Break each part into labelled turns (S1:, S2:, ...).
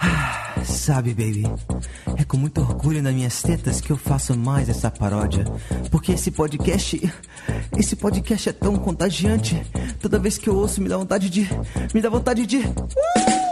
S1: Sabe, baby, é com muito orgulho nas minhas tetas que eu faço mais essa paródia. Porque esse podcast. Esse podcast é tão contagiante. Toda vez que eu ouço, me dá vontade de. Me dá vontade de. Uh!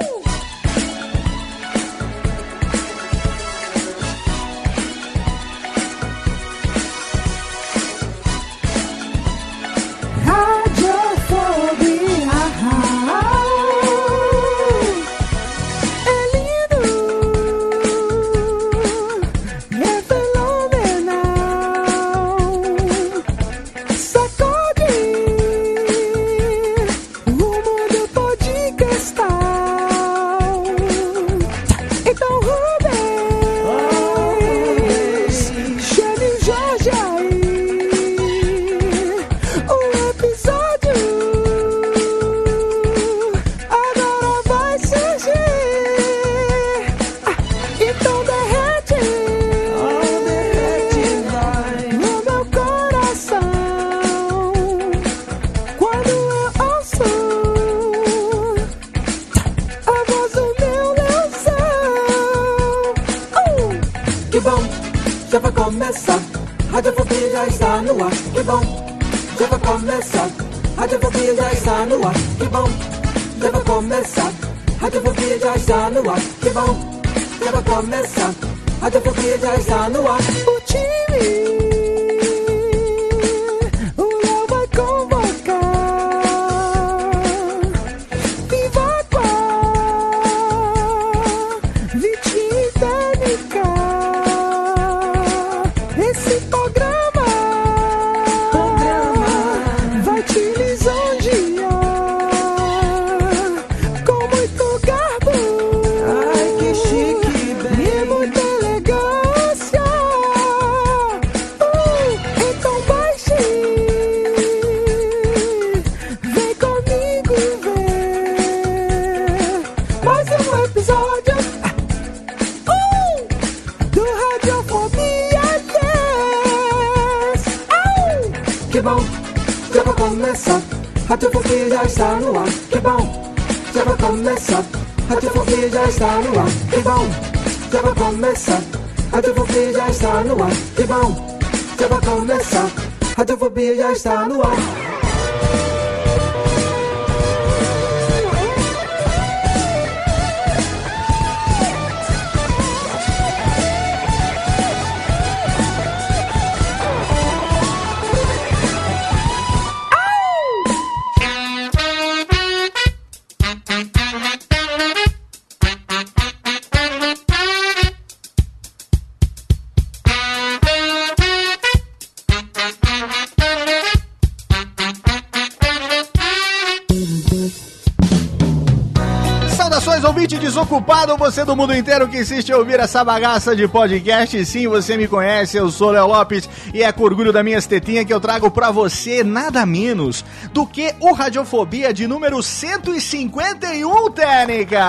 S2: Do mundo inteiro que insiste em ouvir essa bagaça de podcast. Sim, você me conhece, eu sou Léo Lopes e é com orgulho da minha estetinha que eu trago para você nada menos do que o Radiofobia de número 151, Técnica!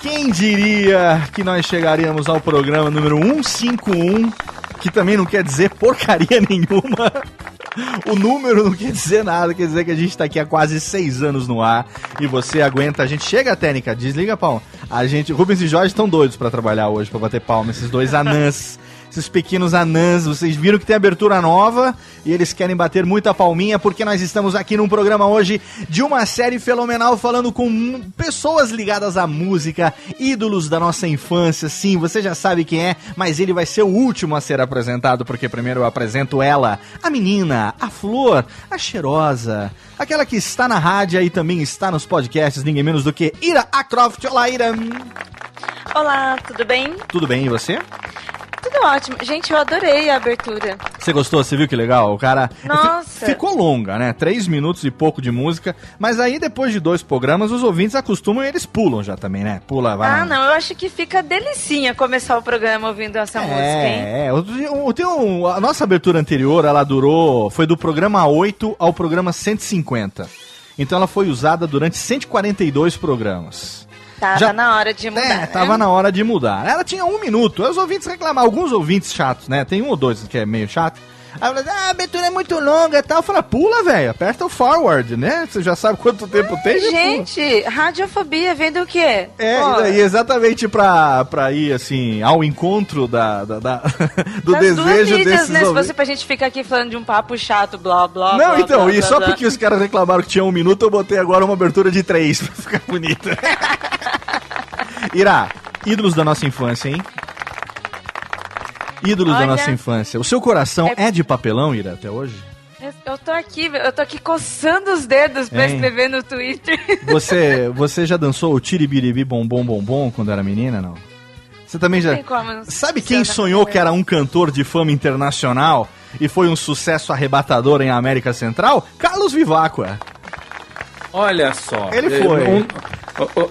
S2: Quem diria que nós chegaríamos ao programa número 151, que também não quer dizer porcaria nenhuma o número não quer dizer nada, quer dizer que a gente tá aqui há quase seis anos no ar e você aguenta. A gente chega, Técnica, desliga, pau. A gente, Rubens e Jorge estão doidos para trabalhar hoje, para bater palma, esses dois anãs esses pequenos anãs. Vocês viram que tem abertura nova e eles querem bater muita palminha porque nós estamos aqui num programa hoje de uma série fenomenal falando com pessoas ligadas à música, ídolos da nossa infância. Sim, você já sabe quem é, mas ele vai ser o último a ser apresentado porque primeiro eu apresento ela, a menina, a flor, a cheirosa, aquela que está na rádio e também está nos podcasts, ninguém menos do que Ira Acroft. Olá, Ira!
S3: Olá, tudo bem?
S2: Tudo bem, e você?
S3: Tudo ótimo. Gente, eu adorei a abertura.
S2: Você gostou? Você viu que legal? O cara.
S4: Nossa.
S2: Ficou longa, né? Três minutos e pouco de música. Mas aí, depois de dois programas, os ouvintes acostumam e eles pulam já também, né? Pula, vai.
S4: Ah, não, eu acho que fica delicinha começar o programa ouvindo essa música, hein?
S2: É, é. Tem um- a nossa abertura anterior, ela durou. Foi do programa 8 ao programa 150. Então ela foi usada durante 142 programas.
S4: Tá,
S2: Já-
S4: na hora de mudar.
S2: É,
S4: né?
S2: tava na hora de mudar. Ela tinha um minuto. Os ouvintes reclamaram, alguns ouvintes chatos, né? Tem um ou dois que é meio chato. Aí falaram, ah, a abertura é muito longa e tal. Eu falei, pula, velho, aperta o forward, né? Você já sabe quanto tempo tem. já pula.
S4: Gente, radiofobia vem do quê?
S2: É,
S4: Pô,
S2: e exatamente pra, pra ir, assim, ao encontro da, da- da- do
S4: das duas
S2: desejo
S4: mídias,
S2: desses
S4: né? Se fosse pra gente ficar aqui falando de um papo chato, blá, blá,
S2: Não,
S4: blá,
S2: então,
S4: blá,
S2: e
S4: blá,
S2: só porque os caras reclamaram que tinha um minuto, eu botei agora uma abertura de três pra ficar bonita. Irá, ídolos da nossa infância, hein? Ídolos da
S4: Olha.
S2: nossa infância. O seu coração
S4: É-
S2: é de papelão, Ira, até hoje?
S4: Eu- tô aqui, eu tô aqui coçando os dedos pra
S2: Hein?
S4: escrever no Twitter.
S2: Você, você já dançou o tiribiribi bombom bombom quando era menina, não? Você também já...
S4: Tem como não
S2: Sabe quem sonhou que era um cantor de fama internacional e foi um sucesso arrebatador em América Central? Carlos Viváqua.
S3: Olha só.
S2: Ele foi.
S3: um-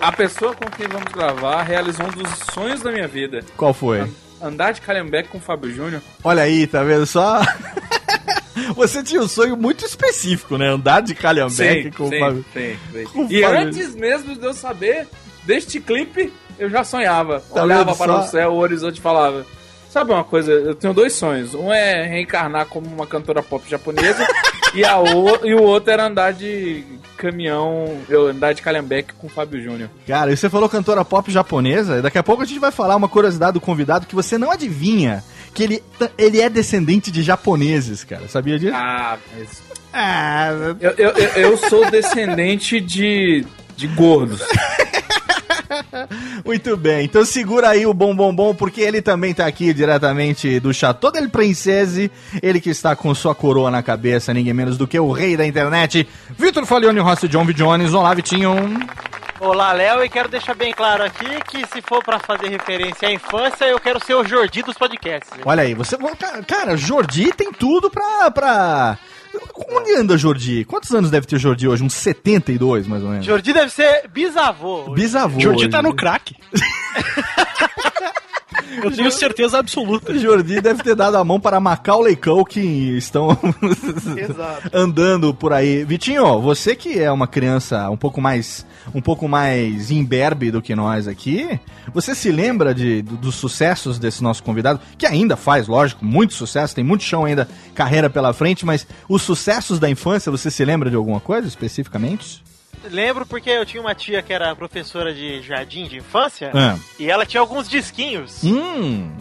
S3: a pessoa com quem vamos gravar realizou um dos sonhos da minha vida.
S2: Qual foi?
S3: Andar de Calhambeque com o Fábio Júnior.
S2: Olha aí, tá vendo só? Você tinha um sonho muito específico, né? Andar de calhambeque com o Fábio.
S3: sim, sim.
S2: Com
S3: E
S2: Fábio.
S3: antes mesmo de eu saber deste clipe, eu já sonhava.
S2: Tá
S3: Olhava para
S2: só?
S3: o céu, o horizonte falava. Sabe uma coisa? Eu tenho dois sonhos. Um é reencarnar como uma cantora pop japonesa e, a o, e o outro era andar de caminhão, eu andar de calhambeque com o Fábio Júnior.
S2: Cara, e você falou cantora pop japonesa, e daqui a pouco a gente vai falar uma curiosidade do convidado que você não adivinha. Que ele, ele é descendente de japoneses, cara. Sabia disso?
S3: Ah, mas
S2: Ah,
S3: Eu, eu, eu- eu sou descendente de, de gordos.
S2: muito bem. Então segura aí o bom bom bom, porque ele também tá aqui diretamente do Chateau del Princese. Ele que está com sua coroa na cabeça, ninguém menos do que o rei da internet, Vitor Falione Rossi John V. Jones. Olá, Vitinho.
S5: Olá, Léo, e quero deixar bem claro aqui que se for pra fazer referência à infância, eu quero ser o Jordi dos podcasts.
S2: Olha aí, você. Cara, cara, Jordi tem tudo pra. pra... Onde anda Jordi? Quantos anos deve ter Jordi hoje? Uns 72, mais ou menos.
S5: Jordi deve ser bisavô.
S2: Bisavô.
S6: Jordi tá
S2: hoje.
S6: no crack. Eu tenho certeza absoluta.
S2: Jordi deve ter dado a mão para Macaulay Culkin estão
S5: Exato.
S2: andando por aí. Vitinho, você que é uma criança um pouco mais um pouco mais imberbe do que nós aqui, você se lembra de, do- dos sucessos desse nosso convidado, que ainda faz, lógico, muito sucesso, tem muito chão ainda, carreira pela frente, mas os sucessos da infância, você se lembra de alguma coisa especificamente?
S5: Lembro porque eu tinha uma tia que era professora de jardim de infância
S2: Ah.
S5: e ela tinha alguns disquinhos
S2: Hum,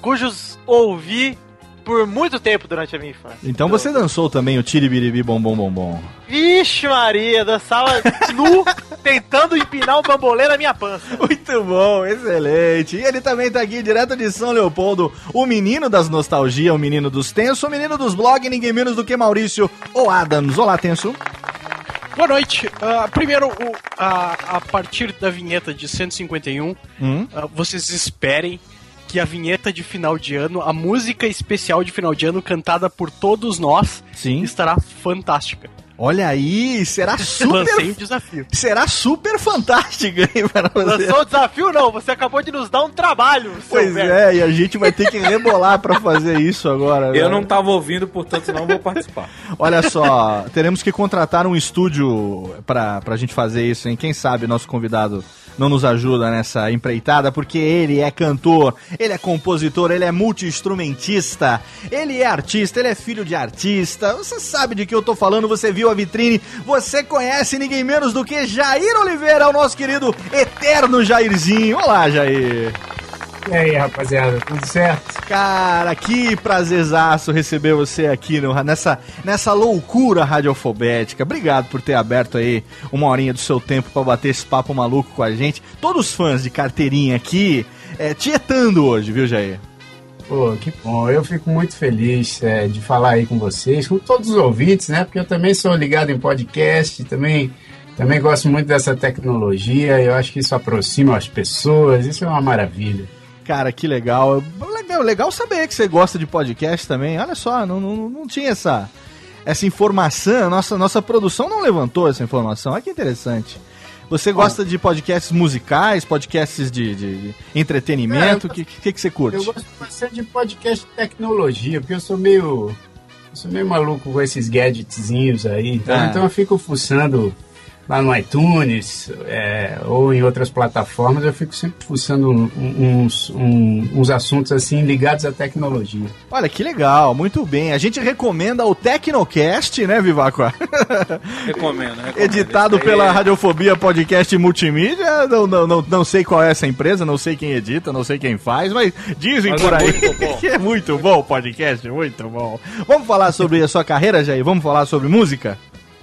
S5: cujos ouvi por muito tempo durante a minha infância.
S2: então você dançou também o Tiribiribi Bom Bom Bom Bom.
S5: Vixe Maria, dançava nu tentando empinar o bambolê na minha pança.
S2: Muito bom, excelente. E ele também tá aqui direto de São Leopoldo, o menino das nostalgia, o menino dos tenso, o menino dos blogs, ninguém menos do que Maurício ou Adams. Olá, tenso.
S6: Boa noite. Ah, primeiro, o- a, a partir da vinheta de 151,
S2: Hum?
S6: ah, vocês esperem que a vinheta de final de ano, a música especial de final de ano cantada por todos nós,
S2: Sim.
S6: estará fantástica.
S2: Olha aí, será
S6: Lancei o
S2: super.
S6: desafio.
S2: será super fantástica, hein, para você.
S5: Lançou o desafio? Não, você acabou de nos dar um trabalho, seu
S2: Pois
S5: velho.
S2: é, e a gente vai ter que rebolar pra fazer isso agora.
S3: Eu
S2: né?
S3: não tava ouvindo, portanto não vou participar.
S2: Olha só, teremos que contratar um estúdio pra, pra gente fazer isso, hein? Quem sabe nosso convidado não nos ajuda nessa empreitada, porque ele é cantor, ele é compositor, ele é multi-instrumentista, ele é artista, ele é filho de artista. Você sabe de que eu tô falando, você viu a vitrine, você conhece ninguém menos do que Jair Oliveira, o nosso querido eterno Jairzinho. Olá, Jair.
S7: E aí, rapaziada, tudo certo?
S2: Cara, que prazerzaço receber você aqui no- nessa, nessa loucura radiofobética. Obrigado por ter aberto aí uma horinha do seu tempo pra bater esse papo maluco com a gente. Todos os fãs de carteirinha aqui, é, tietando hoje, viu, Jair?
S7: Pô, que bom. Eu fico muito feliz é, de falar aí com vocês, com todos os ouvintes, né? Porque eu também sou ligado em podcast, também, também gosto muito dessa tecnologia. Eu acho que isso aproxima as pessoas, isso é uma maravilha.
S2: Cara, que legal. Legal é legal saber que você gosta de podcast também. Olha só, não, não, não tinha essa, essa informação. Nossa, nossa produção não levantou essa informação. Olha que interessante. Você gosta de podcasts musicais, podcasts de, de- de entretenimento? O
S7: É,
S2: que, que, que você curte?
S7: Eu gosto bastante de podcast de tecnologia, porque eu sou meio. Eu sou meio maluco com esses gadgetzinhos aí. Então,
S2: Ah.
S7: então eu fico fuçando lá no iTunes é, ou em outras plataformas, eu fico sempre fuçando um- uns, um- uns assuntos assim ligados à tecnologia.
S2: Olha que legal, muito bem. A gente recomenda o Tecnocast, né, Vivacqua?
S3: Recomendo, recomendo.
S2: Editado pela
S3: é-
S2: Radiofobia Podcast Multimídia. Não, não, não, não sei qual é essa empresa, não sei quem edita, não sei quem faz, mas dizem
S3: Mas
S2: por
S3: é
S2: aí que é muito bom o podcast, muito bom. Vamos falar sobre a sua carreira, Jair? Vamos falar sobre música?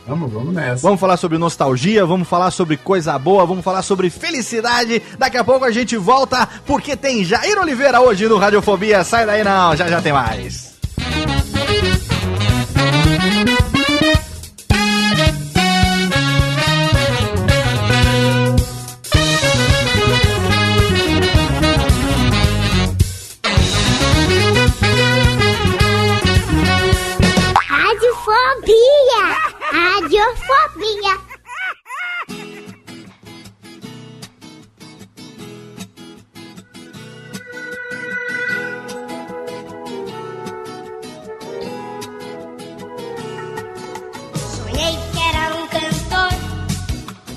S7: Vamos, vamos nessa.
S2: Vamos falar sobre nostalgia, vamos falar sobre coisa boa, vamos falar sobre felicidade. Daqui a pouco a gente volta, porque tem Jair Oliveira hoje no Radiofobia. Sai daí não, já já tem mais.
S8: Radiofobia! Sonhei que era um cantor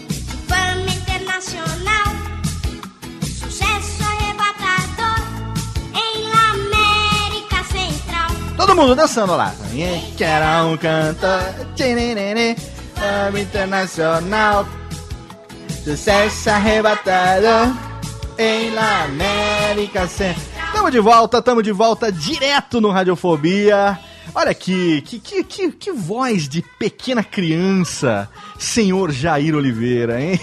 S8: de fama internacional, sucesso arrebatador em América Central.
S2: Todo mundo dançando lá. Que era um cantor tchinenene, fama internacional, sucesso arrebatado em La América Central. Tamo de volta, tamo de volta direto no Radiofobia. Olha aqui, que, que, que, que voz de pequena criança, senhor Jair Oliveira, hein?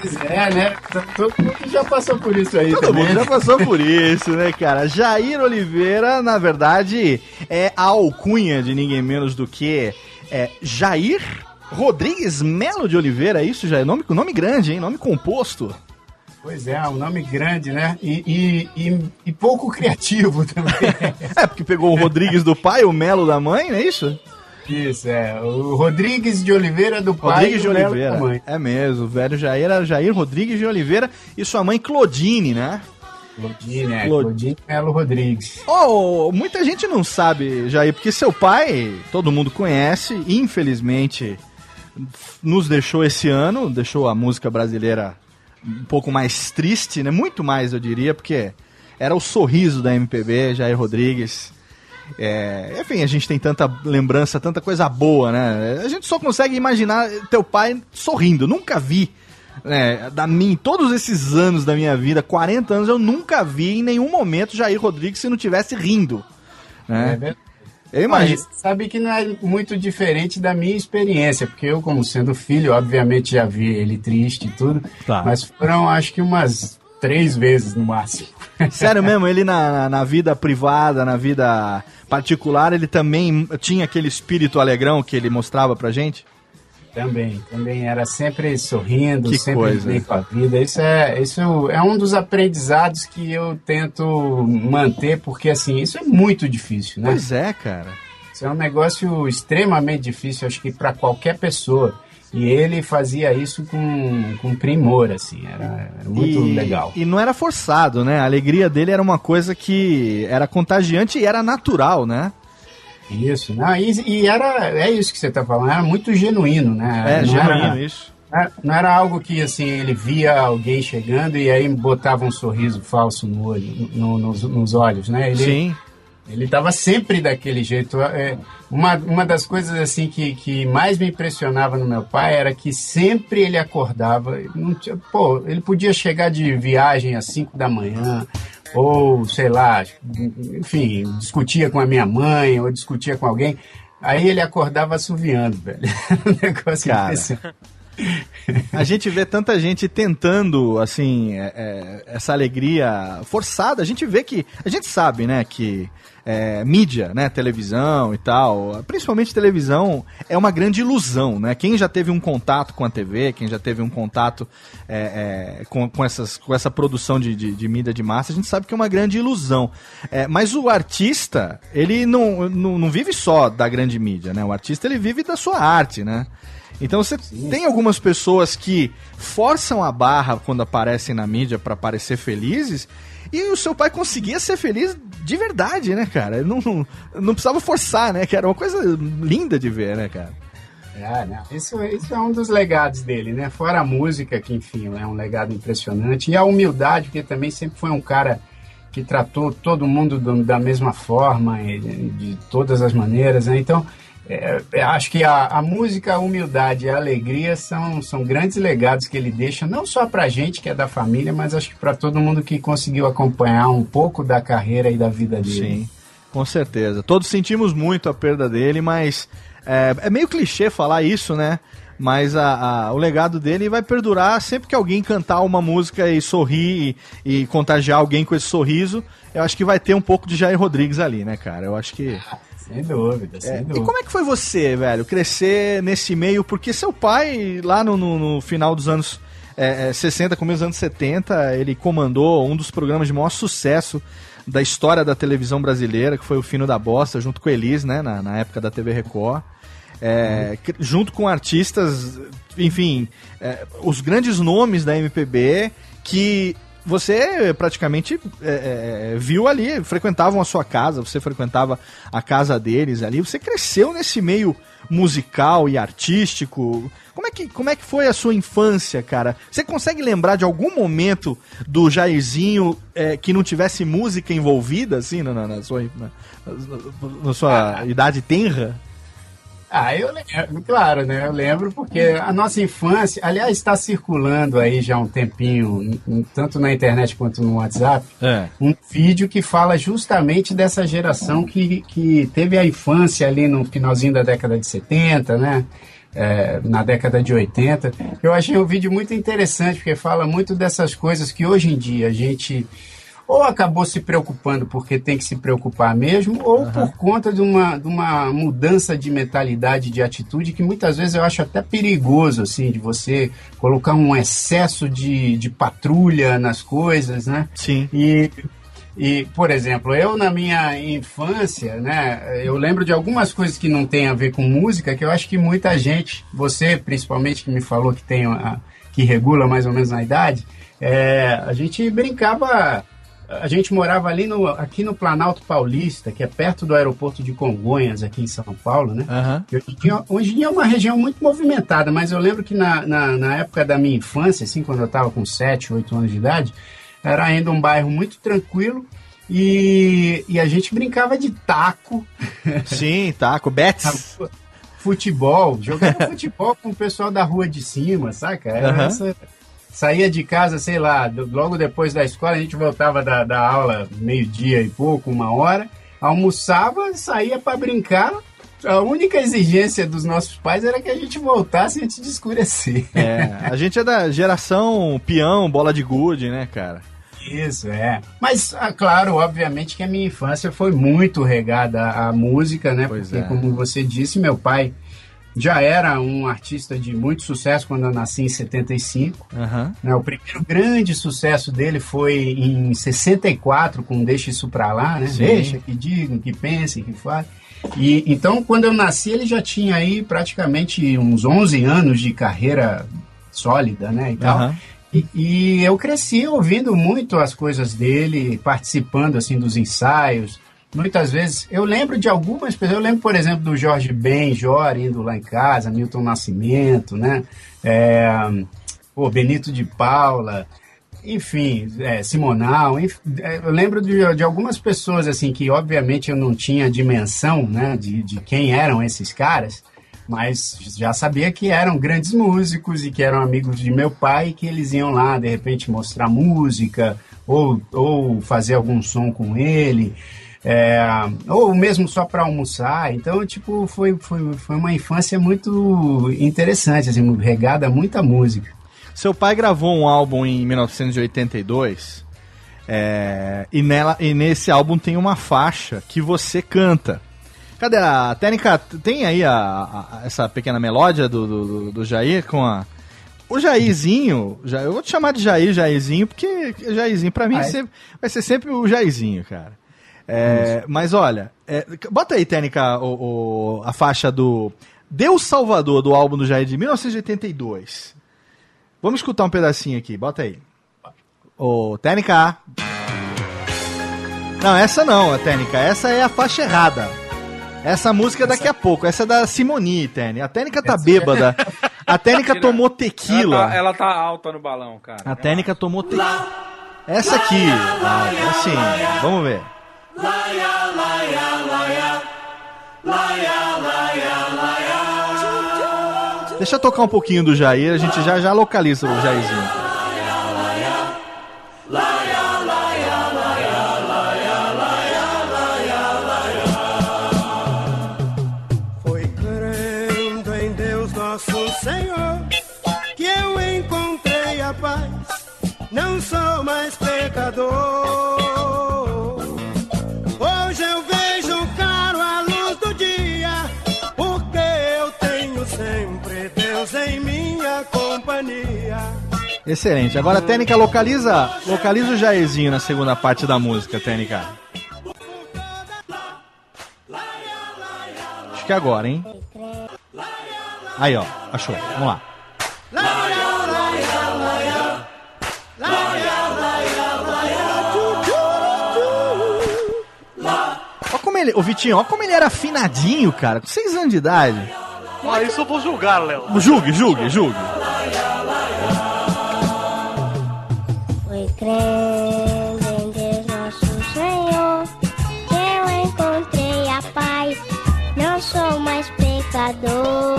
S7: Pois é, né? Todo mundo já passou por isso aí
S2: Todo
S7: também.
S2: mundo já passou por isso, né, cara? Jair Oliveira, na verdade, é a alcunha de ninguém menos do que é, Jair Rodrigues Melo de Oliveira, é isso, Jair? Nome, nome grande, hein? Nome composto.
S7: Pois é, um nome grande, né? E, e, e, e pouco criativo também.
S2: É, porque pegou o Rodrigues do pai, o Melo da mãe, não é isso?
S7: Isso, é. O Rodrigues de Oliveira do pai
S2: Rodrigues
S7: e
S2: de Oliveira.
S7: da mãe.
S2: É mesmo, o velho Jair era Jair Rodrigues de Oliveira e sua mãe Claudine, né?
S7: Claudine, é.
S2: Claud-
S7: Claudine Melo Rodrigues.
S2: Oh, muita gente não sabe, Jair, porque seu pai, todo mundo conhece, infelizmente nos deixou esse ano, deixou a música brasileira um pouco mais triste, né? Muito mais, eu diria, porque era o sorriso da MPB, Jair Rodrigues. É, enfim, a gente tem tanta lembrança, tanta coisa boa, né? A gente só consegue imaginar teu pai sorrindo. Nunca vi, né? Da mim, todos esses anos da minha vida, 40 anos, eu nunca vi em nenhum momento Jair Rodrigues se não tivesse rindo.
S7: É
S2: Né?
S7: verdade.
S2: Eu imagino.
S7: Mas sabe que não é muito diferente da minha experiência, porque eu, como sendo filho, obviamente já vi ele triste e tudo,
S2: Tá.
S7: mas foram acho que umas três vezes no máximo.
S2: Sério mesmo, ele na, na, na vida privada, na vida particular, ele também tinha aquele espírito alegrão que ele mostrava pra gente?
S7: Também, também era sempre sorrindo,
S2: Que
S7: sempre
S2: coisa.
S7: bem com a vida. Isso é, isso é um dos aprendizados que eu tento manter, porque assim, isso é muito difícil, né?
S2: Pois é, cara.
S7: Isso é um negócio extremamente difícil, acho que para qualquer pessoa. E ele fazia isso com, com primor, assim, era, era muito
S2: e,
S7: legal.
S2: E não era forçado, né? A alegria dele era uma coisa que era contagiante e era natural, né?
S7: Isso, não, e, e era, é isso que você está falando, era muito genuíno, né?
S2: É,
S7: não
S2: genuíno
S7: era,
S2: isso.
S7: não era- Não era algo que, assim, ele via alguém chegando e aí botava um sorriso falso no olho, no- nos, nos olhos, né? Ele,
S2: Sim.
S7: Ele estava sempre daquele jeito. É, uma, uma das coisas assim que, que mais me impressionava no meu pai era que sempre ele acordava. Não tinha, pô, ele podia chegar de viagem às 5 da manhã, ou sei lá, enfim, discutia com a minha mãe, ou discutia com alguém. Aí ele acordava assoviando, velho. um negócio
S2: Cara. A gente vê tanta gente tentando, assim, é, é, essa alegria forçada. A gente vê que. A gente sabe, né, que é, mídia, né, televisão e tal, principalmente televisão, é uma grande ilusão, né? Quem já teve um contato com a TV, quem já teve um contato é, é, com, com, essas, com essa produção de, de, de, mídia de massa, a gente sabe que é uma grande ilusão. É, mas o artista, ele não, não, não vive só da grande mídia, né? O artista, ele vive da sua arte, né? Então você Sim. tem algumas pessoas que forçam a barra quando aparecem na mídia para parecer felizes, e o seu pai conseguia ser feliz de verdade, né, cara? Não, não, não precisava forçar, né? Que era uma coisa linda de ver, né, cara?
S7: É, né? isso, é um dos legados dele, né? Fora a música, que enfim é um legado impressionante, e a humildade, porque também sempre foi um cara que tratou todo mundo do, da mesma forma, de todas as maneiras, né? Então, é, é, acho que a, a, música, a humildade e a alegria são, são grandes legados que ele deixa, não só para gente que é da família, mas acho que para todo mundo que conseguiu acompanhar um pouco da carreira e da vida dele.
S2: Sim, com certeza. Todos sentimos muito a perda dele, mas é, é meio clichê falar isso, né? Mas a, a, o legado dele vai perdurar sempre que alguém cantar uma música e sorrir e, e contagiar alguém com esse sorriso. Eu acho que vai ter um pouco de Jair Rodrigues ali, né, cara? Eu acho que.
S7: Sem dúvida, sem
S2: é,
S7: dúvida.
S2: E como é que foi você, velho, crescer nesse meio? Porque seu pai, lá no, no, no final dos anos é, 60, é, começo dos anos 70, ele comandou um dos programas de maior sucesso da história da televisão brasileira, que foi o Fino da Bosta, junto com Elis, né, na, na época da TV Record. É, uhum. Junto com artistas, enfim, é, os grandes nomes da MPB que você praticamente é, é, viu ali, frequentavam a sua casa, você frequentava a casa deles ali, você cresceu nesse meio musical e artístico. Como é que, como é que foi a sua infância, cara? Você consegue lembrar de algum momento do Jairzinho é, que não tivesse música envolvida, assim, na, na sua, na, na sua ah, idade tenra?
S7: Ah, eu lembro, claro, né? Eu lembro porque a nossa infância, aliás, está circulando aí já há um tempinho, tanto na internet quanto no WhatsApp, é. um vídeo que fala justamente dessa geração que, que teve a infância ali no finalzinho da década de 70, né? É, na década de 80. Eu achei um vídeo muito interessante, porque fala muito dessas coisas que hoje em dia a gente ou acabou se preocupando porque tem que se preocupar mesmo, ou uhum. por conta de uma, de uma mudança de mentalidade, de atitude, que muitas vezes eu acho até perigoso, assim, de você colocar um excesso de, de patrulha nas coisas, né?
S2: Sim.
S7: E e, por exemplo, eu na minha infância, né, eu lembro de algumas coisas que não tem a ver com música, que eu acho que muita gente, você principalmente que me falou que tem a, que regula mais ou menos na idade, é, a gente brincava a gente morava ali no, aqui no Planalto Paulista, que é perto do aeroporto de Congonhas, aqui em São Paulo, né?
S2: Uhum.
S7: Hoje, em dia, hoje em dia é uma região muito movimentada, mas eu lembro que na, na, na época da minha infância, assim, quando eu estava com 7, 8 anos de idade, era ainda um bairro muito tranquilo e, e a gente brincava de taco.
S2: Sim, taco, bets.
S7: Futebol, jogava futebol com o pessoal da rua de cima, saca? Era uhum. essa saía de casa, sei lá, logo depois da escola, a gente voltava da, da aula meio-dia e pouco, uma hora, almoçava, saía para brincar. A única exigência dos nossos pais era que a gente voltasse antes de escurecer.
S2: É, a gente é da geração peão, bola de gude, né, cara?
S7: Isso, é. Mas, ah, claro, obviamente que a minha infância foi muito regada à música, né? Pois Porque, é. como você disse, meu pai já era um artista de muito sucesso quando eu nasci em 75.
S2: Uhum.
S7: Né, o primeiro grande sucesso dele foi em 64, com Deixa Isso Pra Lá, né? Sim. Deixa que digam, que pensem, que falem. E, então, quando eu nasci, ele já tinha aí praticamente uns 11 anos de carreira sólida, né? E, tal. Uhum. E, e eu cresci ouvindo muito as coisas dele, participando assim dos ensaios, muitas vezes, eu lembro de algumas pessoas, eu lembro, por exemplo, do Jorge Ben, Jor indo lá em casa, Milton Nascimento, né? É, Benito de Paula, enfim, é, Simonal, enfim, é, eu lembro de, de, algumas pessoas, assim, que obviamente eu não tinha dimensão, né, de, de quem eram esses caras, mas já sabia que eram grandes músicos e que eram amigos de meu pai e que eles iam lá, de repente, mostrar música ou, ou fazer algum som com ele. É, ou mesmo só para almoçar. Então, tipo, foi, foi, foi uma infância muito interessante, assim, regada a muita música.
S2: Seu pai gravou um álbum em 1982 é, e, nela, e nesse álbum tem uma faixa que você canta. Cadê a técnica? Tem aí a, a- essa pequena melódia do, do, do- Jair com a. O Jairzinho, já, eu vou te chamar de Jair, Jairzinho, porque Jairzinho pra mim
S7: Ah, é?
S2: sempre- vai ser sempre o Jairzinho, cara. É, mas olha, é, bota aí, Técnica, o, o- a faixa do Deus Salvador do álbum do Jair de 1982. Vamos escutar um pedacinho aqui, bota aí. Ô, Técnica. Não, essa não, a Técnica, essa é a faixa errada. Essa música é daqui a pouco, essa é da Simoni, Técnica. A Técnica tá bêbada. A Técnica tomou tequila.
S3: Ela tá, ela tá alta no balão, cara.
S2: A técnica tomou tequila. Essa aqui. É assim. Vamos ver. Deixa eu tocar um pouquinho do Jair, a gente já já localiza o Jairzinho. Excelente. Agora a técnica localiza, localiza o Jairzinho na segunda parte da música, técnica. Acho que é agora, hein? Aí, ó. Achou. Vamos lá. Olha como ele. Ô Vitinho, olha como ele era afinadinho, cara. Com seis anos de idade.
S5: Ah, isso eu vou julgar, Léo.
S2: Julgue, julgue, julgue.
S8: Em Deus nosso Senhor eu encontrei a paz. Não sou mais pecador.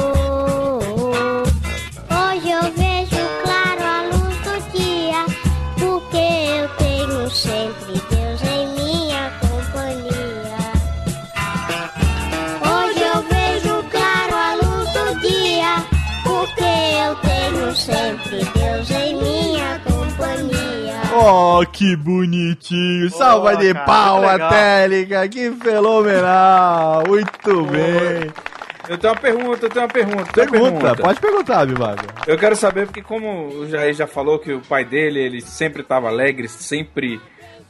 S2: Oh, que bonitinho. Salva de
S5: cara,
S2: pau
S5: que
S2: a
S5: legal.
S2: técnica. Que fenomenal. Muito bem.
S3: Eu tenho uma pergunta, eu tenho uma pergunta. tenho uma
S2: Pergunta, pode perguntar, Bibaga.
S3: Eu quero saber, porque como o Jair já falou que o pai dele, ele sempre estava alegre, sempre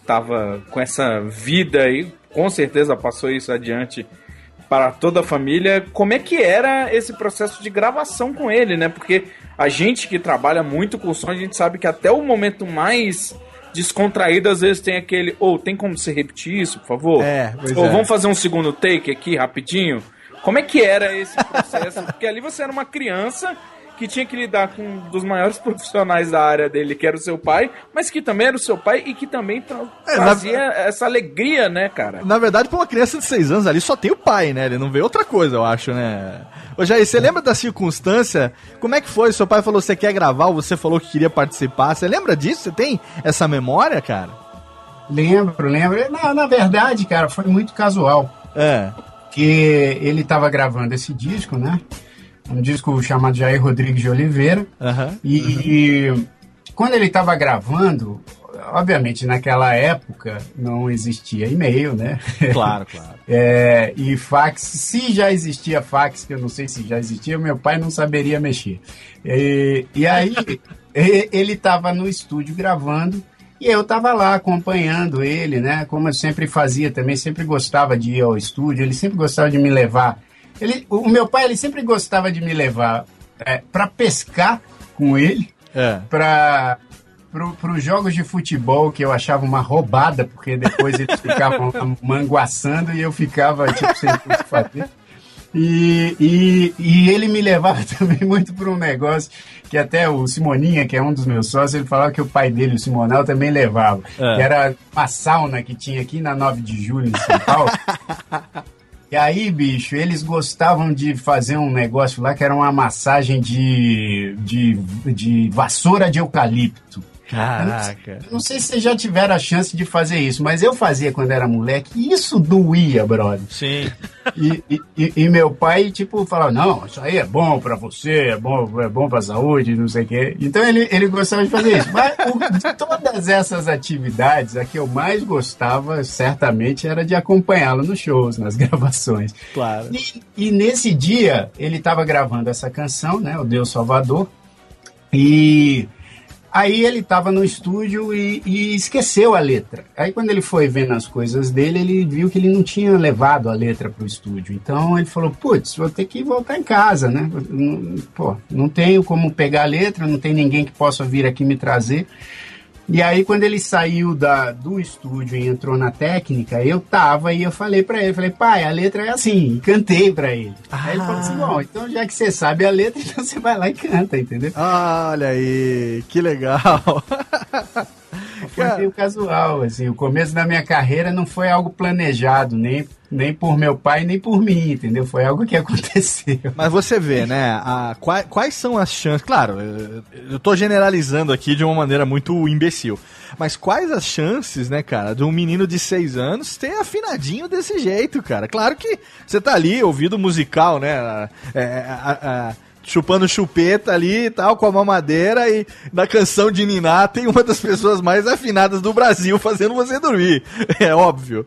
S3: estava com essa vida e com certeza passou isso adiante para toda a família. Como é que era esse processo de gravação com ele, né? Porque a gente que trabalha muito com som, a gente sabe que até o momento mais descontraído, às vezes tem aquele, ou tem como você repetir isso, por favor?
S2: É,
S3: Ou
S2: é.
S3: vamos fazer um segundo take aqui, rapidinho? Como é que era esse processo? Porque ali você era uma criança que tinha que lidar com um dos maiores profissionais da área dele, que era o seu pai, mas que também era o seu pai e que também tra-
S2: É, na-
S3: trazia essa alegria, né, cara?
S2: Na verdade, pra uma criança de 6 anos ali só tem o pai, né? Ele não vê outra coisa, eu acho, né? Ô Jair, você lembra da circunstância? Como é que foi? Seu pai falou você quer gravar, ou você falou que queria participar. Você lembra disso? Você tem essa memória, cara?
S7: Lembro, lembro. Na, na verdade, cara, foi muito casual.
S2: É.
S7: Que ele estava gravando esse disco, né? Um disco chamado Jair Rodrigues de Oliveira.
S2: Aham.
S7: E, e quando ele estava gravando, obviamente naquela época não existia e-mail, né?
S2: Claro, claro.
S7: É, e fax, se já existia fax, que eu não sei se já existia, meu pai não saberia mexer. E, e aí ele estava no estúdio gravando e eu estava lá acompanhando ele, né? Como eu sempre fazia também, sempre gostava de ir ao estúdio, ele sempre gostava de me levar. Ele, o meu pai ele sempre gostava de me levar para pescar com ele
S2: É.
S7: para para os jogos de futebol que eu achava uma roubada, porque depois eles ficavam manguaçando e eu ficava tipo sem o que fazer. E, e, e ele me levava também muito para um negócio que até o Simoninha, que é um dos meus sócios, ele falava que o pai dele, o Simonal, também levava.
S2: É.
S7: Que era uma sauna que tinha aqui na 9 de julho, em São Paulo. E aí, bicho, eles gostavam de fazer um negócio lá que era uma massagem de, de, de vassoura de eucalipto.
S2: Caraca.
S7: Não sei se vocês já tiveram a chance de fazer isso, mas eu fazia quando era moleque e isso doía, brother.
S2: Sim.
S7: E, e- e- meu pai, tipo, falava, não, isso aí é bom pra você, é bom, é bom pra saúde, não sei o quê. Então ele, ele gostava de fazer isso. Mas o- de todas essas atividades, a que eu mais gostava, certamente, era de acompanhá-lo nos shows, nas gravações.
S2: Claro.
S7: E, e nesse dia, ele estava gravando essa canção, né? O Deus Salvador. E aí ele estava no estúdio e, e esqueceu a letra. Aí quando ele foi vendo as coisas dele, ele viu que ele não tinha levado a letra para o estúdio. Então ele falou: Putz, vou ter que voltar em casa, né? Pô, não tenho como pegar a letra, não tem ninguém que possa vir aqui me trazer. E aí, quando ele saiu da, do estúdio e entrou na técnica, eu tava e eu falei pra ele, falei, pai, a letra é assim, e cantei pra ele. Aí ele falou assim, bom, então já que você sabe a letra, então você vai lá e canta, entendeu?
S2: Olha aí, que legal.
S7: Foi meio casual, assim, o começo da minha carreira não foi algo planejado, nem, nem por meu pai, nem por mim, entendeu? Foi algo que aconteceu.
S2: Mas você vê, né? a- quais, quais são as chances. Claro, eu, tô generalizando aqui de uma maneira muito imbecil. Mas quais as chances, né, cara, de um menino de 6 anos ter afinadinho desse jeito, cara? Claro que você tá ali, ouvido musical, né? é, a- a- chupando chupeta ali e tal, com a mamadeira, e na canção de Niná tem uma das pessoas mais afinadas do Brasil fazendo você dormir. É óbvio.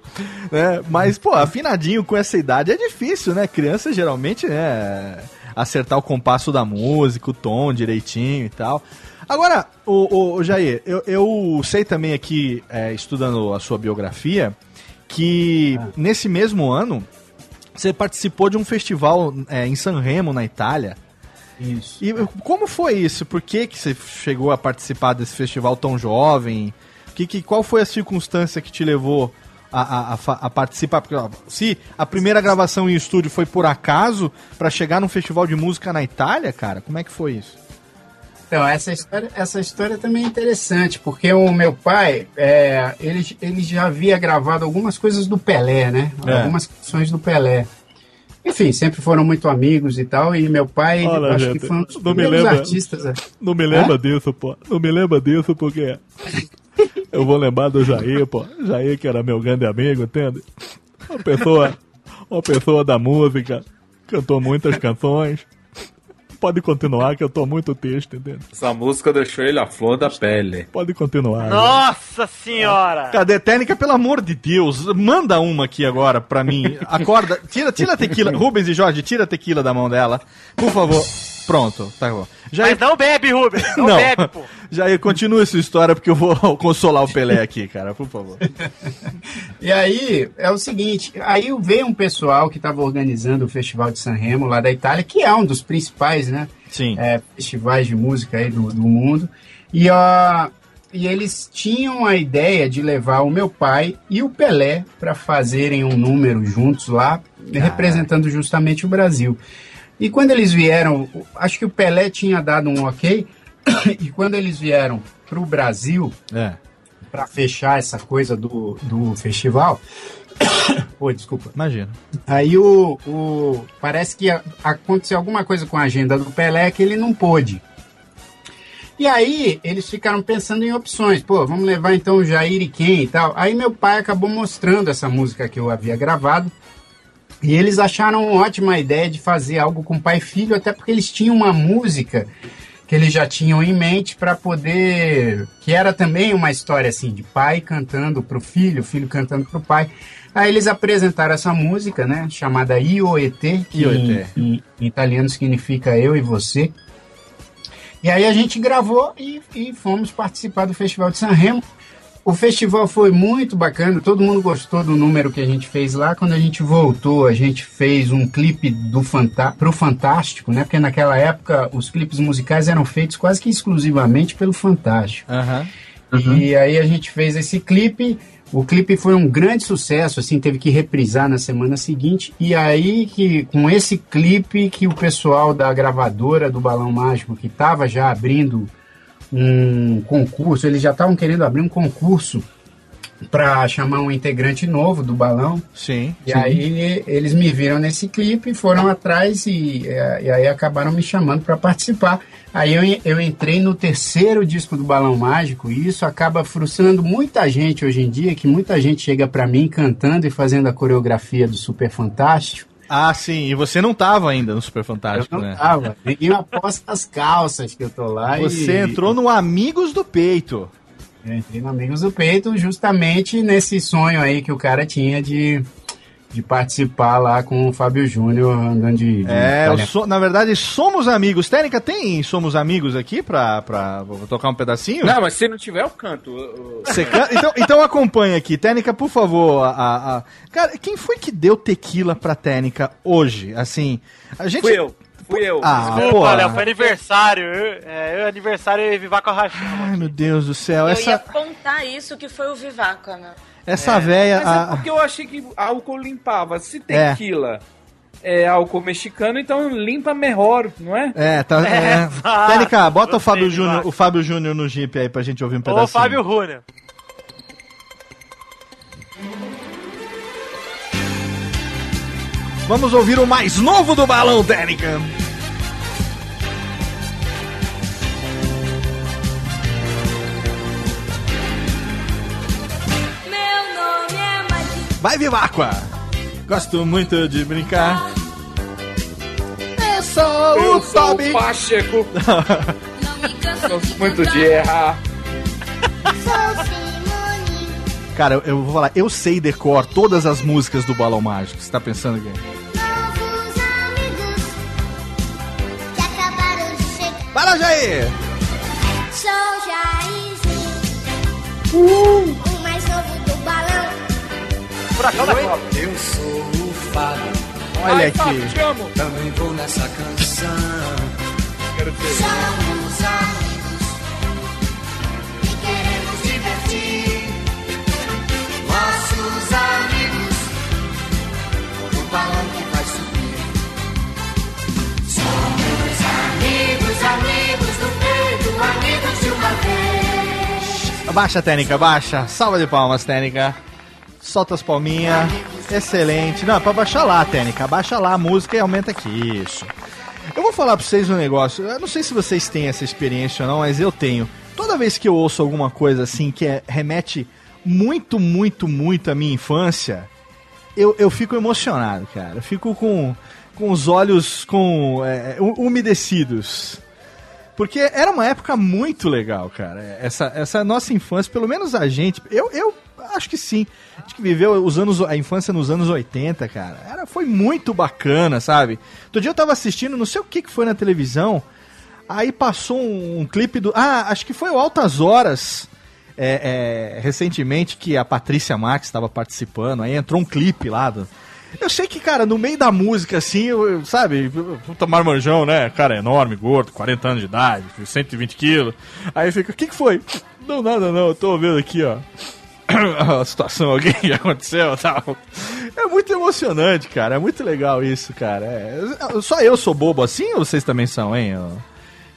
S2: Né? Mas, pô, afinadinho com essa idade é difícil, né? Criança geralmente, né? Acertar o compasso da música, o tom direitinho e tal. Agora, o, o, Jair, eu, eu sei também aqui, é, estudando a sua biografia, que nesse mesmo ano você participou de um festival é, em Sanremo, na Itália.
S7: Isso.
S2: E como foi isso? Por que, que você chegou a participar desse festival tão jovem? Que, que, qual foi a circunstância que te levou a, a- a a participar? Porque, ó, se a primeira gravação em estúdio foi por acaso, pra chegar num festival de música na Itália, cara, como é que foi isso?
S7: Então, essa história, essa história também é interessante, porque o meu pai, é, ele, ele já havia gravado algumas coisas do Pelé, né?
S2: É.
S7: Algumas canções do Pelé. Enfim, sempre foram muito amigos e tal, e meu pai,
S2: Olha,
S7: acho
S2: gente,
S7: que foi um dos
S2: não me lembra.
S7: artistas. a-
S2: Não me
S7: lembra
S2: disso, pô. Não me lembra disso porque eu vou lembrar do Jair, pô. Jair que era meu grande amigo, entende? Uma pessoa, uma pessoa da música, cantou muitas canções. Pode continuar que eu tô muito triste, entende?
S3: Essa música deixou ele a flor da pele.
S2: Pode continuar.
S5: Nossa senhora!
S2: Cadê técnica? Pelo amor de Deus, manda uma aqui agora pra mim. Acorda, tira, tira a tequila. Rubens e Jorge, tira a tequila da mão dela. Por favor. Pronto, tá bom. Já
S5: Mas não bebe, Rubens! Não,
S2: Não.
S5: bebe, pô!
S2: Jair, continua essa história porque eu vou consolar o Pelé aqui, cara, por favor.
S7: E aí, é o seguinte, aí veio um pessoal que estava organizando o Festival de Sanremo lá da Itália, que é um dos principais, né?
S2: Sim.
S7: é, festivais de música aí do, do mundo. E, ó, e eles tinham a ideia de levar o meu pai e o Pelé para fazerem um número juntos lá, representando justamente o Brasil. E quando eles vieram, acho que o Pelé tinha dado um ok, e quando eles vieram para o Brasil,
S2: É.
S7: para fechar essa coisa do, do festival. Pô, desculpa.
S2: Imagina.
S7: Aí o, o- parece que aconteceu alguma coisa com a agenda do Pelé que ele não pôde. E aí eles ficaram pensando em opções. Pô, vamos levar então o Jair e quem e tal. Aí meu pai acabou mostrando essa música que eu havia gravado. E eles acharam uma ótima ideia de fazer algo com pai e filho, até porque eles tinham uma música que eles já tinham em mente para poder. que era também uma história assim, de pai cantando pro filho, filho cantando pro pai. Aí eles apresentaram essa música, né, chamada Ioet, que. Em, em- em italiano significa eu e você. E aí a gente gravou e, e fomos participar do Festival de Sanremo. O festival foi muito bacana, todo mundo gostou do número que a gente fez lá. Quando a gente voltou, a gente fez um clipe do Fanta pro Fantástico, né? Porque naquela época os clipes musicais eram feitos quase que exclusivamente pelo Fantástico.
S2: Aham.
S7: E aí a gente fez esse clipe. O clipe foi um grande sucesso, assim, teve que reprisar na semana seguinte. E aí que com esse clipe que o pessoal da gravadora do Balão Mágico, que estava já abrindo um concurso, eles já estavam querendo abrir um concurso para chamar um integrante novo do balão.
S2: Sim.
S7: E
S2: sim.
S7: aí eles me viram nesse clipe, foram atrás e, e aí acabaram me chamando para participar. Aí eu, eu entrei no terceiro disco do Balão Mágico e isso acaba frustrando muita gente hoje em dia, que muita gente chega para mim cantando e fazendo a coreografia do Super Fantástico.
S2: Ah, sim. E você não tava ainda no Super Fantástico,
S7: eu não
S2: né?
S7: tava. Ninguém aposta as calças que eu tô lá.
S2: Você
S7: e,
S2: entrou no Amigos do Peito.
S7: Eu entrei no Amigos do Peito justamente nesse sonho aí que o cara tinha de, de participar lá com o Fábio Júnior andando de. de
S2: É, eu
S7: talento.
S2: sou- na verdade, somos amigos. Técnica, tem Somos Amigos aqui pra, pra vou tocar um pedacinho?
S3: Não, mas se não tiver, eu canto. Eu-
S2: Você can- então, então acompanha aqui. Técnica, por favor. A, a- a- Cara, quem foi que deu tequila pra Técnica hoje? Assim, a gente...
S3: Fui eu. Fui eu.
S2: Ah,
S5: Desculpa. Léo, foi aniversário. Eu, é, eu aniversário e a rachão.
S2: Ai, meu Deus do céu.
S4: Eu ia
S2: Essa,
S4: apontar isso que foi o Vivaco, meu.
S2: Essa véia...
S3: Mas é
S2: a-
S3: porque eu achei que álcool limpava. Se
S2: É.
S3: tequila é, álcool mexicano, então limpa melhor, não é?
S2: É, tá.
S5: É,
S2: É. Técnica, bota o Fábio Júnior, o Fábio Júnior no Jeep aí pra gente ouvir um pedacinho.
S5: Ô, Fábio Runa.
S2: Vamos ouvir o mais novo do balão, Técnica. Vai, Viváqua! Gosto muito de brincar. É só o
S3: Eu sou
S2: Toby.
S3: o Pacheco.
S8: Não me canso
S3: Gosto
S8: de
S3: muito de errar.
S8: Sou Simone.
S2: Cara, eu, eu vou falar, eu sei decor todas as músicas do Balão Mágico. Você tá pensando que.
S8: Novos amigos que acabaram de chegar.
S2: Para, Jair!
S8: Sou Jairzinho, o
S5: Furacão da Copa.
S9: Eu sou o Fábio,
S2: Olha
S3: Ai,
S2: aqui.
S3: Te amo.
S9: também vou nessa canção.
S3: Quero dizer.
S8: Somos amigos e queremos divertir.
S9: Nossos amigos, o balão que vai subir. Somos amigos, amigos do peito, amigos de uma vez.
S2: Baixa, Técnica, baixa. Salva de palmas, Técnica. Solta as palminhas. Excelente. Não, é pra baixar lá, Técnica. Baixa lá a música e aumenta aqui. Isso. Eu vou falar pra vocês um negócio. Eu não sei se vocês têm essa experiência ou não, mas eu tenho. Toda vez que eu ouço alguma coisa assim que é- remete muito, muito, muito à minha infância, eu, eu fico emocionado, cara. Eu fico com, com os olhos com é, u- umedecidos. Porque era uma época muito legal, cara. Essa, essa nossa infância, pelo menos a gente, eu, eu acho que sim. A gente que viveu os anos, a infância nos anos 80, cara. Era, foi muito bacana, sabe? Outro dia eu tava assistindo, não sei o que, que foi na televisão. Aí passou um, um clipe do. Ah, acho que foi o Altas Horas. é, é, recentemente que a Patrícia Max estava participando, aí entrou um clipe lá do, eu sei que, cara, no meio da música, assim, eu, eu- sabe, puta marmanjão, né? Cara enorme, gordo, 40 anos de idade, 120 quilos. Aí fica, o que, que foi? Não, nada não, eu tô vendo aqui, ó. A situação alguém que aconteceu tal. É muito emocionante, cara. É muito legal isso, cara. É, só eu sou bobo assim ou vocês também são, hein,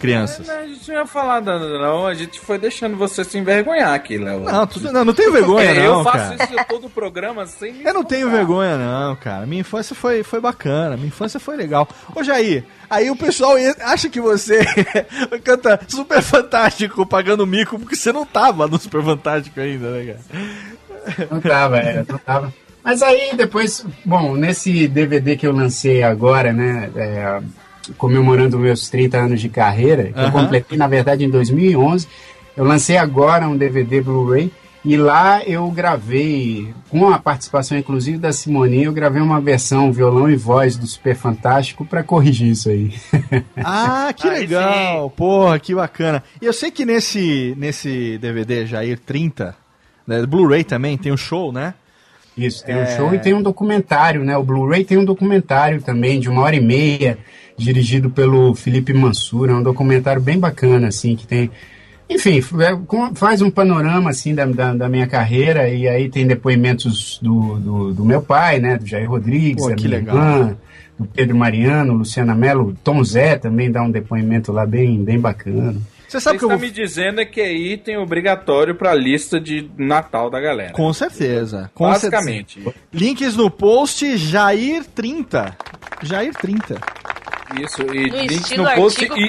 S2: crianças?
S3: A gente não ia falar nada, não. A gente foi deixando você se envergonhar aqui, Léo.
S2: Não, tudo, não, não tenho vergonha,
S3: É,
S2: não,
S3: eu faço
S2: cara.
S3: isso todo o programa sem me
S2: Eu não tenho vergonha, não, cara. Minha infância foi, foi bacana. Minha infância foi legal. Ô, Jair, aí o pessoal acha que você canta super fantástico pagando mico porque você não tava no super fantástico ainda, né, cara?
S7: Não tava, é, não tava. Mas aí depois, bom, nesse DVD que eu lancei agora, né, é, comemorando meus 30 anos de carreira, que eu completei na verdade em 2011, eu lancei agora um DVD Blu-ray e lá eu gravei, com a participação inclusive da Simone, eu gravei uma versão violão e voz do Super Fantástico para corrigir isso aí.
S2: Ah, que
S5: Aí
S2: legal. Porra, que bacana. E eu sei que nesse, nesse DVD Jair 30, né, Blu-ray também, tem um show, né?
S7: Isso, tem um show e tem um documentário, né? O Blu-ray tem um documentário também de uma hora e meia, dirigido pelo Felipe Mansur. É um documentário bem bacana, assim, que tem. Enfim, é, com- faz um panorama, assim, da, da, da minha carreira, e aí tem depoimentos do, do, do meu pai, né? Do Jair Rodrigues,
S2: Pô,
S7: da
S2: que
S7: minha irmã, do Pedro Mariano, Luciana Mello, Tom Zé também dá um depoimento lá bem, bem bacana.
S2: Você sabe que eu
S3: tá
S2: vou...
S3: me dizendo é que é item obrigatório pra lista de Natal da galera.
S2: Com certeza. Com
S3: Basicamente.
S2: certeza. Links no post Jair30. Jair30.
S3: Isso, e
S4: No
S3: links
S4: estilo
S3: no post
S4: artigo-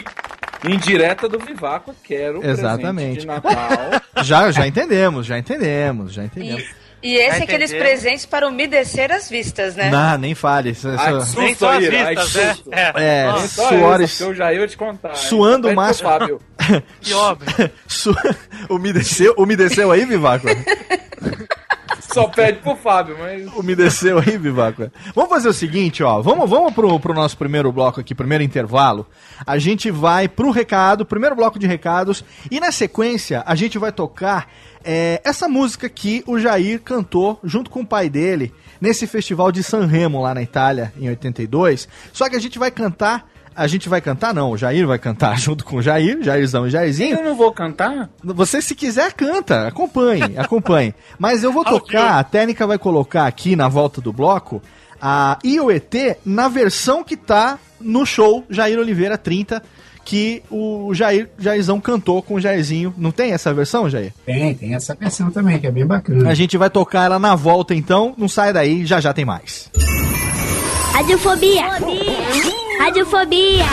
S3: e indireta do Vivaco, quero
S2: Exatamente.
S3: presente de Natal.
S2: Já, já entendemos, já entendemos, já entendemos.
S4: E, e esse é aqueles presentes para umedecer as vistas, né?
S2: Não, nem fale. Isso, isso-
S3: Ai, susto,
S5: Nem só as vistas, né? É.
S2: é, suores.
S3: isso, eu já ia te contar.
S2: Suando
S3: pro
S2: máximo.
S3: Fábio.
S5: Que óbvio.
S2: Su... umedeceu, umedeceu aí, Vivaco?
S3: Só pede pro Fábio, mas.
S2: Umedeceu aí, Vivaco? Vamos fazer o seguinte, ó. Vamos, vamos pro, pro nosso primeiro bloco aqui, primeiro intervalo. A gente vai pro recado, primeiro bloco de recados. E na sequência, a gente vai tocar é, essa música que o Jair cantou junto com o pai dele nesse festival de Sanremo lá na Itália, em 82. Só que a gente vai cantar. A gente vai cantar, não, o Jair vai cantar junto com o Jair, Jairzão e Jairzinho.
S3: Eu não vou cantar?
S2: Você, se quiser, canta. Acompanhe, acompanhe. Mas eu vou tocar, a técnica vai colocar aqui na volta do bloco a IOET na versão que tá no show Jair Oliveira 30, que o Jair, Jairzão cantou com o Jairzinho. Não tem essa versão, Jair?
S7: Tem, tem essa versão também, que é bem bacana.
S2: A gente vai tocar ela na volta, então. Não sai daí, já já tem mais.
S8: Radiofobia. Radiofobia.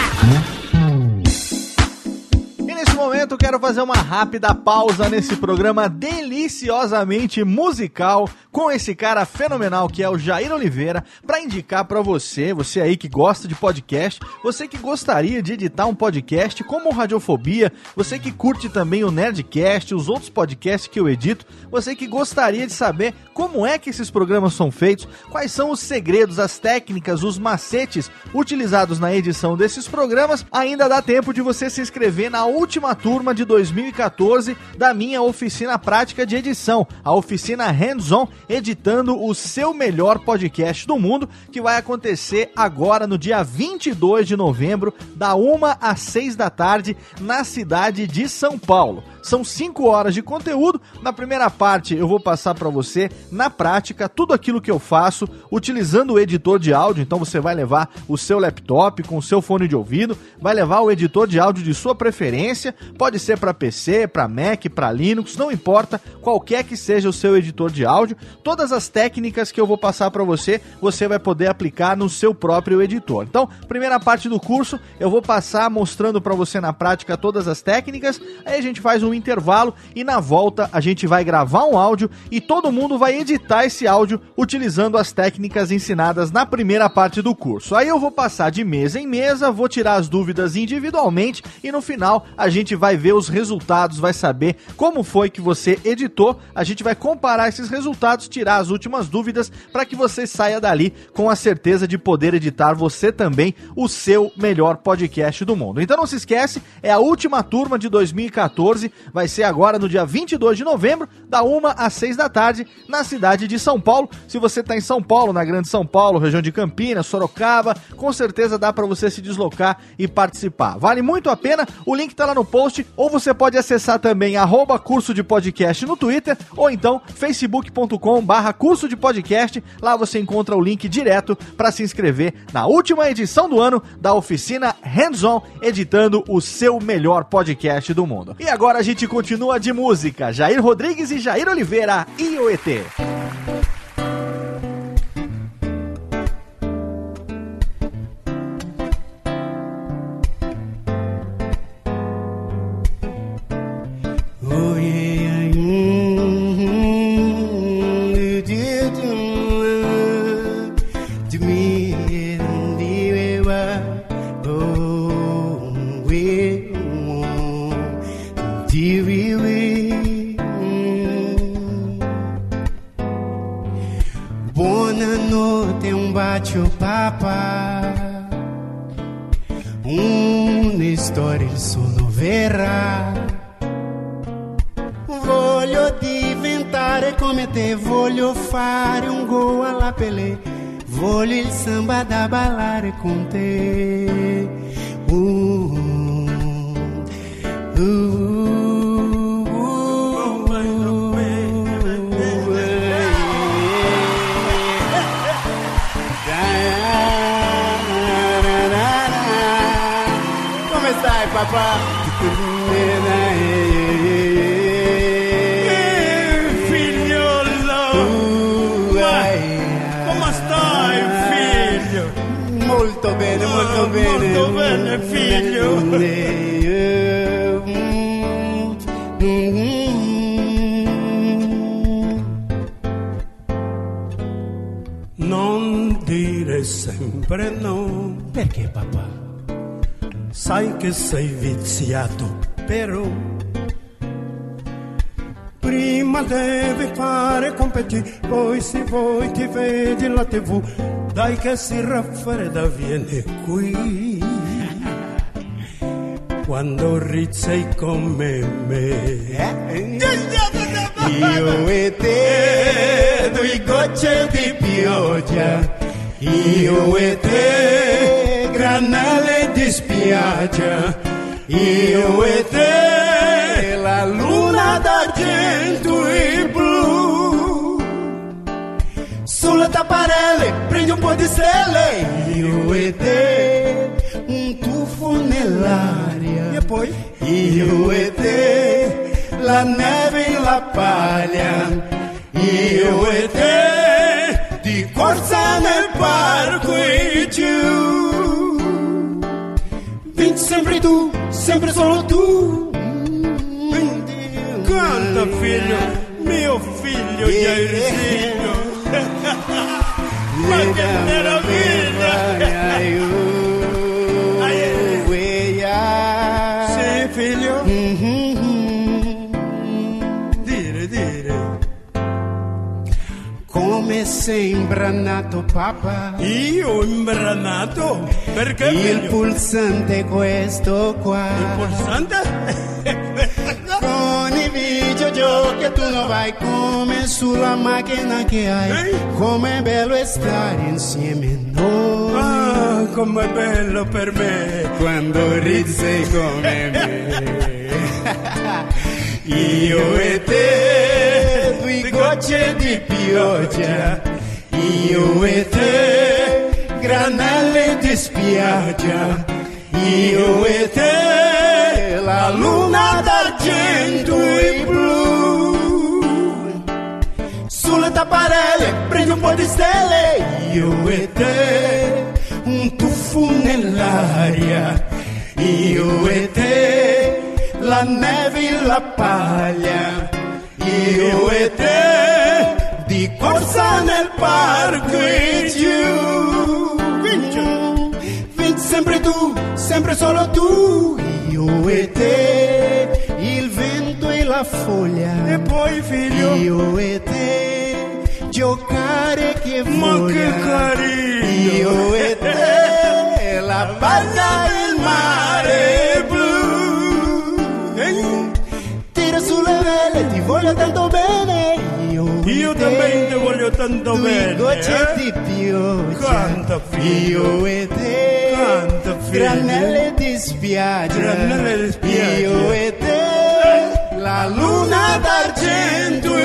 S2: E nesse momento quero fazer uma rápida pausa nesse programa deliciosamente musical com esse cara fenomenal que é o Jair Oliveira para indicar para você, você aí que gosta de podcast, você que gostaria de editar um podcast como o Radiofobia, você que curte também o Nerdcast, os outros podcasts que eu edito, você que gostaria de saber como é que esses programas são feitos, quais são os segredos, as técnicas, os macetes utilizados na edição desses programas, ainda dá tempo de você se inscrever na última turma de 2014 da minha oficina prática de edição, a oficina Hands-On, editando o seu melhor podcast do mundo, que vai acontecer agora no dia 22 de novembro, da 1 às 6 da tarde, na cidade de São Paulo. São 5 horas de conteúdo. Na primeira parte, eu vou passar para você, na prática, tudo aquilo que eu faço utilizando o editor de áudio. Então, você vai levar o seu laptop com o seu fone de ouvido, vai levar o editor de áudio de sua preferência. Pode ser para PC, para Mac, para Linux, não importa, qualquer que seja o seu editor de áudio. Todas as técnicas que eu vou passar para você, você vai poder aplicar no seu próprio editor. Então, primeira parte do curso, eu vou passar mostrando para você na prática todas as técnicas. Aí a gente faz um intervalo e na volta a gente vai gravar um áudio e todo mundo vai editar esse áudio utilizando as técnicas ensinadas na primeira parte do curso. Aí eu vou passar de mesa em mesa, vou tirar as dúvidas individualmente e no final a gente vai ver os resultados, vai saber como foi que você editou. A gente vai comparar esses resultados, tirar as últimas dúvidas para que você saia dali com a certeza de poder editar você também o seu melhor podcast do mundo. Então não se esquece, é a última turma de 2014, vai ser agora no dia 22 de novembro, da 1 às 6 da tarde, na cidade de São Paulo. Se você está em São Paulo, na Grande São Paulo, região de Campinas, Sorocaba, com certeza dá para você se deslocar e participar. Vale muito a pena, o link tá lá no post, ou você pode acessar também arroba curso de podcast no Twitter, ou então facebook.com barra curso de podcast, lá você encontra o link direto para se inscrever na última edição do ano da oficina Hands On, editando o seu melhor podcast do mundo. E agora a gente continua de música, Jair Rodrigues e Jair Oliveira, IOET.
S7: Molto bene,
S10: molto bene, figlio. Non dire sempre no.
S7: Perché papà?
S10: Sai che sei viziato, però. Prima devi fare compiti, poi se vuoi ti vedi la tv. Dai che si raffredda, vieni qui. Quando rizzi come me.
S7: Io e te, due gocce di pioggia. Io e te, granale di spiaggia. Io e te, la luna d'argento Sulle tapparelle prendi un po' di stelle. Io e te, un tuffo nell'aria.
S10: E poi?
S7: Io e te, la neve e la paglia. Io e te, di corsa nel parco e. Vinci sempre tu, sempre solo tu.
S10: Canta, figlio, mio figlio Jairzinho. Ma che meraviglia! Sì, figlio? Dire, dire.
S7: Come sei imbranato papà
S10: Io imbranato? Perché
S7: Il
S10: figlio?
S7: pulsante questo qua
S10: Il pulsante?
S7: Con i videogiochi tu non vai come sulla macchina che hai Com'è bello stare insieme noi
S10: Ah, com'è bello per me
S7: Quando ridi sei come me. Io e te, due gocce di pioggia. Io e te, granelle di spiaggia. Io e te, la luna d'argento Un po' di stelle. Io e te, un tuffo nell'aria. Io e te, la neve e la paglia. Io e te, di corsa nel parco e giù. Vinci, vinci sempre tu, sempre solo tu. Io e te, il vento e la foglia.
S10: E poi figlio?
S7: Io e te, giocare che
S10: Ma che carino!
S7: Io e te, la palla e il mare blu. Tira sulle vele, ti voglio tanto bene. Io,
S10: Io
S7: te,
S10: também te voglio tanto
S7: due
S10: bene.
S7: gocce
S10: eh?
S7: di pioggia.
S10: Canta, figlio.
S7: Io e te,
S10: Canta, figlio.
S7: granelle di spiaggia.
S10: Granelle di spiaggia.
S7: Io e te, la luna d'argento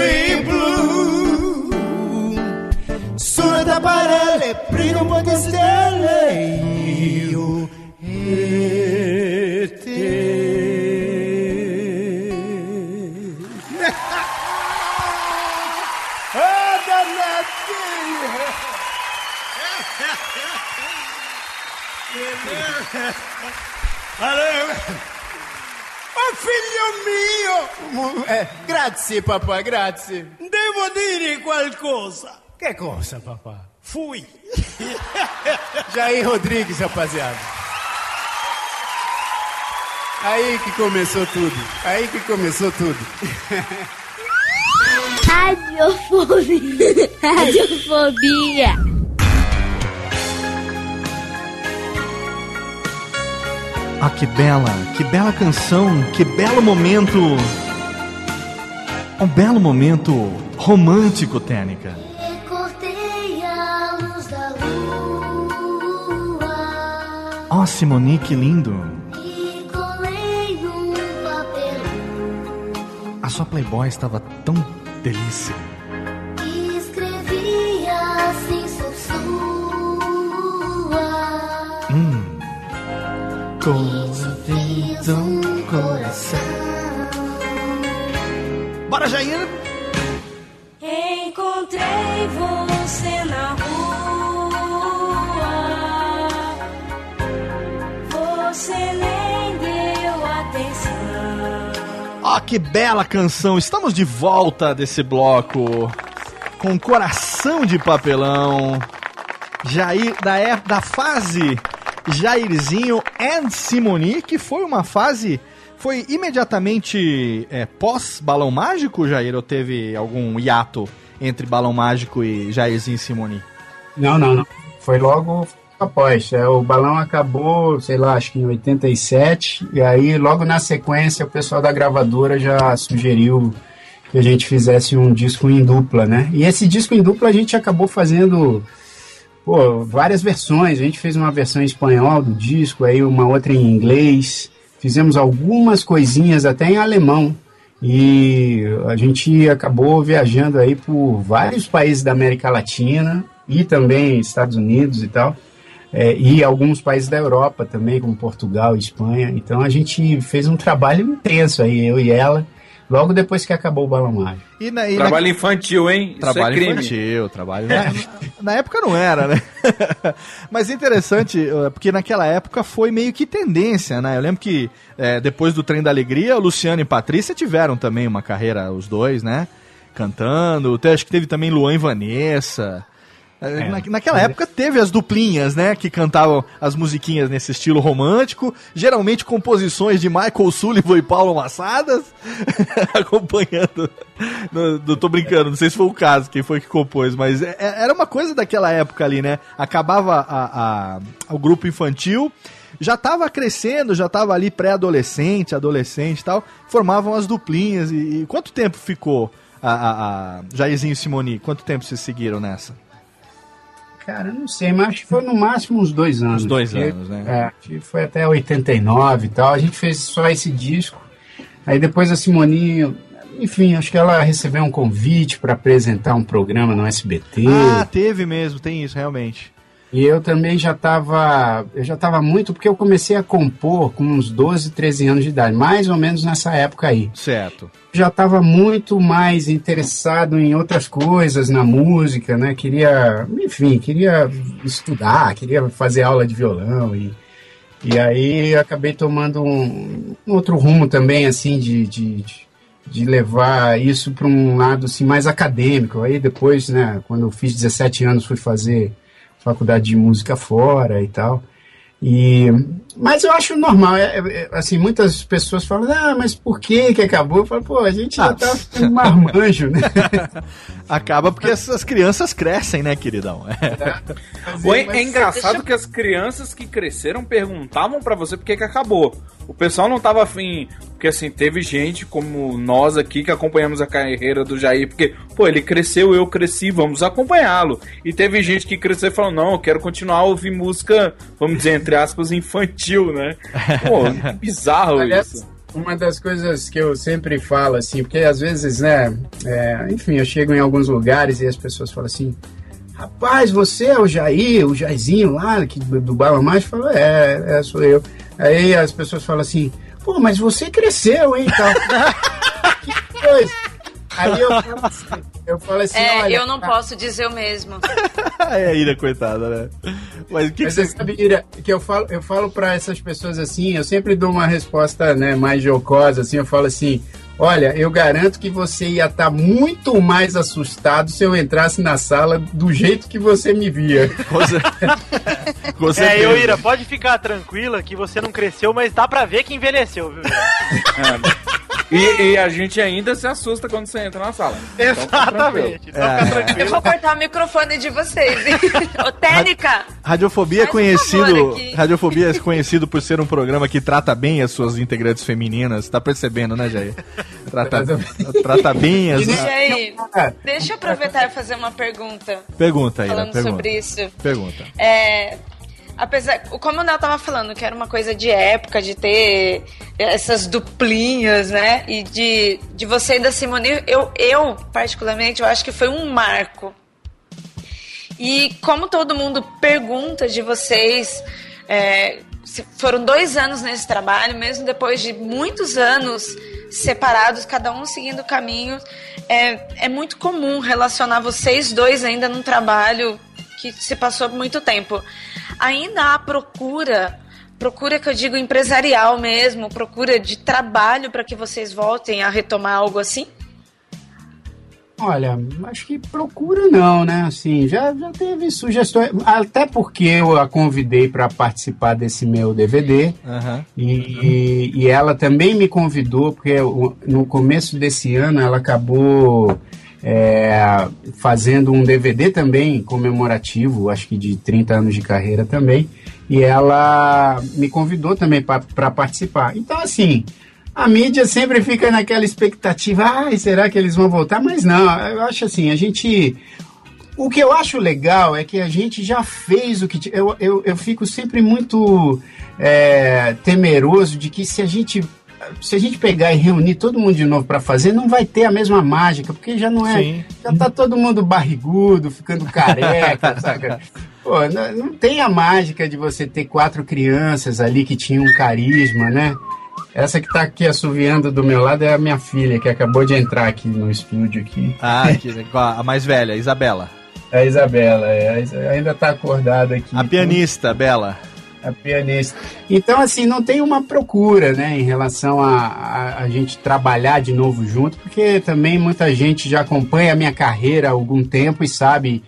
S7: Sulle tapparelle, prima un po' di stelle. Io e te.
S10: Allora, oh figlio mio,
S7: Eh, grazie papà, grazie.
S10: devo dire qualcosa.
S7: Che cosa papà?
S10: Fui.
S7: Jair Rodrigues, rapaziada. Aí que começou tudo. Aí que começou tudo.
S8: Radiofobia. Radiofobia.
S2: Ah, que bela, que bela canção, que belo momento. Um belo momento romântico, Tênica. Ó, Simoni, que lindo. A sua Playboy estava tão delícia. Hum.
S8: Fiz um coração.
S2: Bora, Jair!
S11: Encontrei você na rua.
S2: Que bela canção! Estamos de volta desse bloco com coração de papelão. Jair, da, é- da fase Jairzinho and Simoni, que foi uma fase. Foi imediatamente é, pós Balão Mágico, Jair? Ou teve algum hiato entre Balão Mágico e Jairzinho e Simoni?
S7: Não, não, não. Foi logo após. É, o balão acabou, sei lá, acho que em 87. E aí, logo na sequência, o pessoal da gravadora já sugeriu que a gente fizesse um disco em dupla, né? E esse disco em dupla a gente acabou fazendo pô, várias versões. A gente fez uma versão em espanhol do disco, aí uma outra em inglês. Fizemos algumas coisinhas até em alemão. E a gente acabou viajando aí por vários países da América Latina e também Estados Unidos e tal. É, e alguns países da Europa também, como Portugal Espanha. Então a gente fez um trabalho intenso aí, eu e ela, logo depois que acabou o Balão Mágico.
S2: E na, e
S3: Trabalho infantil, hein? Isso
S2: Trabalho
S3: é crime.
S2: infantil, trabalho. Na, na época não era, né? Mas interessante, eh, porque naquela época foi meio que tendência, né? Eu lembro que eh, depois do Trem da Alegria, Luciano e Patrícia tiveram também uma carreira, os dois, né? Cantando. Acho que teve também Luan e Vanessa. Eh, na- naquela época teve as duplinhas, né? Que cantavam as musiquinhas nesse estilo romântico. Geralmente composições de Michael Sullivan e Paulo Massadas. acompanhando. Não, não tô brincando, não sei se foi o caso, quem foi que compôs, mas é- é- era uma coisa daquela época ali, né? Acabava a, a- o grupo infantil, já tava crescendo, já tava ali pré-adolescente, adolescente e tal, formavam as duplinhas. E, e quanto tempo ficou a, a, a Jairzinho e Simoni? Quanto tempo vocês seguiram nessa?
S7: Cara, eu não sei, mas acho que foi no máximo uns dois anos.
S2: Uns dois
S7: porque,
S2: anos, né?
S7: É, acho que foi até 89 e tal. A gente fez só esse disco. Aí depois a Simoninho, enfim, acho que ela recebeu um convite para apresentar um programa no SBT.
S2: Ah, teve mesmo, tem isso, realmente.
S7: E eu também já estava, eu já estava muito, porque eu comecei a compor com uns 12, 13 anos de idade, mais ou menos nessa época aí.
S2: Certo.
S7: Já estava muito mais interessado em outras coisas na música, né? Queria, enfim, queria estudar, queria fazer aula de violão e e aí acabei tomando um, um outro rumo também, assim, de, de, de- de levar isso para um lado assim, mais acadêmico. Aí depois, né, quando eu fiz 17 anos, fui fazer faculdade de música fora e tal. E, mas eu acho normal, é- é- assim, muitas pessoas falam, ah, mas por que que acabou? Eu falo, pô, a gente já
S2: Ah.
S7: tá ficando marmanjo, né?
S2: Acaba porque essas crianças crescem, né, queridão?
S3: O- É, engraçado que as crianças que cresceram perguntavam pra você por que que acabou. O pessoal não tava afim, porque assim, teve gente como nós aqui que acompanhamos a carreira do Jair, porque, pô, ele cresceu, eu cresci, vamos acompanhá-lo. E teve gente que cresceu e falou, não, eu quero continuar a ouvir música, vamos dizer, entre aspas, infantil, né? Pô, que bizarro
S7: Aliás,
S3: isso.
S7: Uma das coisas que eu sempre falo, assim, porque às vezes, né, é, enfim, eu chego em alguns lugares e as pessoas falam assim, rapaz, você é o Jair, o Jairzinho lá, que, do, Bala Mais? Eu falo, é, é, sou eu. Aí as pessoas falam assim, pô, mas você cresceu, hein, tal. que coisa. Aí eu falo assim, eu falo assim,
S4: É,
S7: olha...
S4: eu não posso dizer o mesmo.
S2: é a Ira, coitada, né? Mas o que, que
S7: Mas
S2: você...
S7: você sabe, Ira, que eu falo, eu falo para essas pessoas assim, eu sempre dou uma resposta né, mais jocosa, assim, eu falo assim, olha, eu garanto que você ia estar muito mais assustado se eu entrasse na sala do jeito que você me via.
S2: Com
S5: É,
S2: certeza.
S5: eu, Ira, pode ficar tranquila que você não cresceu, mas dá pra ver que envelheceu, viu?
S3: E, e a gente ainda se assusta quando você entra na sala. Então.
S5: Exatamente. Então fica
S4: Eu vou cortar o microfone de vocês. hein? Ô, Técnica!
S2: Radiofobia é conhecido. Radiofobia é conhecido por ser um programa que trata bem as suas integrantes femininas. Tá percebendo, né, Jair? Trata, trata bem as.
S4: E aí,
S7: Ah,
S4: deixa eu aproveitar e fazer uma pergunta.
S2: Pergunta aí,
S4: Falando
S2: pergunta.
S4: sobre isso.
S2: Pergunta.
S4: É, apesar, como o Nel tava falando, que era uma coisa de época, de ter essas duplinhas, né? E de, de você e da Simone, eu, eu, particularmente, eu acho que foi um marco. E como todo mundo pergunta de vocês, é, foram dois anos nesse trabalho, mesmo depois de muitos anos separados, cada um seguindo caminhos, é, é muito comum relacionar vocês dois ainda num trabalho que se passou muito tempo. Ainda há procura procura que eu digo empresarial mesmo, procura de trabalho para que vocês voltem a retomar algo assim?
S7: Olha, acho que procura não, né? Assim, já, já teve sugestões, até porque eu a convidei para participar desse meu DVD
S2: Aham.
S7: e, e ela também me convidou, porque no começo desse ano ela acabou é, fazendo um DVD também comemorativo, acho que de 30 anos de carreira também, e ela me convidou também para participar. Então, assim, a mídia sempre fica naquela expectativa, ai, será que eles vão voltar? Mas não, eu acho assim, a gente. O que eu acho legal é que a gente já fez o que. Eu, eu, eu fico sempre muito é, temeroso de que se a gente. Se a gente pegar e reunir todo mundo de novo para fazer, não vai ter a mesma mágica, porque já não é.
S2: Sim.
S7: Já tá todo mundo barrigudo, ficando careca, saca? Pô, não, não tem a mágica de você ter quatro crianças ali que tinham um carisma, né? Essa que tá aqui assoviando do meu lado é a minha filha, que acabou de entrar aqui no estúdio aqui.
S2: Ah, que, a mais velha, Isabela.
S7: A Isabela, é, ainda tá acordada aqui.
S2: A pianista, Bela.
S7: A pianista. Então, assim, não tem uma procura, né, em relação a, a, a gente trabalhar de novo junto, porque também muita gente já acompanha a minha carreira há algum tempo e sabe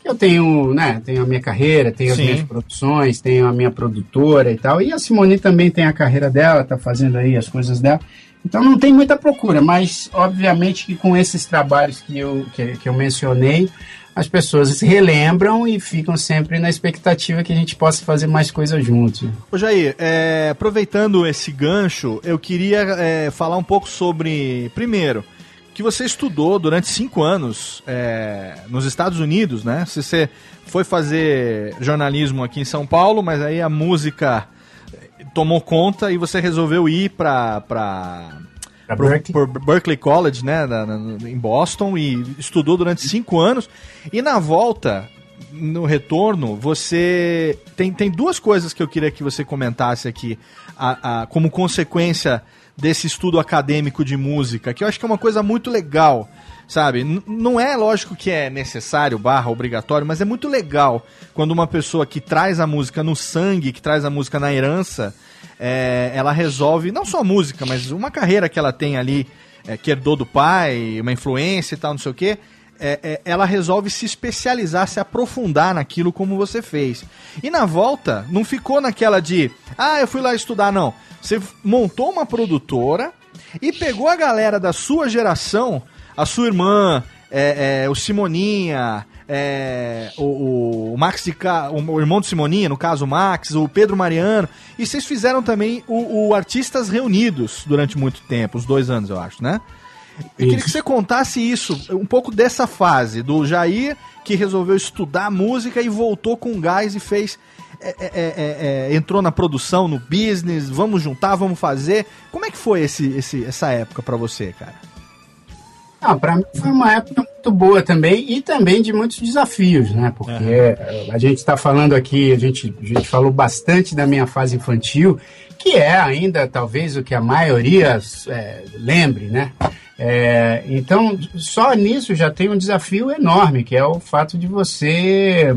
S7: que eu tenho, né, tenho a minha carreira, tenho as
S2: Sim.
S7: minhas produções, tenho a minha produtora e tal. E a Simone também tem a carreira dela, tá fazendo aí as coisas dela. Então não tem muita procura, mas obviamente que com esses trabalhos que eu, que, que eu mencionei, as pessoas se relembram e ficam sempre na expectativa que a gente possa fazer mais coisas juntos.
S2: Ô Jair, é, aproveitando esse gancho, eu queria é, falar um pouco sobre, primeiro, que você estudou durante cinco anos é, nos Estados Unidos, né? Você foi fazer jornalismo aqui em São Paulo, mas aí a música tomou conta e você resolveu ir para
S7: Pra
S2: pro-
S7: Berkeley.
S2: Berkeley College, né, na- na- em Boston, e estudou durante cinco anos. E na volta, no retorno, você tem, tem duas coisas que eu queria que você comentasse aqui, a- a- como consequência desse estudo acadêmico de música, que eu acho que é uma coisa muito legal. Sabe, N- não é lógico que é necessário, barra, obrigatório, mas é muito legal quando uma pessoa que traz a música no sangue, que traz a música na herança, é, ela resolve, não só a música, mas uma carreira que ela tem ali, é, que herdou do pai, uma influência e tal, não sei o quê, é, é, ela resolve se especializar, se aprofundar naquilo como você fez. E na volta, não ficou naquela de, ah, eu fui lá estudar, não. Você montou uma produtora e pegou a galera da sua geração, a sua irmã, é, é, o Simoninha, é, o, o Max de Ca... o, irmão do Simoninha, no caso o Max, o Pedro Mariano, e vocês fizeram também o, o Artistas Reunidos durante muito tempo, uns dois anos, eu acho, né? Eu queria que você contasse isso, um pouco dessa fase, do Jair que resolveu estudar música e voltou com gás e fez. é, é, é, é, entrou na produção, no business, vamos juntar, vamos fazer. Como é que foi esse, esse, essa época pra você, cara?
S7: Ah, para mim foi uma época muito boa também e também de muitos desafios, né? Porque eh, a gente está falando aqui, a gente, a gente falou bastante da minha fase infantil, que é ainda talvez o que a maioria eh, lembre, né? Eh, então, só nisso já tem um desafio enorme, que é o fato de você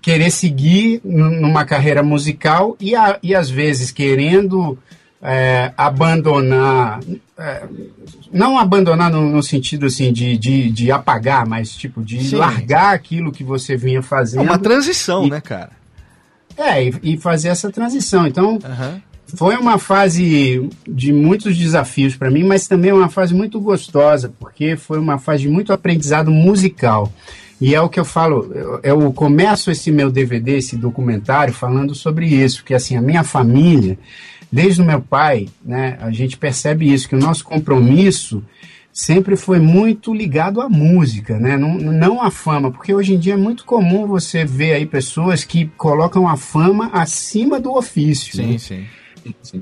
S7: querer seguir numa carreira musical e, a- e às vezes querendo é, abandonar, é, não abandonar no, no sentido assim de, de, de apagar, mas tipo de
S2: Sim.
S7: largar aquilo que você vinha
S2: É
S7: fazendo.
S2: uma transição, né, cara?
S7: É, e, e fazer essa transição. Então, foi uma fase de muitos desafios para mim, mas também uma fase muito gostosa, porque foi uma fase de muito aprendizado musical. E é o que eu falo, eu, eu começo esse meu DVD, esse documentário, falando sobre isso, que assim, a minha família, desde o meu pai, né, a gente percebe isso, que o nosso compromisso sempre foi muito ligado à música, né? Não, não à fama, porque hoje em dia é muito comum você ver aí pessoas que colocam a fama acima do ofício.
S2: Sim,
S7: né?
S2: sim.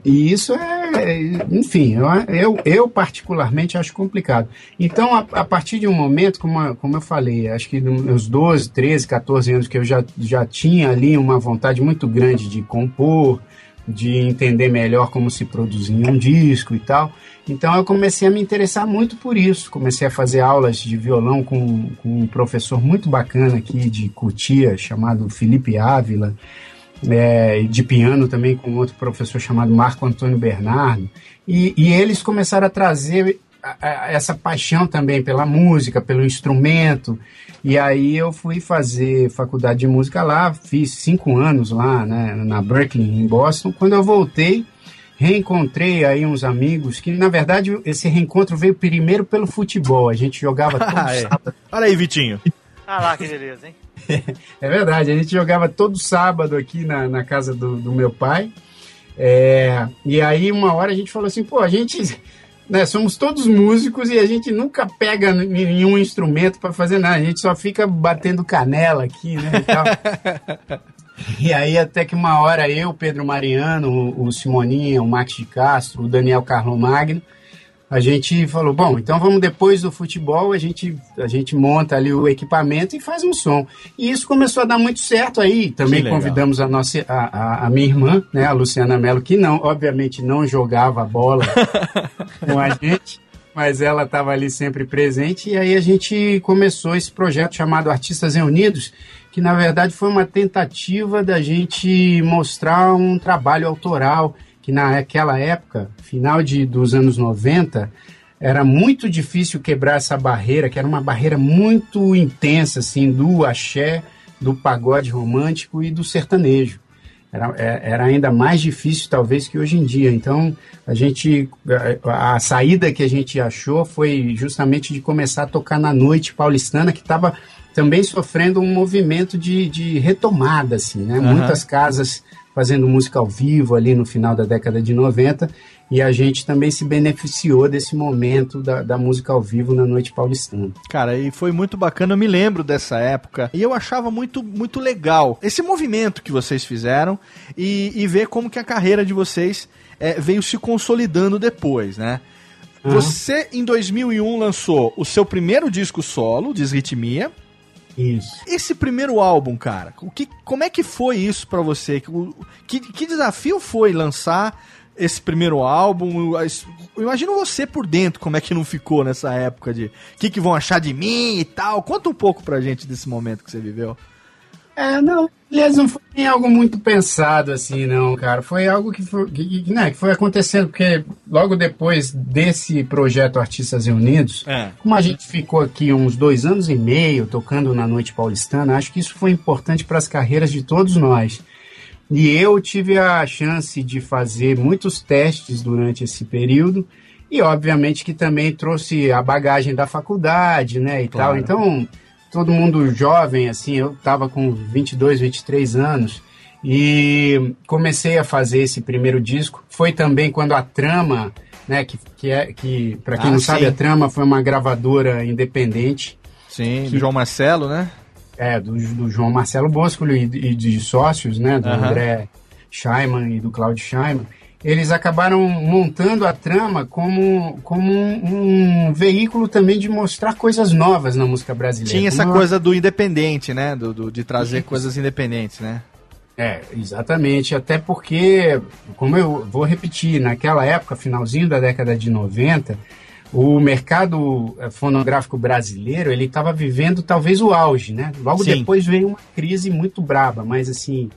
S7: E isso é, enfim, eu, eu, particularmente acho complicado. Então, a, a partir de um momento, como, a- como eu falei, acho que nos meus 12, 13, 14 anos que eu já, já tinha ali uma vontade muito grande de compor, de entender melhor como se produzia um disco e tal. Então eu comecei a me interessar muito por isso. Comecei a fazer aulas de violão com, com um professor muito bacana aqui de Cotia, chamado Felipe Ávila. é, de piano também com outro professor chamado Marco Antônio Bernardo. E, e eles começaram a trazer a- a- essa paixão também pela música, pelo instrumento. E aí eu fui fazer faculdade de música lá, fiz cinco anos lá, né, na Berkeley, em Boston. Quando eu voltei, reencontrei aí uns amigos que, na verdade, esse reencontro veio primeiro pelo futebol. A gente jogava todo
S2: Ah, é.
S7: sábado.
S2: Olha aí, Vitinho.
S5: Ah lá, que beleza, hein?
S7: É verdade, a gente jogava todo sábado aqui na, na casa do, do meu pai. É, e aí, uma hora a gente falou assim: pô, a gente. Né, somos todos músicos e a gente nunca pega nenhum instrumento para fazer nada, a gente só fica batendo canela aqui, né? E, e aí, até que uma hora eu, Pedro Mariano, o, o Simoninha, o Max de Castro, o Daniel Carlo Magno, a gente falou, bom, então vamos depois do futebol, a gente, a gente monta ali o equipamento e faz um som. E isso começou a dar muito certo aí. Também convidamos a nossa a, a, a minha irmã, né, a Luciana Mello, que não, obviamente não jogava bola com a gente, mas ela estava ali sempre presente. E aí a gente começou esse projeto chamado Artistas Reunidos, que na verdade foi uma tentativa da gente mostrar um trabalho autoral que naquela época, final de, dos anos 90, era muito difícil quebrar essa barreira, que era uma barreira muito intensa, assim, do axé, do pagode romântico e do sertanejo. Era, é- era ainda mais difícil, talvez, que hoje em dia. Então, a gente, a, a saída que a gente achou foi justamente de começar a tocar na noite paulistana, que estava também sofrendo um movimento de, de retomada, assim, né?
S2: Aham.
S7: Muitas casas fazendo música ao vivo ali no final da década de 90 e a gente também se beneficiou desse momento da, da música ao vivo na noite paulistana.
S2: Cara, e foi muito bacana, eu me lembro dessa época. E eu achava muito, muito legal esse movimento que vocês fizeram e, e ver como que a carreira de vocês é, veio se consolidando depois, né?
S7: Uhum.
S2: Você, em 2001, lançou o seu primeiro disco solo, Desritmia.
S7: Isso.
S2: Esse primeiro álbum, cara, o que, como é que foi isso pra você? Que, que desafio foi lançar esse primeiro álbum? Eu imagino você por dentro, como é que não ficou nessa época de o que, que vão achar de mim e tal. Conta um pouco pra gente desse momento que você viveu.
S7: É, não, aliás, não foi nem algo muito pensado assim, não, cara. Foi algo que foi, que, que, né, que foi acontecendo, porque logo depois desse projeto Artistas Reunidos,
S2: É.
S7: como a gente ficou aqui uns dois anos e meio tocando na Noite Paulistana, acho que isso foi importante para as carreiras de todos nós. E eu tive a chance de fazer muitos testes durante esse período. E obviamente que também trouxe a bagagem da faculdade, né, e
S2: Claro.
S7: tal. Então, todo mundo jovem, assim, eu estava com 22, 23 anos e comecei a fazer esse primeiro disco. Foi também quando a Trama, né, que, que, é, que para quem
S2: Ah,
S7: não sabe,
S2: sim.
S7: a Trama foi uma gravadora independente.
S2: Sim, do João Marcelo, né?
S7: É, do, do João Marcelo Bosco e, e de sócios, né, do. André Scheiman e do Claudio Scheiman. Eles acabaram montando a trama como, como um, um veículo também de mostrar coisas novas na música brasileira.
S2: Tinha essa
S7: Como
S2: coisa do independente, né? Do, do- de trazer
S7: Isso.
S2: coisas independentes, né?
S7: É, exatamente. Até porque, como eu vou repetir, naquela época, finalzinho da década de 90, o mercado eh, fonográfico brasileiro ele estava vivendo talvez o auge, né? Logo
S2: Sim.
S7: depois veio uma crise muito braba, mas assim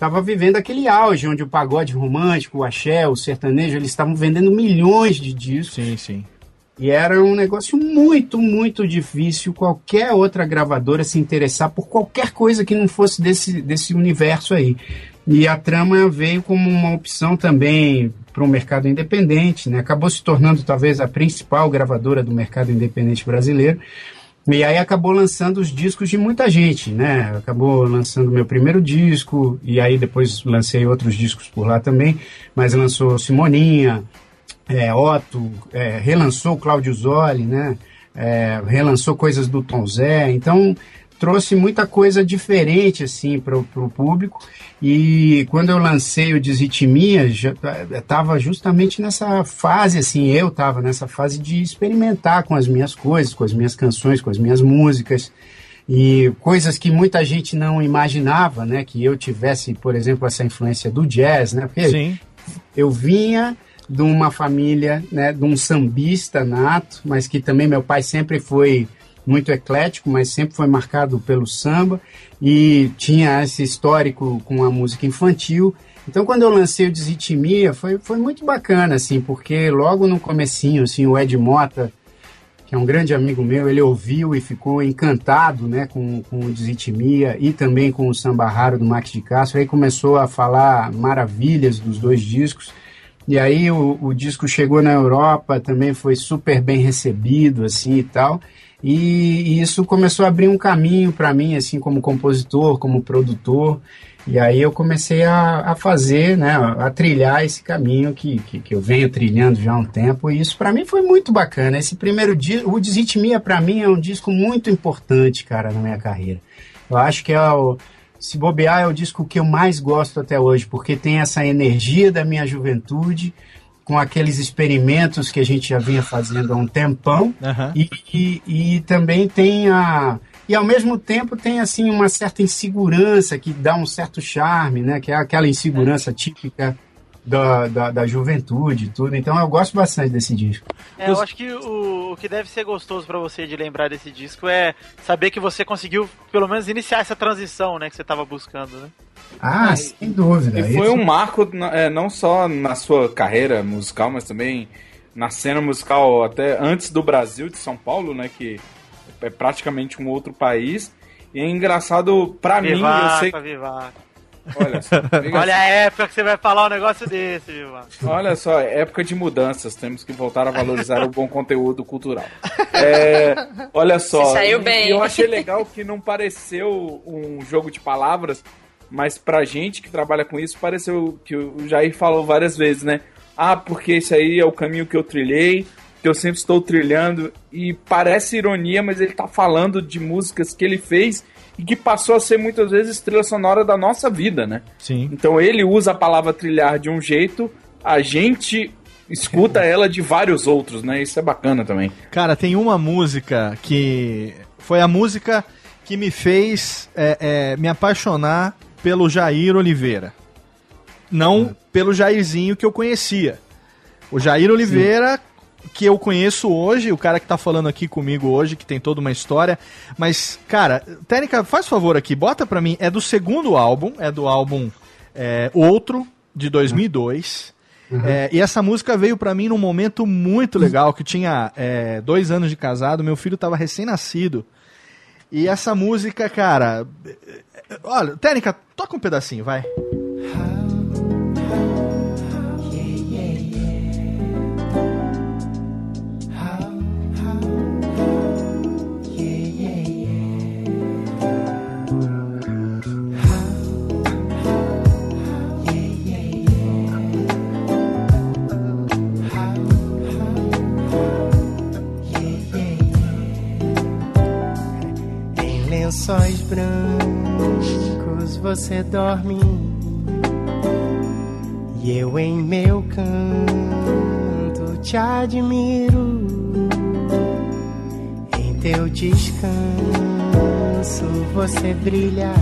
S7: estava vivendo aquele auge onde o pagode romântico, o axé, o sertanejo, eles estavam vendendo milhões de discos.
S2: Sim, sim.
S7: E era um negócio muito, muito difícil qualquer outra gravadora se interessar por qualquer coisa que não fosse desse, desse universo aí. E a Trama veio como uma opção também para o mercado independente, né? acabou se tornando talvez a principal gravadora do mercado independente brasileiro. E aí acabou lançando os discos de muita gente, né? Acabou lançando meu primeiro disco, e aí depois lancei outros discos por lá também, mas lançou Simoninha, é, Otto, é, relançou Cláudio Zoli, né? É, relançou coisas do Tom Zé, então trouxe muita coisa diferente assim para o público e quando eu lancei o Desritmia já estava justamente nessa fase assim eu estava nessa fase de experimentar com as minhas coisas com as minhas canções com as minhas músicas e coisas que muita gente não imaginava né que eu tivesse por exemplo essa influência do jazz né porque
S2: Sim.
S7: eu vinha de uma família, né, de um sambista nato, mas que também meu pai sempre foi muito eclético, mas sempre foi marcado pelo samba e tinha esse histórico com a música infantil. Então, quando eu lancei o Desritmia, foi, foi muito bacana, assim, porque logo no comecinho, assim, o Ed Mota, que é um grande amigo meu, ele ouviu e ficou encantado, né, com, com o Desritmia e também com o Samba Raro do Max de Castro. Aí começou a falar maravilhas dos dois discos. E aí o, o disco chegou na Europa, também foi super bem recebido, assim, e tal. E, e isso começou a abrir um caminho para mim, assim, como compositor, como produtor. E aí eu comecei a, a fazer, né, a trilhar esse caminho que, que, que eu venho trilhando já há um tempo. E isso para mim foi muito bacana. Esse primeiro disco, o Desritmia para mim é um disco muito importante, cara, na minha carreira. Eu acho que é o, se bobear é o disco que eu mais gosto até hoje, porque tem essa energia da minha juventude, com aqueles experimentos que a gente já vinha fazendo há um tempão,
S2: Aham.
S7: e, e, e também tem a. E ao mesmo tempo tem assim uma certa insegurança que dá um certo charme, né? Que é aquela insegurança típica da, da, da juventude e tudo. Então eu gosto bastante desse disco.
S5: É, eu acho que o, o que deve ser gostoso pra você de lembrar desse disco é saber que você conseguiu, pelo menos, iniciar essa transição, né, que você tava buscando, né?
S7: Ah, sem dúvida.
S3: E foi
S7: Esse-
S3: um marco é, não só na sua carreira musical, mas também na cena musical até antes do Brasil, de São Paulo, né? Que é praticamente um outro país. E é engraçado pra mim, eu sei
S5: Vivaca, Vivaca.
S3: Olha só,
S5: Olha a época que você vai falar um negócio desse, Vivaca.
S3: Olha só, é época de mudanças, temos que voltar a valorizar o bom conteúdo cultural. É, olha só,
S4: saiu bem.
S3: e eu achei legal que não pareceu um jogo de palavras, mas pra gente que trabalha com isso, pareceu que o Jair falou várias vezes, né? Ah, porque esse aí é o caminho que eu trilhei, que eu sempre estou trilhando, e parece ironia, mas ele tá falando de músicas que ele fez e que passou a ser muitas vezes trilha sonora da nossa vida, né?
S2: Sim.
S3: Então ele usa a palavra trilhar de um jeito, a gente escuta ela de vários outros, né? Isso é bacana também.
S2: Cara, tem uma música que foi a música que me fez é, é, me apaixonar pelo Jair Oliveira. Não pelo Jairzinho que eu conhecia. O Jair Oliveira, que eu conheço hoje, o cara que tá falando aqui comigo hoje, que tem toda uma história. Mas, cara, Técnica, faz favor aqui, bota pra mim. É do segundo álbum, é do álbum é, Outro, de 2002. É, e essa música veio pra mim num momento muito legal, que tinha é, dois anos de casado, meu filho tava recém-nascido. E essa música, cara. Olha, Técnica, toca um pedacinho, vai.
S12: Lençóis brancos você dorme e eu em meu canto te admiro. Em teu descanso você brilha,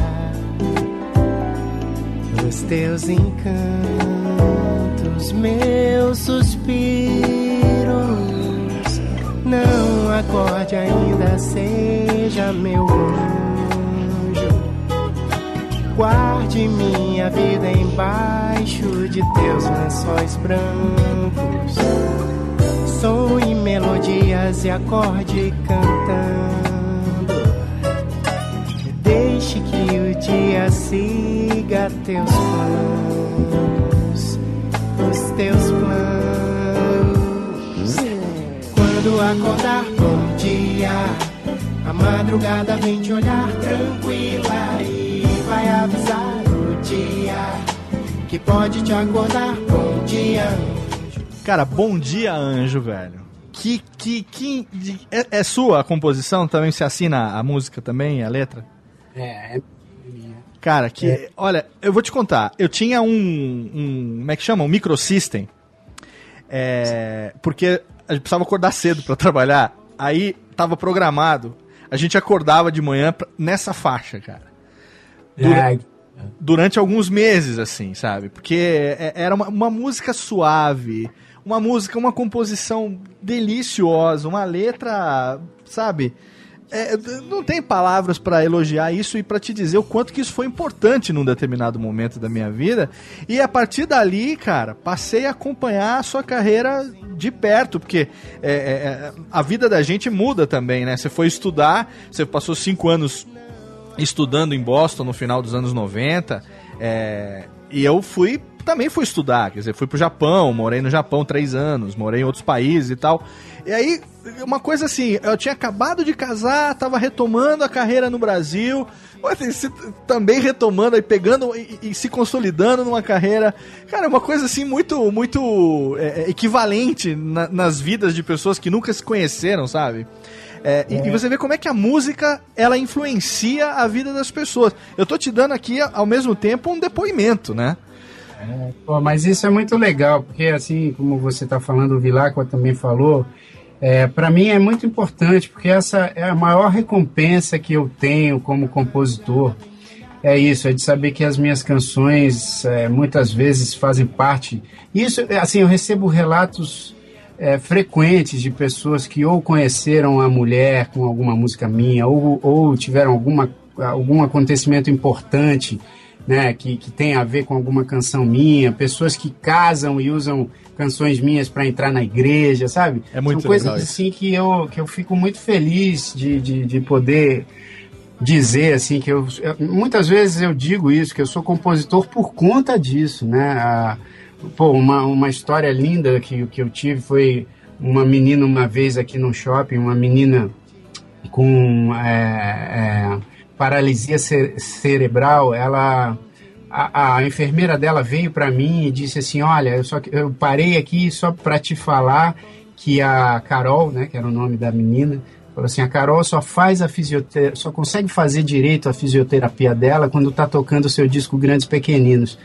S12: nos teus encantos meus suspiros. Não acorde ainda, seja meu anjo. Guarde minha vida embaixo de teus lençóis brancos. Sonhe melodias e acorde cantando. Deixe que o dia siga teus planos, os teus planos. Quando acordar, bom dia. A madrugada vem te olhar tranquila e vai avisar o dia que pode te acordar. Bom dia.
S2: Cara, Bom Dia Anjo, velho. Que, que, que. de- é, é sua a composição? Também se assina a música também, a letra?
S7: É, é
S2: Cara, que. Olha, eu vou te contar. Eu tinha um. um como é que chama? Um microsystem. É, porque a gente precisava acordar cedo pra trabalhar. Aí tava programado. A gente acordava de manhã pra- nessa faixa, cara. Dura-
S7: É,
S2: durante alguns meses, assim, sabe? Porque é- era uma, uma música suave, uma música, uma composição deliciosa, uma letra, sabe? é, não tem palavras pra elogiar isso e pra te dizer o quanto que isso foi importante num determinado momento da minha vida. E a partir dali, cara, passei a acompanhar a sua carreira de perto, porque é, é, é, a vida da gente muda também, né? Você foi estudar, você passou cinco anos estudando em Boston no final dos anos 90, é, e eu fui também fui estudar, quer dizer, fui pro Japão, morei no Japão três anos, morei em outros países e tal. E aí, uma coisa assim, eu tinha acabado de casar, tava retomando a carreira no Brasil, assim, também retomando e pegando e, e se consolidando numa carreira. Cara, é uma coisa assim muito, muito é, é, equivalente na- nas vidas de pessoas que nunca se conheceram, sabe? É, e- E, você vê como é que a música ela influencia a vida das pessoas. Eu tô te dando aqui ao mesmo tempo um depoimento, né?
S7: Pô, mas isso é muito legal, porque assim, como você está falando, o Vilacqua também falou, é, para mim é muito importante, porque essa é a maior recompensa que eu tenho como compositor. É isso, é de saber que as minhas canções é, muitas vezes fazem parte. Isso, é, assim, eu recebo relatos é, frequentes de pessoas que ou conheceram a mulher com alguma música minha, ou, ou tiveram alguma, algum acontecimento importante né, que, que tem a ver com alguma canção minha, pessoas que casam e usam canções minhas para entrar na igreja, sabe?
S2: É muito
S7: São coisas assim que eu, que eu fico muito feliz de, de, de poder dizer assim que eu, eu- muitas vezes eu digo isso que eu sou compositor por conta disso né A- pô uma, uma história linda que, que eu tive foi uma menina uma vez aqui no shopping uma menina com é, é, paralisia ce- cerebral ela a, a enfermeira dela veio para mim e disse assim olha eu só eu parei aqui só para te falar que a Carol né que era o nome da menina Falou assim, a Carol só faz a fisioterapia, só consegue fazer direito a fisioterapia dela quando tá tocando o seu disco Grandes Pequeninos.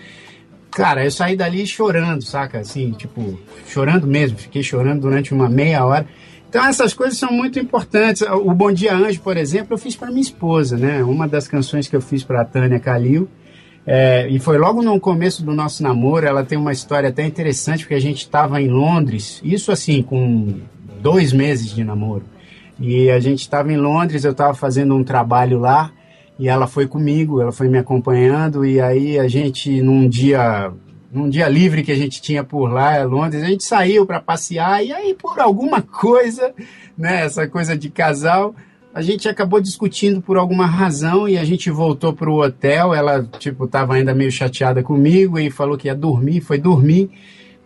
S7: Cara, eu saí dali chorando, saca? Assim, tipo, chorando mesmo. Fiquei chorando durante uma meia hora. Então essas coisas são muito importantes. O Bom Dia Anjo, por exemplo, eu fiz para minha esposa, né? Uma das canções que eu fiz para a Tânia Kalil. É, e foi logo no começo do nosso namoro. Ela tem uma história até interessante, porque a gente estava em Londres, isso assim, com dois meses de namoro. E a gente estava em Londres, eu estava fazendo um trabalho lá, e ela foi comigo, ela foi me acompanhando, e aí a gente, num dia, num dia livre que a gente tinha por lá, em Londres, a gente saiu para passear, e aí por alguma coisa, né, essa coisa de casal, a gente acabou discutindo por alguma razão e a gente voltou pro hotel. Ela, tipo, tava ainda meio chateada comigo e falou que ia dormir, foi dormir.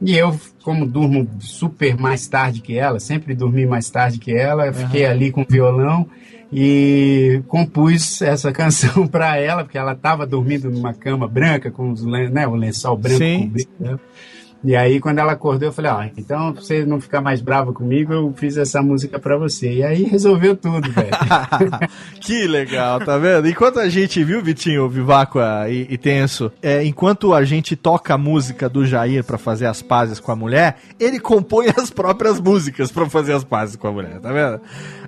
S7: E eu, como durmo super mais tarde que ela, sempre dormi mais tarde que ela, fiquei ali com o violão e compus essa canção para ela, porque ela estava dormindo numa cama branca com os, né, o lençol branco
S2: Sim.
S7: cobrindo ela. E aí, quando ela acordou, eu falei: Ó, então, pra você não ficar mais brava comigo, eu fiz essa música pra você. E aí resolveu tudo, velho.
S2: que legal, tá vendo? Enquanto a gente viu, Vitinho, Viváqua e, e Tenso, é, enquanto a gente toca a música do Jair pra fazer as pazes com a mulher, ele compõe as próprias músicas pra fazer as pazes com a mulher, tá vendo?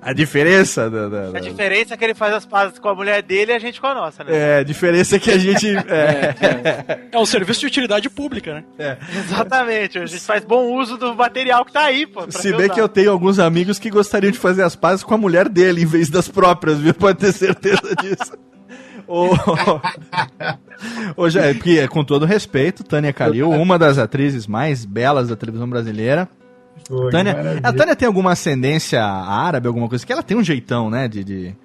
S2: A diferença da. da-
S5: A
S2: da-
S5: diferença é que ele faz as pazes com a mulher dele e a gente com a nossa, né?
S2: É, a diferença é que a gente. É,
S6: É um serviço de utilidade pública, né?
S2: é.
S5: Exatamente, a gente faz bom uso do material que tá aí, pô.
S2: Se bem
S5: usado.
S2: que eu tenho alguns amigos que gostariam de fazer as pazes com a mulher dele em vez das próprias, viu? Pode ter certeza disso. Ô, Ô, Jair, porque, com todo respeito, Tânia Kalil, uma das atrizes mais belas da televisão brasileira.
S7: Foi,
S2: Tânia, a Tânia tem alguma ascendência árabe, alguma coisa? Que ela tem um jeitão, né? De, de...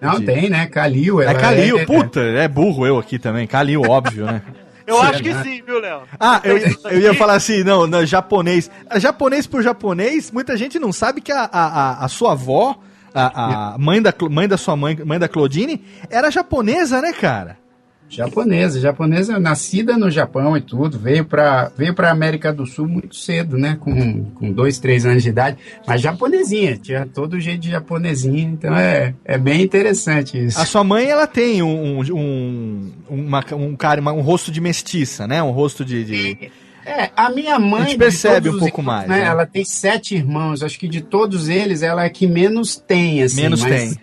S7: Não,
S2: de-
S7: tem, né? Kalil.
S2: É
S7: ela
S2: Kalil,
S7: é-
S2: puta, é burro eu aqui também. Kalil, óbvio, né?
S5: Eu
S7: Sim,
S5: acho que
S7: né?
S5: sim, viu, Léo?
S2: Ah, eu, eu ia falar assim, não, não, japonês. A japonês por japonês, muita gente não sabe que a, a, a- a sua avó, a, a mãe, da, mãe da sua mãe, mãe da Claudine, era japonesa, né, cara?
S7: Japonesa, japonesa nascida no Japão e tudo, veio para veio para América do Sul muito cedo, né? Com, com dois, três anos de idade, mas japonesinha, tinha todo jeito de japonesinha, então é, é bem interessante isso.
S2: A sua mãe, ela tem um, um, uma, um cara, um rosto de mestiça, né? Um rosto de... de-
S7: É, a minha mãe.
S2: A gente percebe um pouco
S7: irmãos,
S2: mais,
S7: Né,
S2: né?
S7: Ela tem sete irmãos, acho que de todos eles ela é que menos tem, assim.
S2: Menos tem.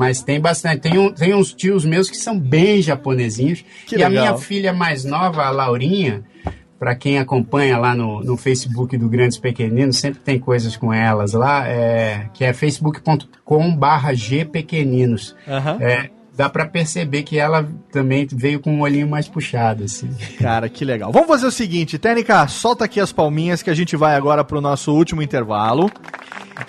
S7: Mas tem bastante. Tem, um, tem uns tios meus que são bem japonesinhos.
S2: Que
S7: e a
S2: legal.
S7: minha filha mais nova, a Laurinha, para quem acompanha lá no, no Facebook do Grandes Pequeninos, sempre tem coisas com elas lá, é, que é facebook.com barra gpequeninos.
S2: Aham.
S7: É, dá para perceber que ela também veio com um olhinho mais puxado, assim.
S2: Cara, que legal. Vamos fazer o seguinte, Tênica, solta aqui as palminhas que a gente vai agora pro nosso último intervalo.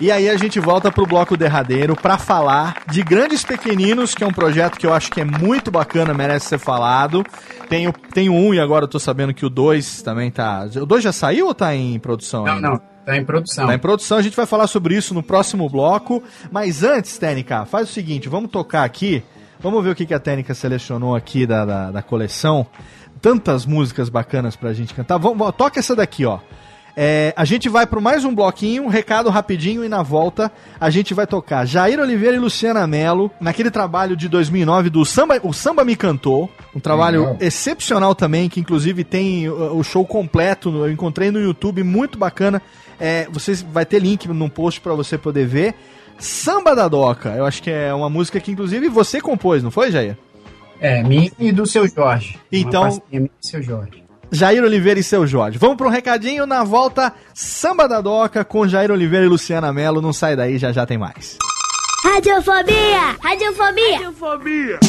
S2: E aí a gente volta pro bloco derradeiro pra falar de Grandes Pequeninos, que é um projeto que eu acho que é muito bacana, merece ser falado. Tem o, tem o um e agora eu tô sabendo que o dois também tá... O dois já saiu ou tá em produção
S7: Não,
S2: ainda?
S7: não, tá em produção.
S2: Tá em produção, a gente vai falar sobre isso no próximo bloco. Mas antes, Tênica, faz o seguinte, vamos tocar aqui. Vamos ver o que, que a Tênica selecionou aqui da, da, da coleção. Tantas músicas bacanas pra gente cantar. Vamos, toca essa daqui, ó. É, a gente vai para mais um bloquinho, um recado rapidinho e na volta a gente vai tocar Jair Oliveira e Luciana Mello naquele trabalho de 2009 do Samba, o Samba Me Cantou, um trabalho
S7: Legal.
S2: excepcional também que inclusive tem uh, o show completo, eu encontrei no YouTube, muito bacana. É, vocês vai ter link no post para você poder ver. Samba da Doca, eu acho que é uma música que inclusive você compôs, não foi, Jair?
S7: É, minha e do seu Jorge.
S2: Então-
S7: minha e seu Jorge.
S2: Jair Oliveira e seu Jorge. Vamos para um recadinho na volta. Samba da Doca com Jair Oliveira e Luciana Mello. Não sai daí, já já tem mais.
S8: Radiofobia! Radiofobia! Radiofobia!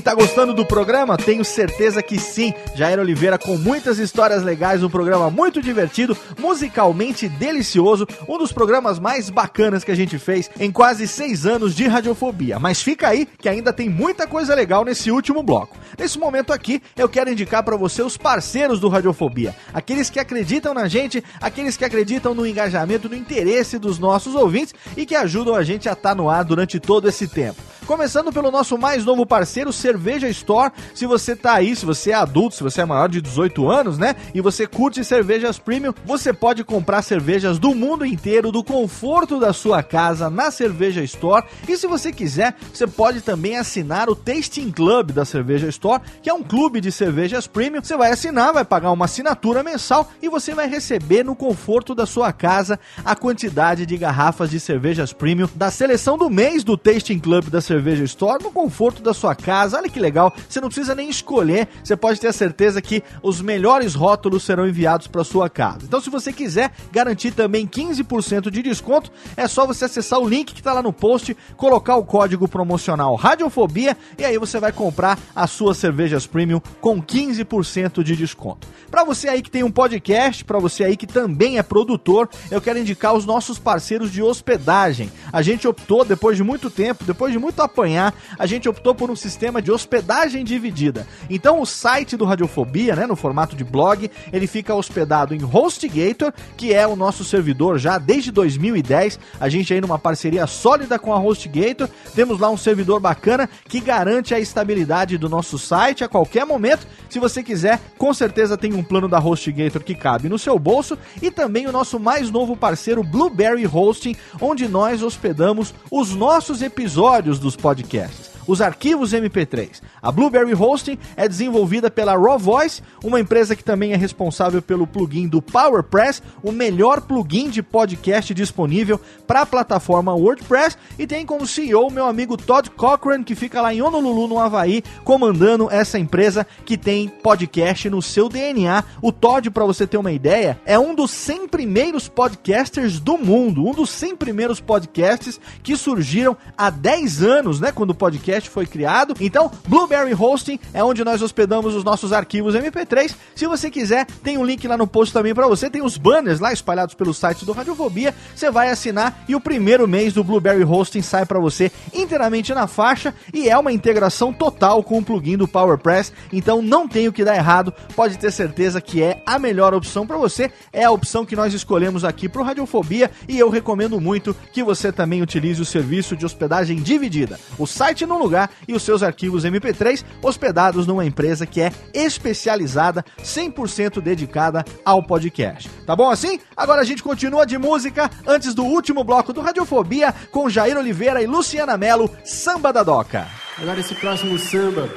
S2: Tá gostando do programa? Tenho certeza que sim. Jair Oliveira com muitas histórias legais, um programa muito divertido, musicalmente delicioso, um dos programas mais bacanas que a gente fez em quase seis anos de radiofobia. Mas fica aí que ainda tem muita coisa legal nesse último bloco. Nesse momento aqui, eu quero indicar para você os parceiros do Radiofobia, aqueles que acreditam na gente, aqueles que acreditam no engajamento, no interesse dos nossos ouvintes e que ajudam a gente a estar no ar durante todo esse tempo. Começando pelo nosso mais novo parceiro, Cerveja Store. Se você tá aí, se você é adulto, se você é maior de 18 anos, né? E você curte cervejas premium, você pode comprar cervejas do mundo inteiro, do conforto da sua casa, na Cerveja Store. E se você quiser, você pode também assinar o Tasting Club da Cerveja Store, que é um clube de cervejas premium. Você vai assinar, vai pagar uma assinatura mensal e você vai receber no conforto da sua casa a quantidade de garrafas de cervejas premium da seleção do mês do Tasting Club da Cerveja Store no conforto da sua casa. Olha que legal, você não precisa nem escolher, você pode ter a certeza que os melhores rótulos serão enviados para sua casa. Então, se você quiser garantir também 15% de desconto, é só você acessar o link que está lá no post, colocar o código promocional Radiofobia e aí você vai comprar as suas cervejas premium com 15% de desconto. Para você aí que tem um podcast, para você aí que também é produtor, eu quero indicar os nossos parceiros de hospedagem. A gente optou depois de muito tempo, depois de muito apanhar, a gente optou por um sistema de hospedagem dividida. Então o site do Radiofobia, né, no formato de blog, ele fica hospedado em HostGator, que é o nosso servidor já desde 2010. A gente aí numa parceria sólida com a HostGator, temos lá um servidor bacana que garante a estabilidade do nosso site a qualquer momento. Se você quiser, com certeza tem um plano da HostGator que cabe no seu bolso e também o nosso mais novo parceiro Blueberry Hosting, onde nós hospedamos os nossos episódios dos podcasts os arquivos MP3. A Blueberry Hosting é desenvolvida pela Raw Voice, uma empresa que também é responsável pelo plugin do PowerPress, o melhor plugin de podcast disponível para a plataforma WordPress, e tem como CEO meu amigo Todd Cochran, que fica lá em Honolulu, no Havaí, comandando essa empresa que tem podcast no seu DNA. O Todd, para você ter uma ideia, é um dos 100 primeiros podcasters do mundo, um dos 100 primeiros podcasts que surgiram há 10 anos, né, quando o podcast foi criado. Então, Blueberry Hosting é onde nós hospedamos os nossos arquivos MP3. Se você quiser, tem um link lá no post também para você. Tem os banners lá espalhados pelo site do Radiofobia. Você vai assinar e o primeiro mês do Blueberry Hosting sai para você inteiramente na faixa e é uma integração total com o plugin do PowerPress. Então, não tem o que dar errado. Pode ter certeza que é a melhor opção para você. É a opção que nós escolhemos aqui para o Radiofobia e eu recomendo muito que você também utilize o serviço de hospedagem dividida. O site num lugar e os seus arquivos MP3 hospedados numa empresa que é especializada, 100% dedicada ao podcast. Tá bom assim? Agora a gente continua de música antes do último bloco do Radiofobia com Jair Oliveira e Luciana Mello, Samba da Doca.
S13: Agora esse próximo samba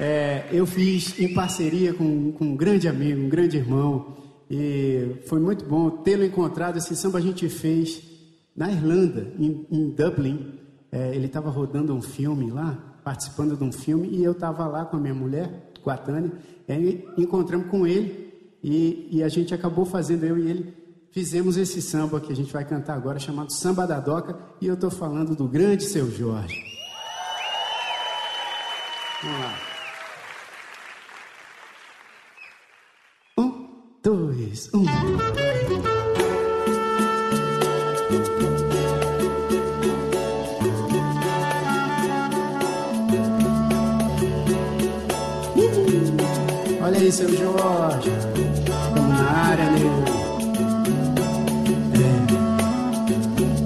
S13: é, eu fiz em parceria com, com um grande amigo, um grande irmão. E foi muito bom tê-lo encontrado. Esse samba a gente fez na Irlanda, em, em Dublin. É, ele estava rodando um filme lá.
S7: participando de um filme e eu estava lá com a minha mulher, com a Tânia, e aí encontramos com ele e, e a gente acabou fazendo, eu e ele, fizemos esse samba que a gente vai cantar agora, chamado Samba da Doca, e eu estou falando do grande Seu Jorge. Vamos lá. Um, dois, um. Aí, seu Jorge. Estamos na área, nego.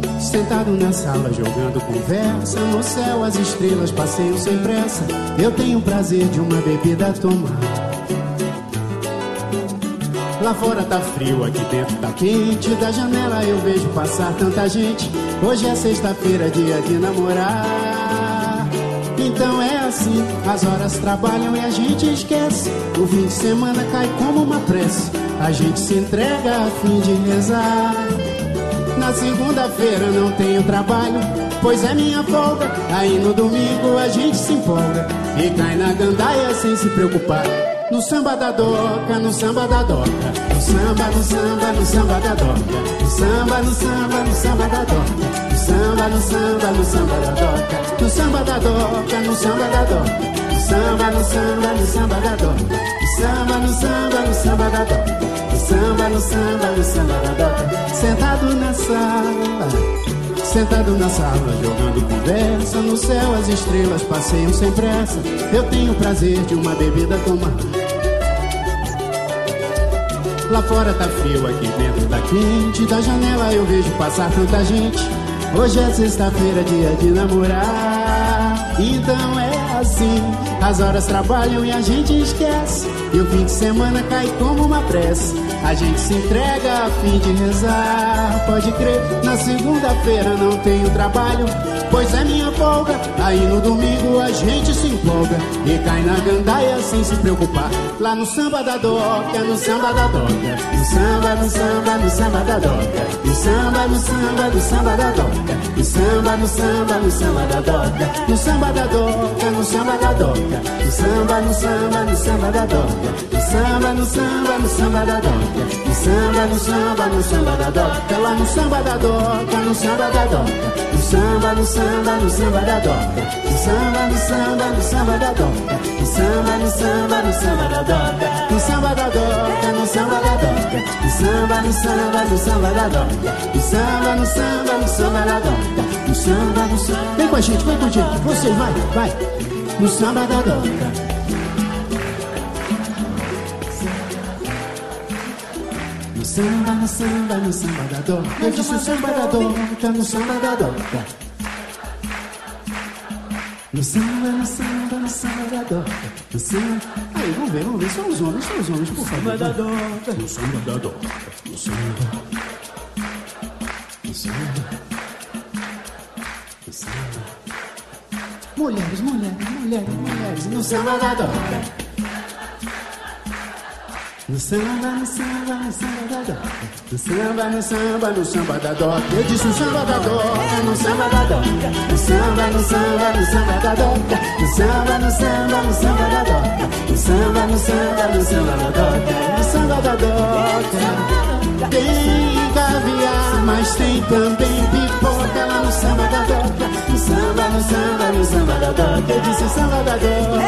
S7: É. Sentado na sala jogando conversa No céu as estrelas passeiam sem pressa Eu tenho o prazer de uma bebida tomar Lá fora tá frio, aqui dentro tá quente Da janela eu vejo passar tanta gente Hoje é sexta-feira, dia de namorar assim, as horas trabalham e a gente esquece O fim de semana cai como uma prece A gente se entrega a fim de rezar na segunda-feira não tenho trabalho, pois é minha folga. Aí no domingo a gente se empolga e cai na gandaia sem se preocupar. No samba da doca, no samba da doca. No samba, no samba, no samba da doca. No samba, no samba, no samba da doca. Samba, no samba, no samba da doca. No samba da doca, no samba da doca. No samba, no samba, no samba da doca. No samba, no samba, no samba da doca. No samba, no samba, no samba da doca. Sentado na sala, sentado na sala, jogando conversa. No céu as estrelas passeiam sem pressa. Eu tenho prazer de uma bebida tomar. Lá fora tá frio, aqui dentro tá quente. Da janela eu vejo passar tanta gente. Hoje é sexta-feira, dia de namorar. Então é assim, as horas trabalham e a gente esquece. E o fim de semana cai como uma prece. A gente se entrega a fim de rezar. Pode crer, na segunda-feira não tenho trabalho, pois é minha folga. Aí no domingo a gente se empolga e cai na gandaia sem se preocupar. Lá no samba da doca, no samba da doca. No samba, no samba, no samba da doca. No samba, no samba, no samba da doca. No samba, no samba, no samba da doca. No samba da doca, no samba da doca. No samba, no samba, no samba da doca. No samba, no samba, no samba da doca. No samba, no samba, no samba da doca. Lá no samba da doca, no samba da doca. No samba, no samba, no samba da doca. No samba, no samba, no samba da doca. No samba, no samba, no samba da doca. No samba da doca, no samba da doca. No samba, no samba, no samba da doca. No samba, no samba, no samba da doca. No samba, no samba. Vem com a gente, vem com a gente. Você vai, vai. No samba da. No samba, no samba, no samba da doca. Eu disse o samba da doca, no samba da doca. No samba, no samba, no samba da doca. No samba. Aí, vamos ver, vamos ver. Só os homens, só os homens, por favor.
S12: Samba da doca.
S7: No samba da doca. No samba. No samba. No samba. Mulheres, mulheres, mulheres, mulheres. No samba da doca. No samba, no samba, no samba da doca. No samba, no samba, no samba da doca. Eu disse no samba da doca, no samba da doca. No samba, no samba, no samba da doca. No samba, no samba, no samba da doca. No samba, no samba, no samba da doca. No samba da doca. Tem caviar, mas tem também pipoca lá no samba da doca. No samba, no samba, no samba da doca. Eu disse samba da doca.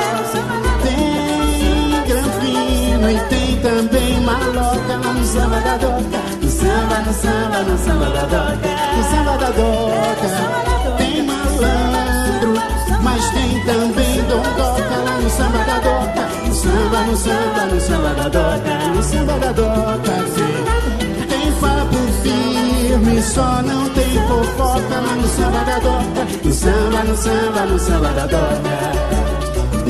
S7: Tem granfino e tem também maloca no samba da doca. No samba, no samba, no samba da doca. No samba da doca. Tem malandro, mas tem também dondoca lá no samba da doca. No samba, no samba, no samba da doca. No samba da doca. Tem papo firme, só não tem fofoca lá no samba da doca. No samba, no samba, no samba da doca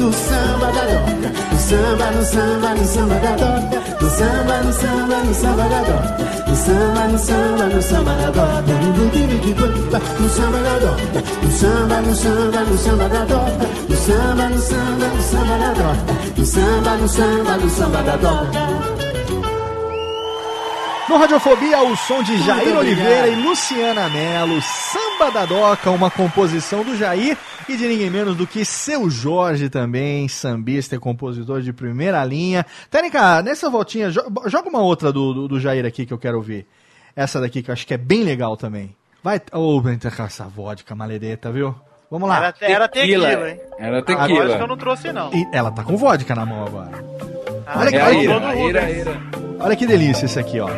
S7: no samba da doca, no samba, no samba, no samba da doca, no samba, no samba, no samba da doca, no samba, no samba, no samba da doca, no samba da doca, no samba, no samba, no samba da doca, no samba, no samba, no samba da doca, no samba, no samba, no samba da doca.
S2: Com Radiofobia, o som de Jair Oliveira e Luciana Mello, Samba da Doca, uma composição do Jair e de ninguém menos do que seu Jorge também, sambista e compositor de primeira linha. Tênica, nessa voltinha, jo- joga uma outra do, do, do Jair aqui que eu quero ouvir. Essa daqui que eu acho que é bem legal também. Vai, ô, oh, essa vodka maledeta, viu? Vamos lá.
S5: Era, era tequila, hein?
S3: Era
S5: Agora acho que eu
S3: tequila.
S5: não trouxe, não.
S2: E ela tá com vodka na mão agora.
S5: Ah,
S2: Olha que,
S3: É
S2: olha que-
S3: ira,
S5: todo
S3: a
S5: mundo,
S3: ira,
S2: olha que delícia esse aqui, ó.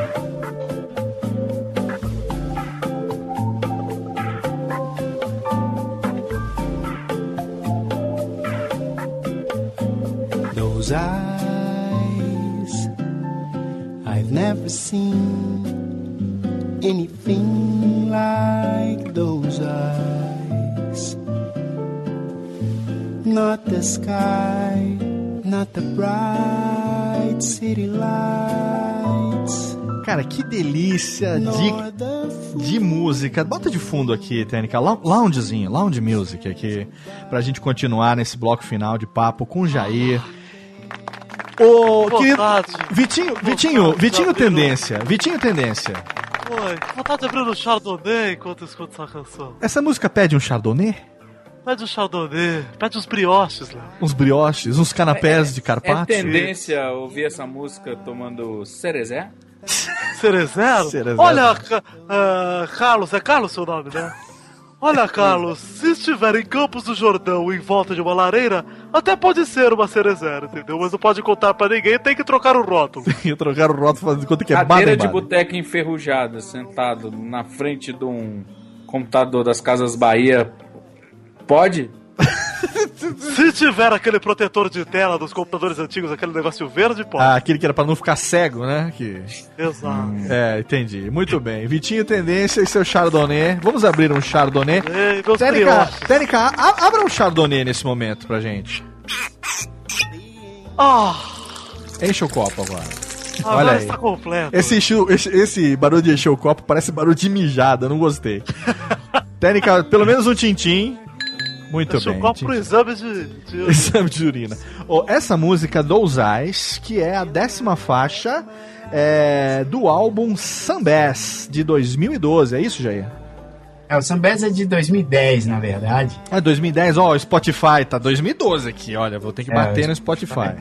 S12: Those eyes, I've never seen anything like those eyes. Not the sky, not the bright city lights.
S2: Cara, que delícia de, de música. Bota de fundo aqui, Tênica. lou- Loungezinho, lounge music aqui. Pra gente continuar nesse bloco final de papo com o Jair. Ô, querido.
S14: vontade.
S2: Vitinho, Vitinho, Vitinho. Tendência. Vitinho Tendência.
S14: Oi, vontade de abrir no Chardonnay enquanto eu escuto essa canção.
S2: Essa música pede um chardonnay?
S14: Pede um Chardonnay, pede uns brioches, Léo.
S2: Uns brioches, uns canapés de
S3: É
S2: carpaccio?
S3: tendência a ouvir essa música tomando cerezé?
S14: Cerezero?
S2: Cerezero.
S14: Olha, ah, Carlos, é Carlos seu nome, né? Olha, Carlos, se estiver em Campos do Jordão em volta de uma lareira, até pode ser uma cerezera, entendeu? Mas não pode contar pra ninguém, tem que trocar o rótulo.
S2: E trocaram o rótulo fazendo de conta que é
S3: Cadeira
S2: Baden
S3: de boteca enferrujada, sentado na frente de um computador das Casas Bahia. Pode?
S14: Se tiver aquele protetor de tela dos computadores antigos, aquele negócio verde, pode.
S2: Ah, aquele que era pra não ficar cego, né? Que...
S14: Exato.
S2: É, entendi. Muito bem. Vitinho Tendência e seu Chardonnay. Vamos abrir um Chardonnay.
S14: Ei,
S2: Tênica. Tênica, abra um Chardonnay nesse momento pra gente.
S14: Ah,
S2: Enche o copo agora.
S14: agora
S2: Olha aí.
S14: está completo.
S2: Esse, esse, esse barulho de encher o copo parece barulho de mijada, não gostei. Tênica, pelo menos um tintim. Muito
S14: Deixa
S2: bem.
S14: o copo
S2: tintim.
S14: pro exame de... de...
S2: Exame de urina. Ó, essa música Those Eyes, que é a décima faixa é, do álbum Sambés, de 2012. É isso, Jair?
S7: É, o Sambés é de 2010, na verdade.
S2: É 2010, ó, o Spotify tá 2012 aqui, olha, vou ter que
S7: É,
S2: bater
S7: o
S2: no Spotify.
S7: É,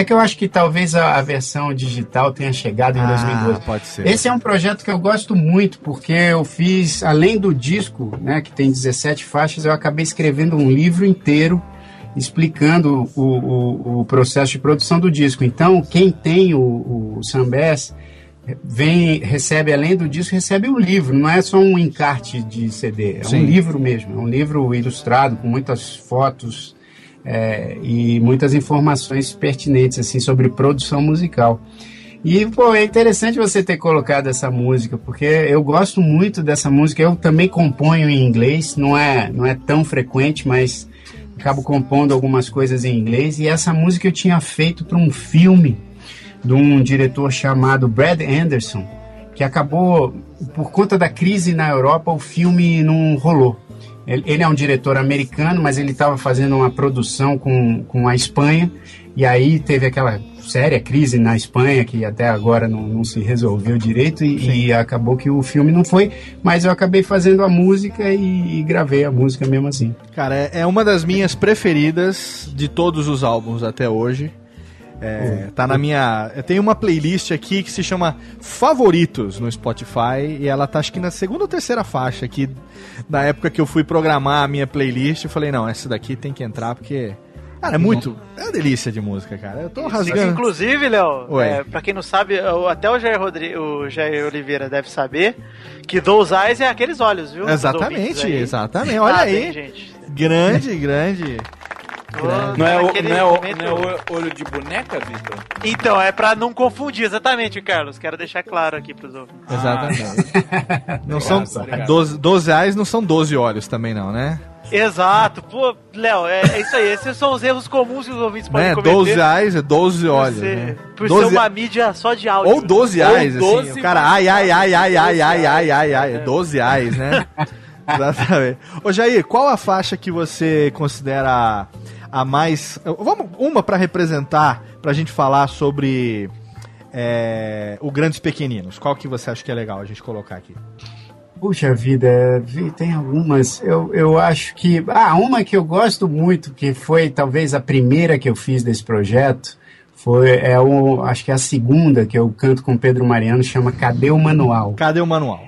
S7: é que eu acho que talvez a, a versão digital tenha chegado em
S2: Ah,
S7: 2012.
S2: pode ser.
S7: Esse é um projeto que eu gosto muito, porque eu fiz, além do disco, né, que tem 17 faixas, eu acabei escrevendo um livro inteiro explicando o, o, o processo de produção do disco. Então, quem tem o, o Sambés vem, recebe, além do disco, recebe um livro, não é só um encarte de CD, é
S2: Sim.
S7: um livro mesmo, é um livro ilustrado com muitas fotos é, e muitas informações pertinentes assim sobre produção musical. E, pô, é interessante você ter colocado essa música, porque eu gosto muito dessa música. Eu também componho em inglês, não é, não é tão frequente, mas acabo compondo algumas coisas em inglês. E essa música eu tinha feito para um filme de um diretor chamado Brad Anderson, que acabou, por conta da crise na Europa, o filme não rolou. Ele, ele é um diretor americano, mas ele estava fazendo uma produção com, com a Espanha, e aí teve aquela séria crise na Espanha, que até agora não, não se resolveu direito, e, e acabou que o filme não foi, mas eu acabei fazendo a música e, e gravei a música mesmo assim.
S2: Cara, é, é uma das minhas preferidas de todos os álbuns até hoje. É, tá na minha. Tenho uma playlist aqui que se chama Favoritos no Spotify e ela tá acho que na segunda ou terceira faixa aqui. Na época que eu fui programar a minha playlist, eu falei: não, essa daqui tem que entrar porque. Cara, é muito. É uma delícia de música, cara. Eu tô rasgando.
S5: Inclusive, Léo, é, pra quem não sabe, até o Jair, Rodri o Jair Oliveira deve saber que Those Eyes é aqueles olhos, viu?
S2: Exatamente, exatamente. Olha
S5: Nada,
S2: aí.
S5: hein, gente?
S2: Grande,
S3: Não é, o, não, é o,
S5: momento-
S3: não é o olho de boneca, Vitor?
S5: Então, é pra não confundir, exatamente, Carlos. Quero deixar claro aqui pros ouvintes.
S2: Exatamente. Não são.
S3: obrigado.
S2: 12, 12 reais não são 12 olhos também, não, né?
S5: Exato. Pô, Léo, é, é isso aí. Esses são os erros comuns que os ouvintes podem
S2: né?
S5: cometer.
S2: 12 reais é 12
S5: por
S2: olhos.
S5: ser,
S2: né?
S5: por
S2: 12
S5: ser uma mídia só de áudio.
S2: Ou 12 reais,
S3: Ou
S2: assim.
S3: 12
S2: O cara, ai, ai, ai, ai, ai, ai, ai, ai, ai,
S3: É.
S2: 12 reais, né? Exatamente. Ô, Jair, qual a faixa que você considera a mais. Vamos, uma pra representar, pra gente falar sobre é, o Grandes Pequeninos. Qual que você acha que é legal a gente colocar aqui?
S7: Puxa vida, vi- tem algumas. Eu, eu acho que. Ah, uma que eu gosto muito, que foi talvez a primeira que eu fiz desse projeto, foi. É o, acho que é a segunda que eu canto com o Pedro Mariano, chama Cadê o Manual?
S2: Cadê o manual?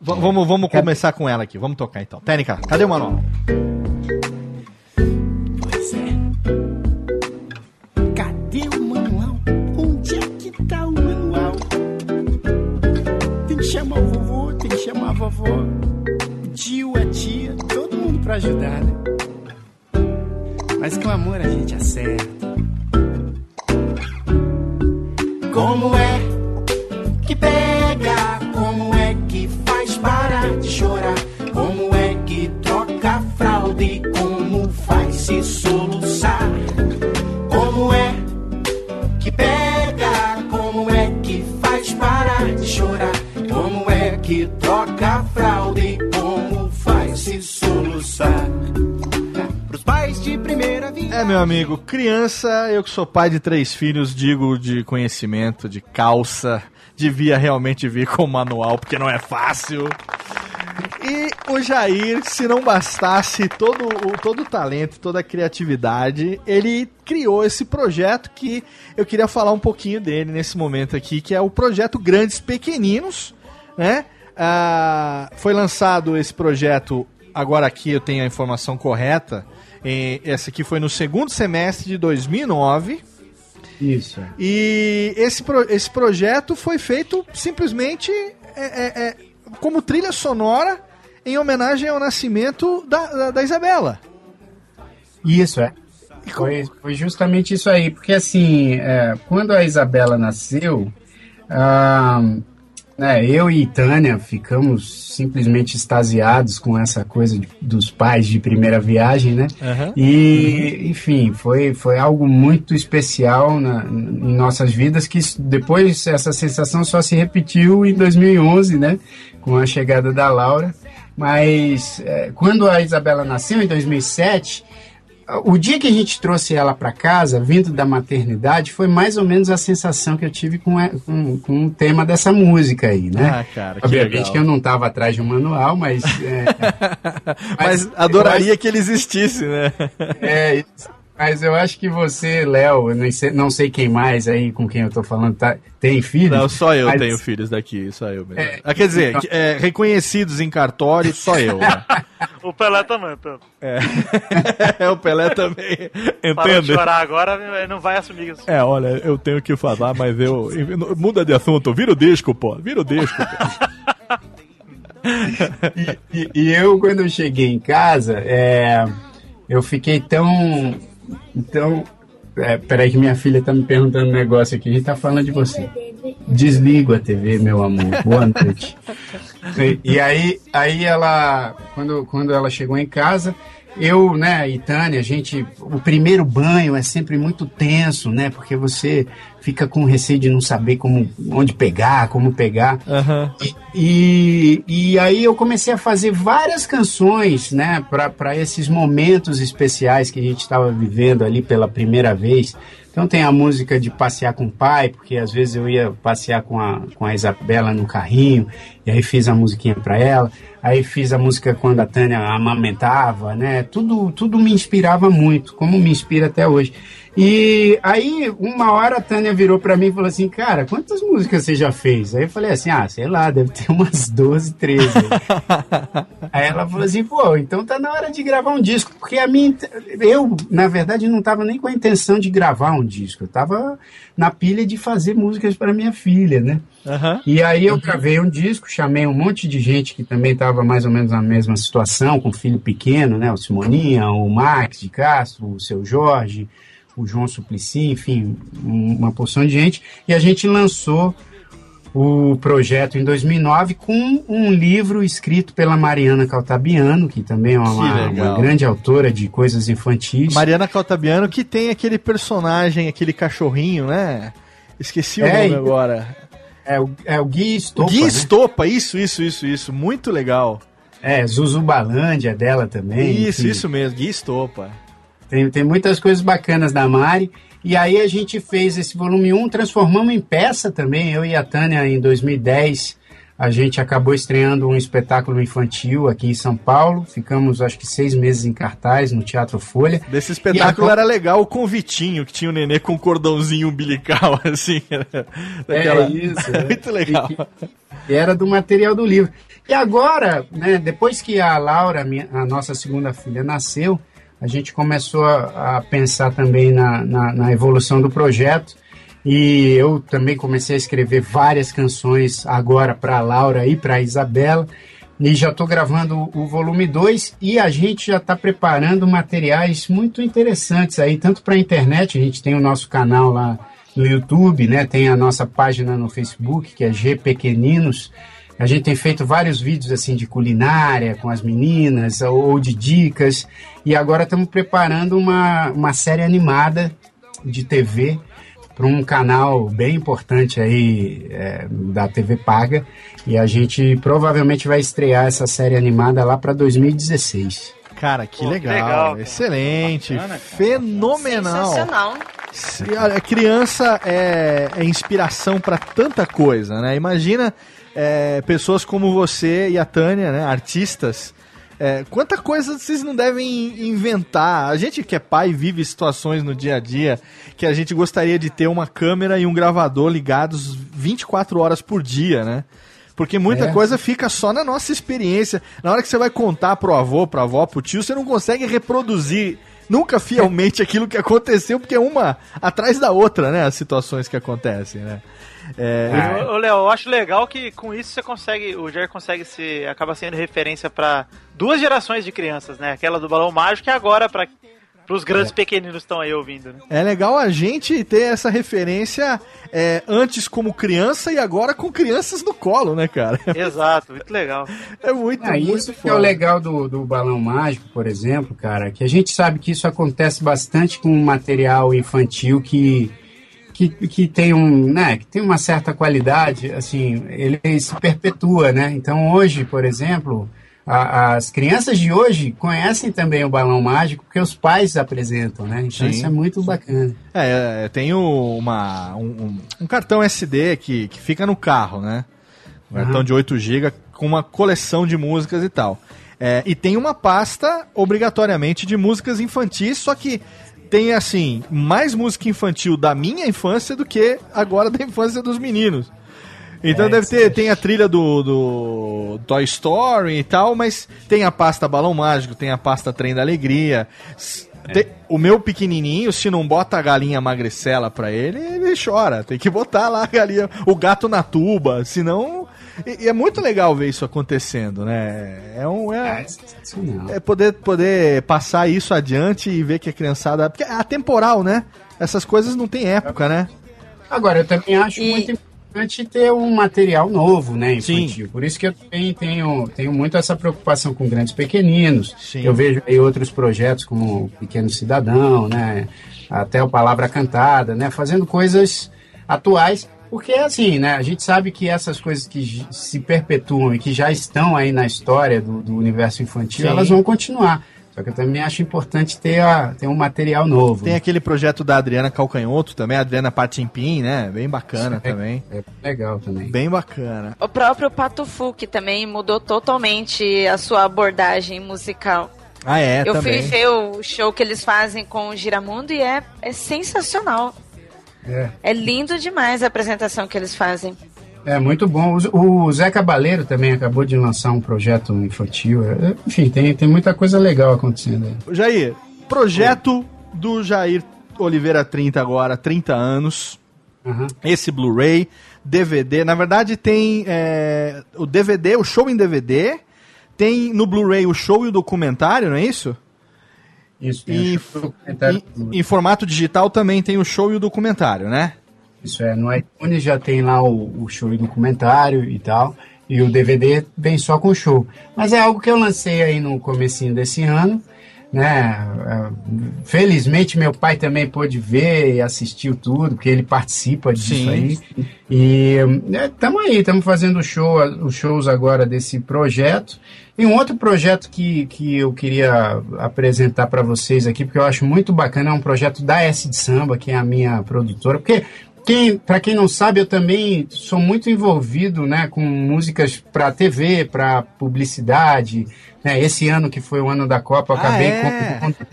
S2: V- vamos vamos começar com ela aqui. Vamos tocar então. Técnica, cadê o manual?
S13: O tio, a tia, todo mundo pra ajudar, né? Mas com amor a gente acerta. Como é que pega? Como é que faz parar de chorar? Como é que troca a fralda e como faz se soluçar? Como é que pega? Como é que faz parar de chorar? Como é que
S2: É, meu amigo, criança, eu que sou pai de três filhos, digo de conhecimento, de calça, devia realmente vir com manual, porque não é fácil. E o Jair, se não bastasse todo o, todo o talento, toda a criatividade, ele criou esse projeto que eu queria falar um pouquinho dele nesse momento aqui, que é o projeto Grandes Pequeninos, né? Ah, foi lançado esse projeto, agora aqui eu tenho a informação correta, em, esse aqui foi no segundo semestre de 2009.
S7: Isso.
S2: E esse, pro- esse projeto foi feito simplesmente é, é, é, como trilha sonora em homenagem ao nascimento da, da, da Isabela.
S7: Isso, é. Foi, foi justamente isso aí, porque assim, é, quando a Isabela nasceu, ah, né, eu e Tânia ficamos simplesmente extasiados com essa coisa de- dos pais de primeira viagem, né?
S2: Aham.
S7: E, enfim, foi, foi algo muito especial na, em nossas vidas, que depois essa sensação só se repetiu em 2011, né? Com a chegada da Laura. Mas eh, quando a Isabela nasceu, em 2007, o dia que a gente trouxe ela para casa, vindo da maternidade, foi mais ou menos a sensação que eu tive com, a- com, com o tema dessa música aí, né?
S2: Ah, cara, que
S7: Obviamente
S2: legal.
S7: que eu não estava atrás de um manual, mas... é,
S2: Mas adoraria que ele existisse, né?
S7: é. Mas eu acho que você, Léo, nem sei- não sei quem mais aí com quem eu tô falando, tá, tem filhos?
S2: Não, só eu
S7: mas-
S2: tenho filhos daqui, só eu mesmo.
S7: É,
S2: Ah, quer dizer,
S7: então-
S2: é, reconhecidos em cartório, só eu. né?
S5: O Pelé também, tá?
S2: É, o Pelé também.
S5: Parou de
S2: Entende?
S5: chorar agora, não vai assumir isso.
S2: É, olha, eu tenho que falar, mas eu. Muda de assunto, vira o disco, pô. Vira o disco. pô.
S7: E, e eu, quando eu cheguei em casa, é, eu fiquei tão. Tão é, peraí, que minha filha tá me perguntando um negócio aqui. A gente tá falando de você. Desligo a TV, meu amor. Boa noite. E, e aí, aí ela, quando, quando ela chegou em casa, eu, né, e Tânia, a gente, o primeiro banho é sempre muito tenso, né, porque você fica com receio de não saber como, onde pegar, como pegar. E, e aí eu comecei a fazer várias canções, né, para esses momentos especiais que a gente estava vivendo ali pela primeira vez. Então tem a música de passear com o pai, porque às vezes eu ia passear com a, com a Isabela no carrinho, e aí fiz a musiquinha para ela. Aí fiz a música quando a Tânia amamentava, né? Tudo, tudo me inspirava muito, como me inspira até hoje. E aí, uma hora a Tânia virou pra mim e falou assim: Cara, quantas músicas você já fez? Aí eu falei assim: Ah, sei lá, deve ter umas 12, 13. aí ela falou assim: Pô, então tá na hora de gravar um disco. Porque a minha. Eu, na verdade, não tava nem com a intenção de gravar um disco. Eu tava na pilha de fazer músicas para minha filha, né? E aí eu gravei um disco, chamei um monte de gente que também estava mais ou menos na mesma situação, com filho pequeno, né? O Simoninha, o Max de Castro, o seu Jorge, o João Suplicy, enfim, um- uma porção de gente. E a gente lançou o projeto em 2009 com um livro escrito pela Mariana Caltabiano, que também é uma, uma grande autora de coisas infantis.
S2: Mariana Caltabiano, que tem aquele personagem, aquele cachorrinho, né? Esqueci o
S7: É,
S2: nome
S7: e-
S2: agora.
S7: É o, é o Gui Estopa,
S2: Gui
S7: né?
S2: Estopa, isso, isso, isso, isso. Muito legal.
S7: É, Zuzubalândia dela também.
S2: Isso,
S7: enfim.
S2: isso mesmo, Gui Estopa.
S7: Tem, tem muitas coisas bacanas da Mari. E aí a gente fez esse volume 1, transformamos em peça também. Eu e a Tânia, em 2010, a gente acabou estreando um espetáculo infantil aqui em São Paulo. Ficamos, acho que, seis meses em cartaz no Teatro Folha.
S2: Desse espetáculo era legal o convitinho, que tinha o nenê com um cordãozinho umbilical, assim. Daquela...
S7: É isso. é.
S2: Muito legal.
S7: E era do material do livro. E agora, né, depois que a Laura, minha- a nossa segunda filha, nasceu, a gente começou a, a pensar também na, na, na evolução do projeto. E eu também comecei a escrever várias canções agora para Laura e para Isabela. E já estou gravando o- o volume 2 e a gente já está preparando materiais muito interessantes aí, tanto para a internet, a gente tem o nosso canal lá no YouTube, né? Tem a nossa página no Facebook, que é G Pequeninos. A gente tem feito vários vídeos assim de culinária com as meninas ou de dicas. E agora estamos preparando uma, uma série animada de TV para um canal bem importante aí é, da TV paga. E a gente provavelmente vai estrear essa série animada lá para 2016.
S2: Cara, que
S5: Pô, que
S2: legal.
S5: legal, cara.
S2: Excelente.
S3: Bacana, cara.
S2: fenomenal.
S4: Sensacional.
S2: Se- olha, criança é, é inspiração pra tanta coisa, né? Imagina é, pessoas como você e a Tânia, né? Artistas. É, quanta coisa vocês não devem inventar? A gente que é pai vive situações no dia a dia que a gente gostaria de ter uma câmera e um gravador ligados 24 horas por dia, né? Porque muita
S7: É.
S2: coisa fica só na nossa experiência. Na hora que você vai contar pro avô, pra avó, pro tio, você não consegue reproduzir nunca fielmente aquilo que aconteceu, porque é uma atrás da outra, né? As situações que acontecem, né? É,
S5: Ô, ô, Léo, eu acho legal que com isso você consegue, o Jair consegue ser, acaba sendo referência pra duas gerações de crianças, né? Aquela do balão mágico e agora para os grandes pequeninos que estão aí ouvindo, né?
S2: é legal a gente ter essa referência é, antes como criança e agora com crianças no colo, né, cara?
S5: Exato, muito legal.
S2: É muito,
S7: Ah,
S2: muito
S7: isso que é o legal do, do balão mágico, por exemplo, cara, que a gente sabe que isso acontece bastante com material infantil que, que, que tem um, né, que tem uma certa qualidade, assim, ele se perpetua, né? Então hoje, por exemplo, a- as crianças de hoje conhecem também o balão mágico porque os pais apresentam, né? Então
S2: Sim.
S7: isso é muito bacana.
S2: É, é, tem o- uma, um, um- cartão SD que, que fica no carro, né? Um cartão de 8 GB com uma coleção de músicas e tal. É, e tem uma pasta, obrigatoriamente, de músicas infantis, só que tem, assim, mais música infantil da minha infância do que agora da infância dos meninos. Então
S7: É,
S2: deve ter,
S7: é.
S2: tem a trilha do, do Toy Story e tal, mas tem a pasta Balão Mágico, tem a pasta Trem da Alegria. S- tem- o meu pequenininho, se não bota a galinha magricela pra ele, ele chora. Tem que botar lá a galinha, o gato na tuba, senão... E, e é muito legal ver isso acontecendo, né? É um...
S7: Ah,
S2: É,
S7: é sensacional.
S2: é poder, poder passar isso adiante e ver que a criançada... Porque é atemporal, né? Essas coisas não tem época, né?
S7: Agora, eu também acho
S4: E-
S7: muito importante ter um material novo, né,
S2: Sim.
S7: infantil. Por isso que eu também tenho, tenho muito essa preocupação com grandes pequeninos.
S2: Sim.
S7: Eu vejo aí outros projetos como Pequeno Cidadão, né, até o Palavra Cantada, né, fazendo coisas atuais. Porque, assim, né, a gente sabe que essas coisas que se perpetuam e que já estão aí na história do, do universo infantil,
S2: Sim.
S7: elas vão continuar. Só que eu também acho importante ter, a, ter um material novo.
S2: Tem aquele projeto da Adriana Calcanhoto também, a Adriana Patimpim, né? Bem bacana também.
S7: É legal também.
S2: Bem bacana.
S4: O próprio Patufu, que também mudou totalmente a sua abordagem musical.
S2: Ah, é,
S4: Eu
S2: também.
S4: fui ver o show que eles fazem com o Giramundo e é, é sensacional.
S7: É.
S4: É lindo demais a apresentação que eles fazem.
S7: É muito bom. O, Zé Cabaleiro também acabou de lançar um projeto infantil. É, Enfim, tem, tem muita coisa legal acontecendo aí.
S2: Jair, projeto do Jair Oliveira 30 agora, 30 anos.
S7: Aham.
S2: Esse Blu-ray, DVD. Na verdade, tem é, o DVD, o show em DVD. Tem no Blu-ray o show e o documentário, não é isso?
S7: Isso, tem
S2: E,
S7: o show
S2: em, em formato digital também tem o show e o documentário, né?
S7: Isso é, no iTunes já tem lá o, o show e documentário e tal. E o DVD vem só com o show. Mas é algo que eu lancei aí no comecinho desse ano. Né? é, Felizmente meu pai também pôde ver e assistiu tudo, porque ele participa disso
S2: Sim.
S7: aí. E estamos aí, estamos fazendo show, os shows agora desse projeto. E um outro projeto que, que eu queria apresentar para vocês aqui, porque eu acho muito bacana, é um projeto da S de Samba, que é a minha produtora, porque quem, para quem não sabe, eu também sou muito envolvido, né, com músicas para TV, para publicidade. Né? Esse ano que foi o ano da Copa, eu
S2: Ah,
S7: acabei
S2: é?
S7: com- com-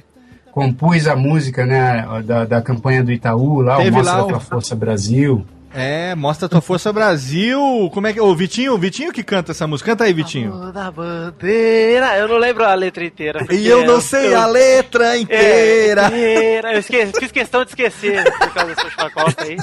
S7: compus a música, né, da, da campanha do Itaú, lá
S2: Teve
S7: o Mostra
S2: lá
S7: a
S2: o-
S7: Tua Força Brasil.
S2: É, mostra tua força Brasil. Como é que. Ô, Vitinho, Vitinho que canta essa música. Canta aí, Vitinho.
S5: Da bandeira. Eu não lembro a letra inteira.
S2: E eu não sei
S5: eu-
S2: a letra
S5: É,
S2: inteira.
S5: inteira. Eu esque- fiz questão de esquecer por causa dessa Copa aí.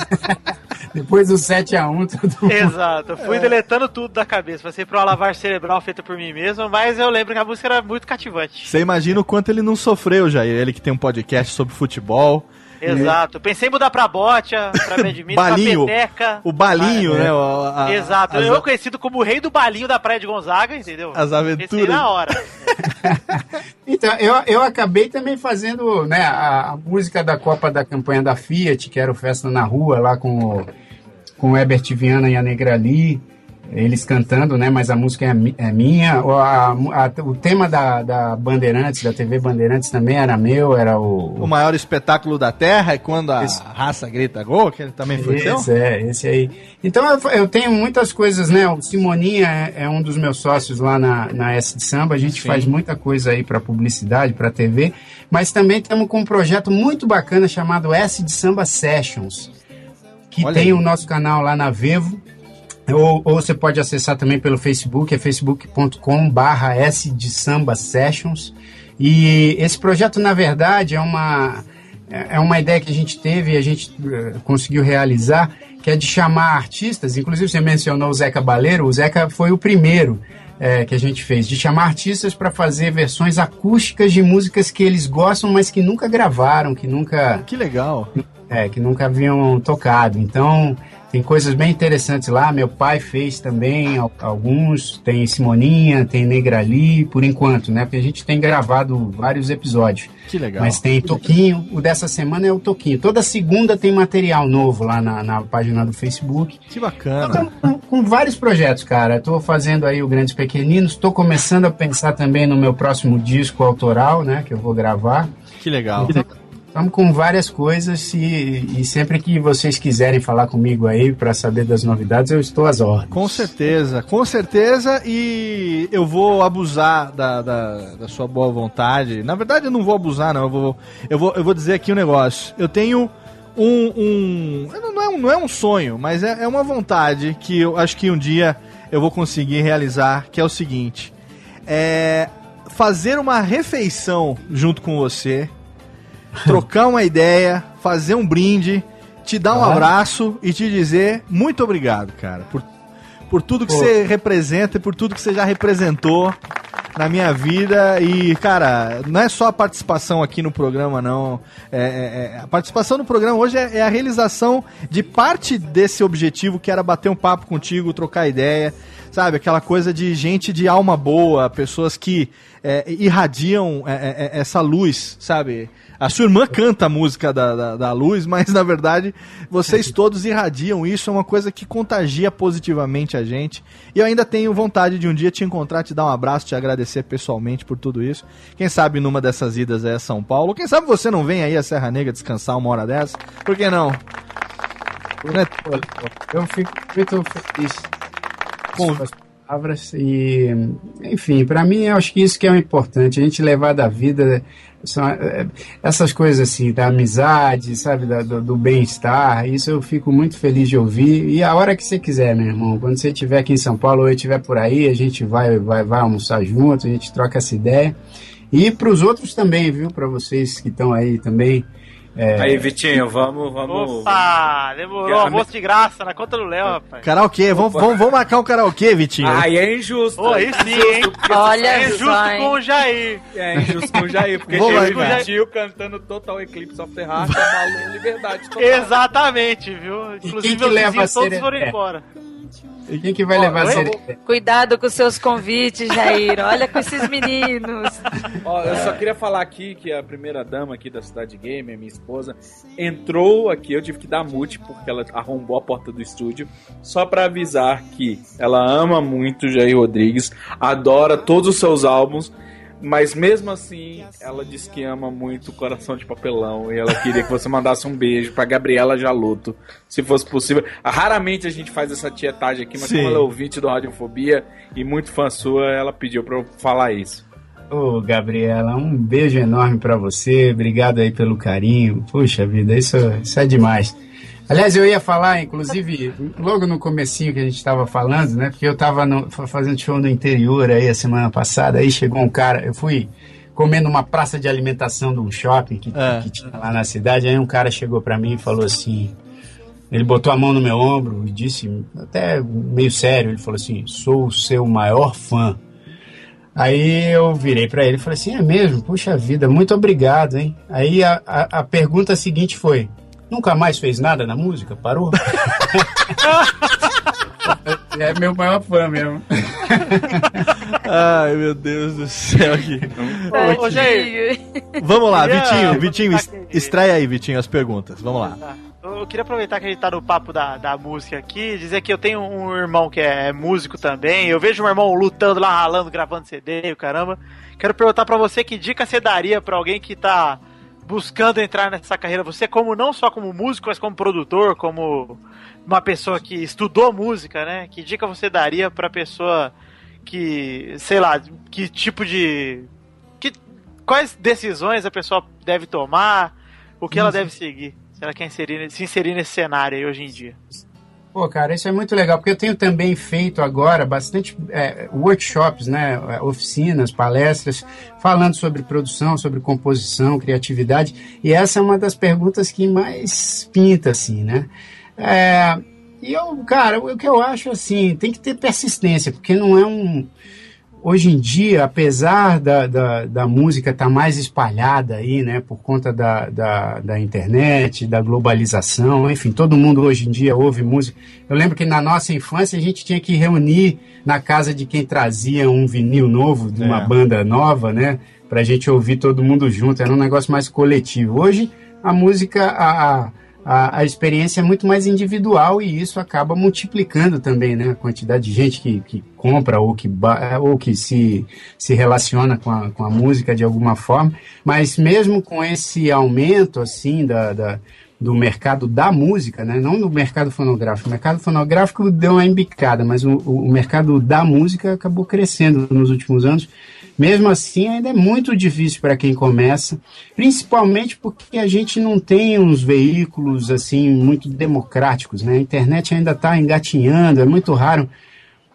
S7: Depois do 7x1, todo mundo...
S5: Exato. Eu fui deletando tudo da cabeça. Passei por uma lavagem cerebral feita por mim mesmo, mas eu lembro que a música era muito cativante.
S2: Você imagina o quanto ele não sofreu, Jair. Ele que tem um podcast sobre futebol.
S5: Exato. Pensei em mudar pra botia, pra badminton,
S2: Balinho.
S5: pra peteca.
S2: O balinho,
S7: Ah, é.
S2: né? o- a-
S5: Exato.
S2: as-
S5: Eu conhecido como o rei do balinho da Praia de Gonzaga, entendeu?
S2: As aventuras.
S5: Pensei na hora.
S7: Então, eu, eu acabei também fazendo né, a, a música da Copa da campanha da Fiat, que era o Festa na Rua, lá com o, com o Herbert Viana e a Negrali, eles cantando, né? Mas a música é, é minha. O, a- a- o tema da, da Bandeirantes, da TV Bandeirantes também era meu, era o.
S2: O maior espetáculo da Terra é quando a raça grita gol, que ele também foi seu?
S7: Esse, é, esse aí. Então eu, eu tenho muitas coisas, né? O Simoninha é, é um dos meus sócios lá na, na S de Samba. A gente
S2: Sim.
S7: faz muita coisa aí para publicidade, para TV, mas também estamos com um projeto muito bacana chamado S de Samba Sessions, que
S2: Olha
S7: tem
S2: aí.
S7: o nosso canal lá na Vevo. Ou, ou você pode acessar também pelo Facebook, é facebook.com barra S de Samba Sessions. E esse projeto, na verdade, é uma, é uma ideia que a gente teve e a gente eh, conseguiu realizar, que é de chamar artistas, inclusive você mencionou o Zeca Baleiro, o Zeca foi o primeiro eh, que a gente fez, de chamar artistas para fazer versões acústicas de músicas que eles gostam, mas que nunca gravaram, que nunca
S2: Que legal.
S7: é, que nunca haviam tocado. Então, tem coisas bem interessantes lá. Meu pai fez também al- alguns. Tem Simoninha, tem Negrali, por enquanto, né? Porque a gente tem gravado vários episódios.
S2: Que legal.
S7: Mas tem Toquinho. O dessa semana é o Toquinho. Toda segunda tem material novo lá na, na página do Facebook.
S2: Que bacana.
S7: Então, com, com vários projetos, cara. Estou fazendo aí o Grandes Pequeninos. Estou começando a pensar também no meu próximo disco autoral, né? Que eu vou gravar.
S2: Que legal.
S7: Estamos com várias coisas e, e sempre que vocês quiserem falar comigo aí para saber das novidades, eu estou às ordens.
S2: Com certeza, com certeza, e eu vou abusar da, da, da sua boa vontade. Na verdade, eu não vou abusar, não. Eu vou, eu vou, eu vou dizer aqui um negócio. Eu tenho um. um não, é um não é um sonho, mas é, é uma vontade que eu acho que um dia eu vou conseguir realizar, que é o seguinte: é fazer uma refeição junto com você, trocar uma ideia, fazer um brinde, te dar um
S7: Ah.
S2: abraço e te dizer muito obrigado, cara, por, por tudo que
S7: Pô.
S2: você representa e por tudo que você já representou na minha vida. E, cara, não é só a participação aqui no programa, não. É, é- é- a participação no programa hoje é, é a realização de parte desse objetivo que era bater um papo contigo, trocar ideia. Sabe, aquela coisa de gente de alma boa, pessoas que é, irradiam é, essa luz, sabe? A sua irmã canta a música da, da, da luz, mas na verdade vocês todos irradiam isso, é uma coisa que contagia positivamente a gente. E eu ainda tenho vontade de um dia te encontrar, te dar um abraço, te agradecer pessoalmente por tudo isso. Quem sabe numa dessas idas é São Paulo, quem sabe você não vem aí a Serra Negra descansar uma hora dessa? Por que não?
S7: Eu fico muito feliz as palavras e, enfim, para mim eu acho que isso que é o importante, a gente levar da vida são, é, essas coisas assim, da amizade, sabe, da- do, do bem-estar, isso eu fico muito feliz de ouvir e a hora que você quiser, meu irmão, quando você estiver aqui em São Paulo ou eu estiver por aí, a gente vai, vai, vai almoçar junto, a gente troca essa ideia e para os outros também, viu, para vocês que estão aí também. É,
S3: Aí, Vitinho, vamos, vamos.
S5: Opa, demorou.
S3: Que-
S5: Almoço de graça na conta do Léo, rapaz.
S2: Karaokê, vamos, vamos, vamos marcar um karaokê, Vitinho.
S3: Aí é injusto.
S5: Pô, aí sim, hein?
S4: Olha
S5: É
S4: só,
S5: justo
S4: hein?
S5: com o Jair.
S3: É injusto com o Jair, porque
S2: Vou
S3: e
S2: marcar.
S3: o Vitinho cantando Total Eclipse of the Heart, Malu Liberdade total.
S5: Exatamente, viu?
S7: quem
S5: Inclusive,
S7: que
S5: meus
S7: leva
S5: vizinhos
S7: a
S5: todos
S7: ser-
S5: foram
S7: é.
S5: embora.
S7: Quem que vai
S3: Ó,
S7: levar a
S3: eu-
S7: sério?
S4: Cuidado com seus convites, Jair. Olha com esses meninos.
S3: Ó, eu só queria falar aqui que a primeira dama aqui da Cidade Gamer, minha esposa, entrou aqui, eu tive que dar mute porque ela arrombou a porta do estúdio, só pra avisar que ela ama muito o Jair Rodrigues, adora todos os seus álbuns, mas mesmo assim, ela disse que ama muito Coração de Papelão e ela queria que você mandasse um beijo pra Gabriela Jaloto, se fosse possível. Raramente a gente faz essa tietagem aqui, mas
S2: Sim.
S3: como ela é ouvinte do Radiofobia e muito fã sua, ela pediu pra eu falar isso.
S7: Ô, Gabriela, um beijo enorme pra você. Obrigado aí pelo carinho. Puxa vida, isso, isso é demais. Aliás, eu ia falar, inclusive, logo no comecinho que a gente estava falando, né? Porque eu estava fazendo show no interior aí a semana passada, aí chegou um cara, eu fui comer numa praça de alimentação de um shopping que,
S2: É.
S7: que tinha lá na cidade, aí um cara chegou pra mim e falou assim, ele botou a mão no meu ombro e disse, até meio sério, ele falou assim, sou o seu maior fã. Aí eu virei pra ele e falei assim: é mesmo? Puxa vida, muito obrigado, hein? Aí a, a, a pergunta seguinte foi: nunca mais fez nada na música? Parou? é meu maior fã mesmo.
S2: Ai, meu Deus do céu. Que...
S5: Ô, ô, Jair,
S2: Vamos lá, Vitinho, Vitinho, extrai aí, Vitinho, as perguntas. Vamos lá.
S5: Tá. Eu queria aproveitar que a gente tá no papo da, da música aqui, dizer que eu tenho um irmão que é músico também. Eu vejo meu irmão lutando lá, ralando, gravando CD e o caramba. Quero perguntar pra você que dica você daria pra alguém que tá buscando entrar nessa carreira. Você, como não só como músico, mas como produtor, como uma pessoa que estudou música, né? Que dica você daria pra pessoa que, sei lá, que tipo de. Que, quais decisões a pessoa deve tomar? O que ela deve seguir? Se ela quer inserir, se inserir nesse cenário aí hoje em dia.
S7: Pô, cara, isso é muito legal, porque eu tenho também feito agora bastante é, workshops, né, é, oficinas, palestras, falando sobre produção, sobre composição, criatividade, e essa é uma das perguntas que mais pinta, assim, né? É, e eu, cara, o que eu acho, assim, tem que ter persistência, porque não é um... Hoje em dia, apesar da, da, da música estar mais espalhada aí, né, por conta da, da, da internet, da globalização, enfim, todo mundo hoje em dia ouve música. Eu lembro que na nossa infância a gente tinha que reunir na casa de quem trazia um vinil novo, de uma
S2: É.
S7: banda nova, né, pra gente ouvir todo mundo junto, era um negócio mais coletivo. Hoje, a música, a, a, a, a experiência é muito mais individual e isso acaba multiplicando também, né, a quantidade de gente que, que compra ou que, ou que se, se relaciona com a, com a música de alguma forma, mas mesmo com esse aumento, assim, da, da do mercado da música, né? não do mercado fonográfico. O mercado fonográfico deu uma embicada, mas o, o mercado da música acabou crescendo nos últimos anos. Mesmo assim, ainda é muito difícil para quem começa, principalmente porque a gente não tem uns veículos assim muito democráticos. Né? A internet ainda está engatinhando, é muito raro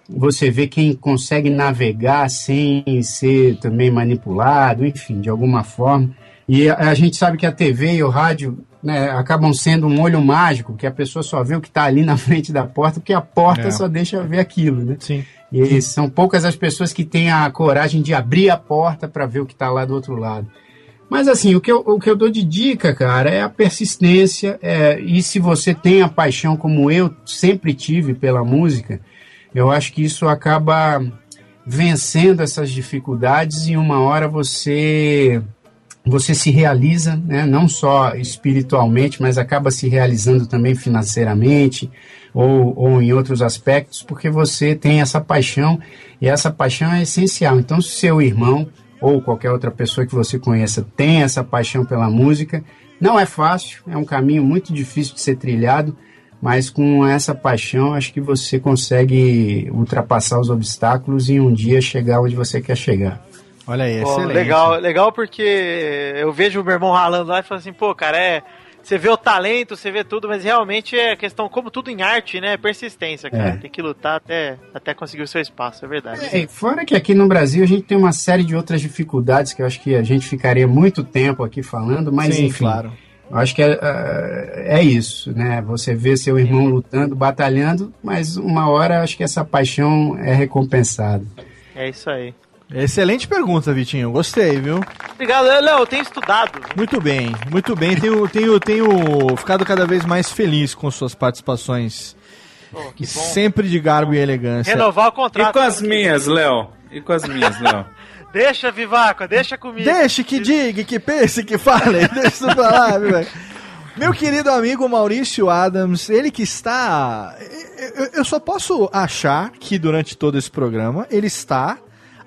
S7: você ver quem consegue navegar sem ser também manipulado, enfim, de alguma forma. E a, a gente sabe que a TV e o rádio né, acabam sendo um olho mágico, que a pessoa só vê o que está ali na frente da porta, porque a porta
S2: É.
S7: só deixa ver aquilo, né?
S2: Sim.
S7: E são poucas as pessoas que têm a coragem de abrir a porta para ver o que está lá do outro lado. Mas assim, o que eu, o que eu dou de dica, cara, é a persistência. é, e se você tem a paixão como eu sempre tive pela música, eu acho que isso acaba vencendo essas dificuldades e uma hora você você se realiza, né, não só espiritualmente, mas acaba se realizando também financeiramente ou, ou em outros aspectos, porque você tem essa paixão e essa paixão é essencial. Então, se seu irmão ou qualquer outra pessoa que você conheça tem essa paixão pela música, não é fácil, é um caminho muito difícil de ser trilhado, mas com essa paixão acho que você consegue ultrapassar os obstáculos e um dia chegar onde você quer chegar.
S2: Olha aí, excelente.
S5: legal, legal porque eu vejo o meu irmão ralando lá e falo assim, pô, cara, é. Você vê o talento, você vê tudo, mas realmente é questão, como tudo em arte, né? Persistência, cara.
S7: É.
S5: Tem que lutar até, até conseguir o seu espaço, é verdade.
S7: É, fora que aqui no Brasil a gente tem uma série de outras dificuldades que eu acho que a gente ficaria muito tempo aqui falando, mas
S2: Sim,
S7: enfim.
S2: claro.
S7: Eu acho que é, é, é isso, né? Você vê seu irmão lutando, batalhando, mas uma hora acho que essa paixão é recompensada.
S5: É isso aí.
S2: Excelente pergunta, Vitinho. Gostei, viu?
S5: Obrigado, Léo, eu tenho estudado.
S2: Muito bem, muito bem. Tenho, tenho, tenho ficado cada vez mais feliz com suas participações
S5: que bom.
S2: Sempre de garbo e elegância.
S5: Renovar o
S3: E
S5: contrato.
S3: com as minhas, Léo? E com as minhas, Léo?
S5: Deixa, Vivaco, deixa comigo.
S2: Deixe que diga, que pense, que fale. Deixa isso pra lá, viu, velho? Meu querido amigo Maurício Adams, ele que está. eu- Eu só posso achar que durante todo esse programa ele está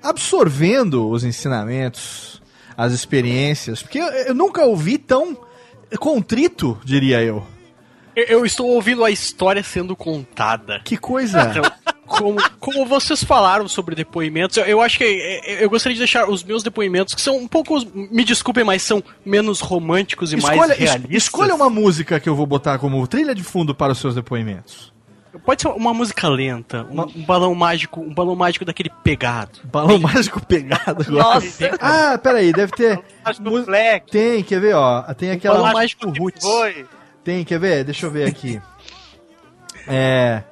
S2: absorvendo os ensinamentos, as experiências, porque eu, eu nunca ouvi tão contrito, diria eu.
S6: Eu, eu estou ouvindo a história sendo contada.
S2: Que coisa!
S6: Então, como, como vocês falaram sobre depoimentos, eu, eu acho que é, eu gostaria de deixar os meus depoimentos, que são um pouco, me desculpem, mas são menos românticos e
S2: Escolha,
S6: mais
S2: es-
S6: realistas.
S2: escolha uma música que eu vou botar como trilha de fundo para os seus depoimentos.
S6: Pode ser uma música lenta, um, um balão mágico, um balão mágico daquele pegado.
S2: Balão mágico pegado agora.
S4: Nossa.
S2: Ah, peraí, deve ter.
S5: Fleck.
S2: Tem, quer ver, ó? Tem aquela.
S6: balão mágico roots.
S5: Foi.
S2: Tem, quer ver? Deixa eu ver aqui. É.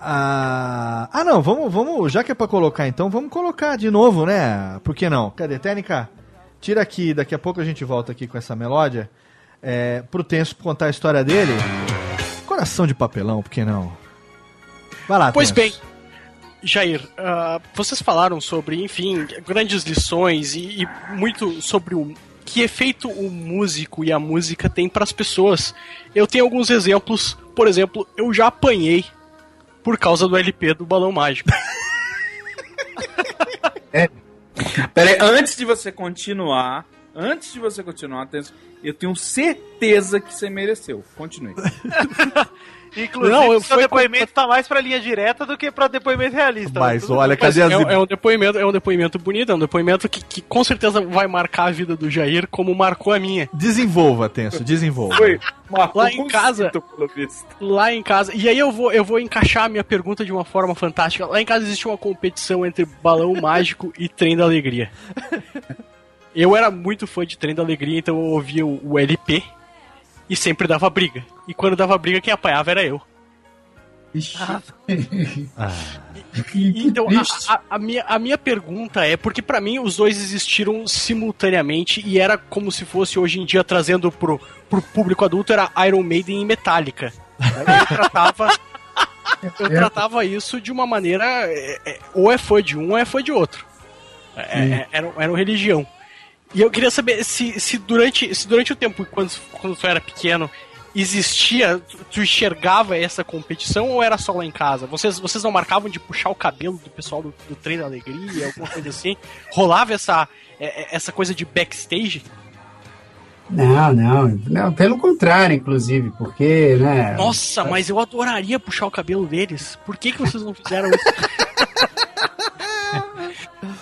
S2: Ah, ah, não, vamos, vamos. Já que é pra colocar então, vamos colocar de novo, né? Por que não? Cadê? Técnica? Tira aqui, daqui a pouco a gente volta aqui com essa melódia. É, pro Tenso contar a história dele. Coração de papelão, por que não? Vai lá,
S6: Pois
S2: Tenso.
S6: bem, Jair, ah, vocês falaram sobre, enfim, grandes lições e, e muito sobre o que efeito o músico e a música tem para as pessoas. Eu tenho alguns exemplos. Por exemplo, eu já apanhei por causa do LP do Balão Mágico.
S3: Pera aí, antes de você continuar, antes de você continuar, eu tenho certeza que você mereceu. Continue.
S5: Inclusive,
S6: Não, eu
S5: o seu depoimento tá mais pra linha direta do que pra depoimento realista.
S2: Mas olha, cadê
S6: Mas
S2: as.
S6: é, é um depoimento, é um depoimento bonito, é um depoimento que, que com certeza vai marcar a vida do Jair como marcou a minha.
S2: Desenvolva, Tenso, desenvolva.
S3: Foi. Marcou
S6: Lá em casa. Lá em casa. E aí eu vou, eu vou encaixar a minha pergunta de uma forma fantástica. Lá em casa existe uma competição entre balão mágico e trem da alegria. Eu era muito fã de trem da alegria, então eu ouvia o, o LP e sempre dava briga. E quando dava briga, quem apanhava era eu.
S7: Ixi.
S6: Então, a, a- a minha, a minha pergunta é, porque pra mim os dois existiram simultaneamente e era como se fosse hoje em dia trazendo pro, pro público adulto, era Iron Maiden e Metallica. Eu tratava, eu tratava isso de uma maneira, é, é, ou é fã de um ou é fã de outro. É, é, era, era uma religião. E eu queria saber se, se, durante, se durante o tempo, quando, quando tu era pequeno, existia, tu, enxergava essa competição ou era só lá em casa? Vocês, vocês não marcavam de puxar o cabelo do pessoal do, do trem da alegria, alguma coisa assim? Rolava essa, é, é, essa coisa de backstage?
S7: Não, não, não, pelo contrário, inclusive, porque, né?
S6: Nossa, mas eu adoraria puxar o cabelo deles. Por que, que vocês não fizeram isso?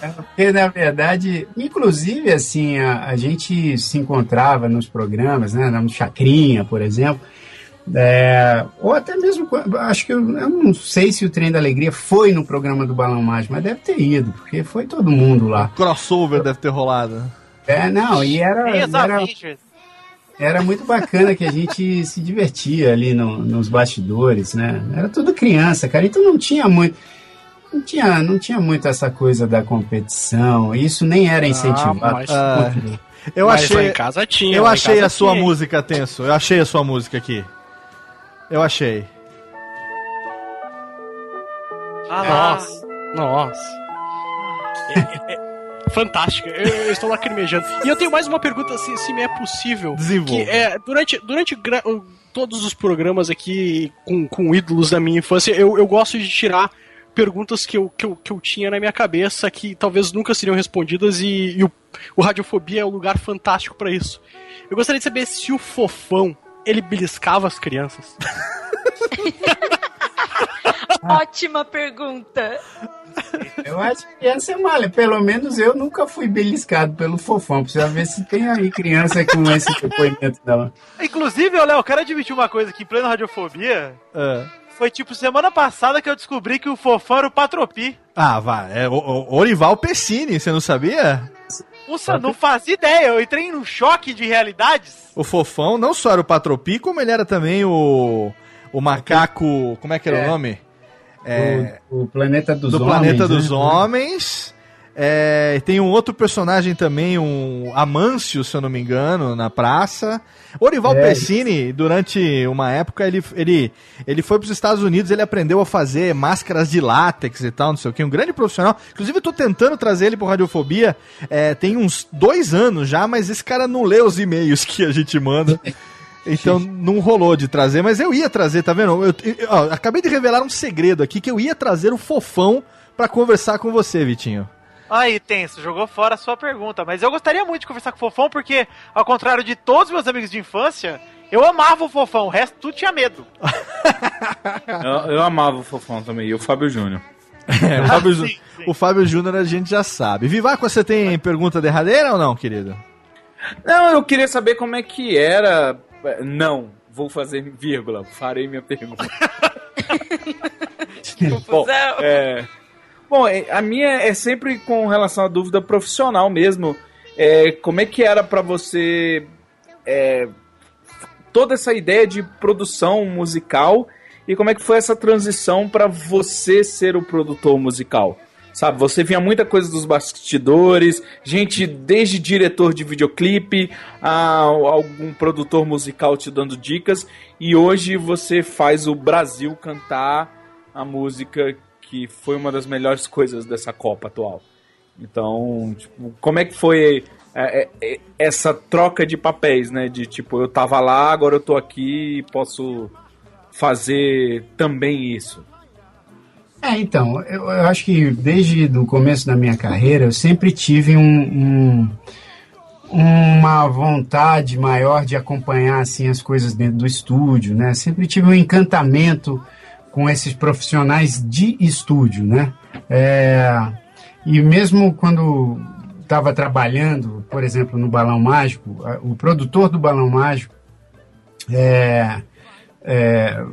S7: Porque, na verdade, inclusive, assim, a, a gente se encontrava nos programas, né? No Chacrinha, por exemplo. é, ou até mesmo, acho que eu, eu não sei se o Trem da Alegria foi no programa do Balão Mágico, mas deve ter ido, porque foi todo mundo lá.
S2: Crossover deve ter rolado.
S7: É, não, e era, era, era muito bacana que a gente se divertia ali no- nos bastidores, né? Era tudo criança, cara, então não tinha muito. Não tinha, não tinha muito essa coisa da competição, isso nem era incentivado.
S6: mas-
S2: Ah, eu
S6: Mas
S2: achei.
S6: em casa tinha.
S2: Eu achei a sua
S6: tinha.
S2: música, Tenso. Eu achei a sua música aqui. Eu achei.
S5: Ah, lá.
S6: Nossa, nossa. É, é, é fantástico, eu, eu estou lacrimejando. E eu tenho mais uma pergunta, se, se me é possível.
S2: Desenvolva.
S6: Que é, durante durante todos os programas aqui com, com ídolos da minha infância, eu, eu gosto de tirar perguntas que eu, que, eu, que eu tinha na minha cabeça que talvez nunca seriam respondidas e, e o, o Radiofobia é um lugar fantástico para isso. Eu gostaria de saber se o Fofão, ele beliscava as crianças.
S4: Ótima pergunta.
S7: Eu acho que essa é malha. Pelo menos eu nunca fui beliscado pelo fofão. Precisa ver se tem aí criança com esse depoimento não.
S5: Inclusive, Léo, eu quero admitir uma coisa aqui, em plena radiofobia.
S2: Ah.
S5: Foi tipo semana passada que eu descobri que o fofão era o Patropi.
S2: Ah, vai. É o, o- Orival Pessini, você não sabia?
S5: Nossa, não fazia ideia. Eu entrei num choque de realidades.
S2: O Fofão não só era o Patropi, como ele era também o. O macaco. Como é que era
S7: É.
S2: o nome? É,
S7: O, o planeta dos
S2: do
S7: homens.
S2: Planeta
S7: né?
S2: dos Homens. É, tem um outro personagem também, um Amâncio, se eu não me engano, na praça. Orival
S7: É.
S2: Pessini, durante uma época, ele, ele, ele foi para os Estados Unidos, ele aprendeu a fazer máscaras de látex e tal, não sei o que. Um grande profissional. Inclusive, eu tô tentando trazer ele pro Radiofobia. é, tem uns dois anos já, mas esse cara não lê os e-mails que a gente manda. Então não rolou de trazer, mas eu ia trazer, tá vendo? Eu, eu- ó, acabei de revelar um segredo aqui que eu ia trazer o fofão pra conversar com você, Vitinho.
S5: Aí, Tenso, jogou fora a sua pergunta. Mas eu gostaria muito de conversar com o Fofão, porque, ao contrário de todos os meus amigos de infância, eu amava o Fofão, o resto tudo tinha medo.
S3: Eu, eu amava o Fofão também, e o Fábio Júnior.
S2: É, o, Fábio, Jú-
S5: sim, sim.
S2: o Fábio Júnior a gente já sabe. Vivaco, você tem pergunta derradeira ou não, querido?
S3: Não, eu queria saber como é que era. Não, vou fazer vírgula, farei minha pergunta. Bom,
S4: Confusão.
S3: é, bom, é, a minha é sempre com relação à dúvida profissional mesmo. É, como é que era pra você é, toda essa ideia de produção musical e como é que foi essa transição pra você ser o produtor musical? Sabe, você via muita coisa dos bastidores, gente desde diretor de videoclipe a algum produtor musical te dando dicas, e hoje você faz o Brasil cantar a música que foi uma das melhores coisas dessa Copa atual. Então, tipo, como é que foi é, é, é, essa troca de papéis, né? De tipo, eu tava lá, agora eu tô aqui e posso fazer também isso.
S7: É, então, eu, eu acho que desde o começo da minha carreira eu sempre tive um, um- uma vontade maior de acompanhar assim as coisas dentro do estúdio, né? Sempre tive um encantamento com esses profissionais de estúdio, né? É, e mesmo quando estava trabalhando, por exemplo, no Balão Mágico, o produtor do Balão Mágico é, é,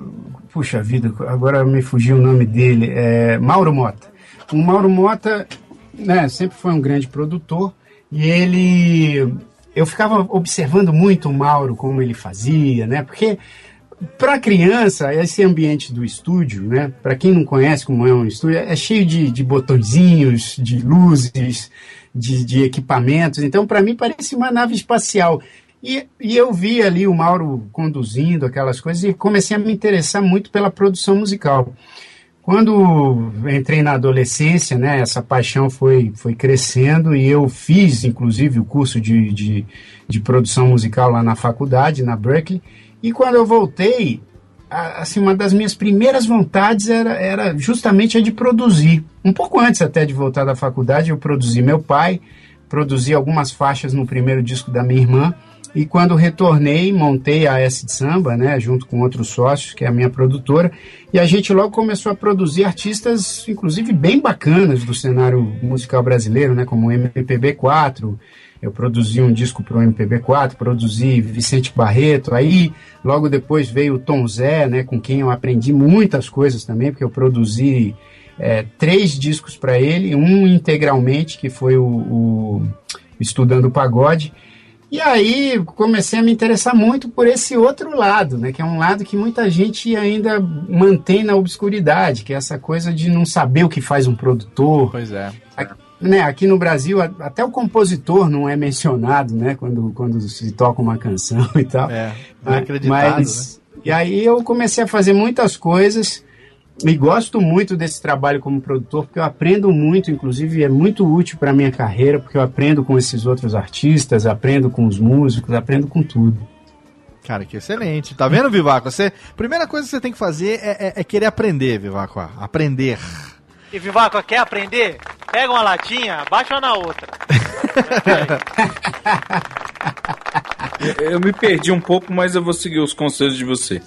S7: puxa vida, agora me fugiu o nome dele, é Mauro Mota. O Mauro Mota, né, sempre foi um grande produtor e ele, eu ficava observando muito o Mauro como ele fazia, né, porque para criança esse ambiente do estúdio, né, para quem não conhece como é um estúdio, é cheio de, de botõezinhos, de luzes, de, de equipamentos. Então, para mim parece uma nave espacial. E, e eu vi ali o Mauro conduzindo aquelas coisas e comecei a me interessar muito pela produção musical. Quando entrei na adolescência, né, essa paixão foi, foi crescendo e eu fiz, inclusive, o curso de, de, de produção musical lá na faculdade, na Berkeley. E quando eu voltei, a- assim, uma das minhas primeiras vontades era, era justamente a de produzir. Um pouco antes até de voltar da faculdade, eu produzi meu pai, produzi algumas faixas no primeiro disco da minha irmã. E quando retornei, montei a S de Samba, né, junto com outros sócios, que é a minha produtora, e a gente logo começou a produzir artistas, inclusive bem bacanas do cenário musical brasileiro, né, como o MPB4. Eu produzi um disco para o MPB4, produzi Vicente Barreto, aí logo depois veio o Tom Zé, né, com quem eu aprendi muitas coisas também, porque eu produzi é, três discos para ele, um integralmente, que foi o, o Estudando Pagode, e aí comecei a me interessar muito por esse outro lado, né? Que é um lado que muita gente ainda mantém na obscuridade, que é essa coisa de não saber o que faz um produtor.
S2: Pois é.
S7: Aqui, né, aqui no Brasil, até o compositor não é mencionado, né? Quando, quando se toca uma canção e tal.
S2: É,
S7: Mas-
S2: acreditado,
S7: mas- E aí eu comecei a fazer muitas coisas e gosto muito desse trabalho como produtor, porque eu aprendo muito, inclusive é muito útil para minha carreira, porque eu aprendo com esses outros artistas, aprendo com os músicos, aprendo com tudo.
S2: Cara, que excelente. Tá vendo, Vivaco? Você, primeira coisa que você tem que fazer é, é- é querer aprender, Vivaco. Aprender.
S5: E Vivaco, quer aprender? Pega uma latinha, baixa na outra.
S3: Eu, me perdi um pouco, mas eu vou seguir os conselhos de você.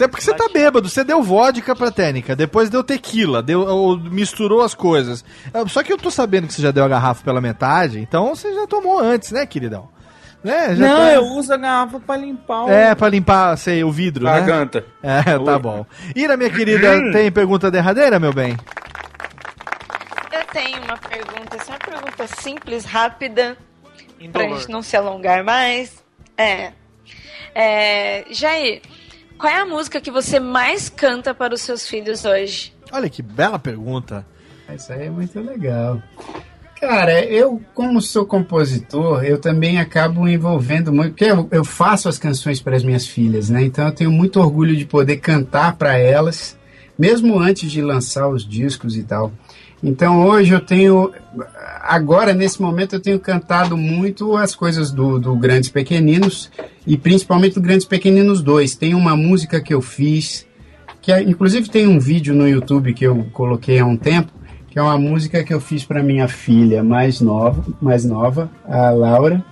S2: É porque você tá bêbado. Você deu vodka pra técnica, depois deu tequila, deu, ou misturou as coisas. Ah, Só que eu tô sabendo que você já deu a garrafa pela metade, então você já tomou antes, né, queridão? Né? Já
S3: Não,
S2: tá-
S3: eu uso a garrafa pra limpar o...
S2: É, pra limpar, sei, o vidro, né?
S3: Garganta.
S2: É, tá
S3: Oi.
S2: bom. Ira, minha querida, tem pergunta derradeira, meu bem?
S4: Eu tenho uma pergunta, essa é uma pergunta simples, rápida, pra
S5: Indolor.
S4: gente não se alongar mais. É. é. Jair, qual é a música que você mais canta para os seus filhos hoje?
S2: Olha que bela pergunta.
S7: Isso aí é muito legal. Cara, eu, como sou compositor, eu também acabo envolvendo muito, porque eu, eu faço as canções para as minhas filhas, né? Então eu tenho muito orgulho de poder cantar para elas, mesmo antes de lançar os discos e tal. Então hoje eu tenho, agora nesse momento eu tenho cantado muito as coisas do, do Grandes Pequeninos e principalmente do Grandes Pequeninos 2. Tem uma música que eu fiz, que é, inclusive tem um vídeo no YouTube que eu coloquei há um tempo, que é uma música que eu fiz para minha filha mais nova, mais nova, a Laura,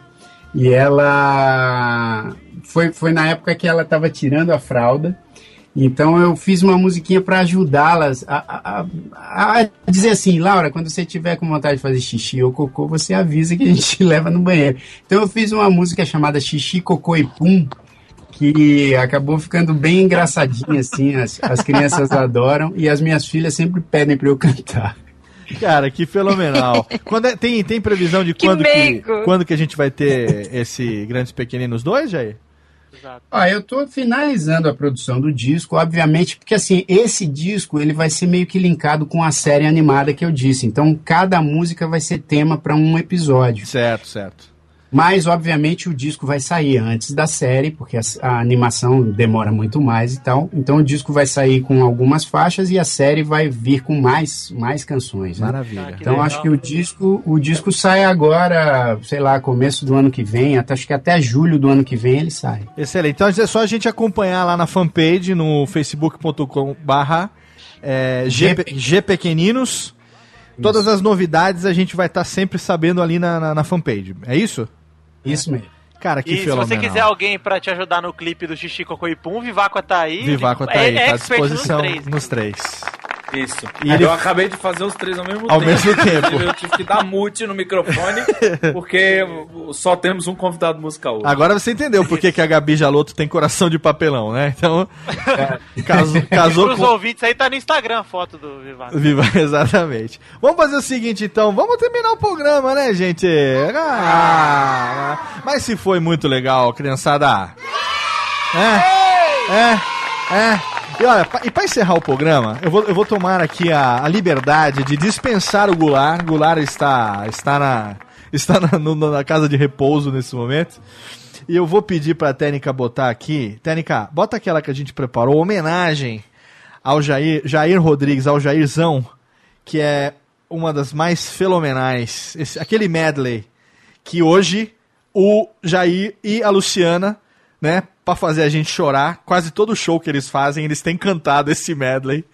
S7: e ela foi, foi na época que ela estava tirando a fralda. Então eu fiz uma musiquinha para ajudá-las a, a, a, dizer assim, Laura, quando você tiver com vontade de fazer xixi ou cocô, você avisa que a gente leva no banheiro. Então eu fiz uma música chamada Xixi, Cocô e Pum, que acabou ficando bem engraçadinha assim, as, as crianças adoram e as minhas filhas sempre pedem para eu cantar.
S2: Cara, que fenomenal. Quando é- tem, tem previsão de
S4: Que
S2: quando que,
S4: meigo.
S2: quando que a gente vai ter esse Grandes Pequeninos 2, Jair?
S7: Ó, eu tô finalizando a produção do disco, obviamente, porque assim, esse disco ele vai ser meio que linkado com a série animada que eu disse. Então, cada música vai ser tema para um episódio.
S2: Certo, certo.
S7: Mas, obviamente, o disco vai sair antes da série, porque a, a animação demora muito mais e tal. Então, o disco vai sair com algumas faixas e a série vai vir com mais, mais canções. né?
S2: Maravilha.
S7: Então, acho que o disco, o disco sai agora, sei lá, começo do ano que vem, até, acho que até julho do ano que vem ele sai.
S2: Excelente. Então é só a gente acompanhar lá na fanpage, no facebook.com barra é, G, G Pequeninos. Todas as novidades a gente vai estar sempre sabendo ali na, na, na fanpage. É isso?
S7: Isso mesmo.
S2: Cara, que
S5: E se
S2: fenomenal.
S5: você quiser alguém pra te ajudar no clipe do Xixi Cocô e Pum, Vivaco tá aí.
S2: Vivaco tá aí,
S5: É
S2: tá à
S5: expert nos
S2: disposição
S5: três.
S2: nos três.
S3: Isso.
S2: E ele-
S3: Eu acabei de fazer os três ao mesmo
S2: Ao
S3: tempo.
S2: mesmo tempo.
S3: Eu tive que dar mute no microfone, porque só temos um convidado musical hoje.
S2: Agora você entendeu por que, que a Gabi Jaloto tem coração de papelão, né? Então, casou,
S5: E
S2: casou
S5: pros
S2: com...
S5: ouvintes aí tá no Instagram a foto do Vivaco.
S2: Viva, exatamente. Vamos fazer o seguinte, então. Vamos terminar o programa, né, gente? Ah, mas se foi muito legal, criançada. É, é, é. E olha, e pra encerrar o programa, eu vou, eu vou tomar aqui a, a liberdade de dispensar o Goulart. Goulart está, está, na, está na, no- na casa de repouso nesse momento. E eu vou pedir pra Técnica botar aqui. Técnica, bota aquela que a gente preparou, homenagem ao Jair, Jair Rodrigues, ao Jairzão, que é uma das mais fenomenais. Esse, aquele medley que hoje o Jair e a Luciana, né, pra fazer a gente chorar, quase todo show que eles fazem, eles têm cantado esse medley.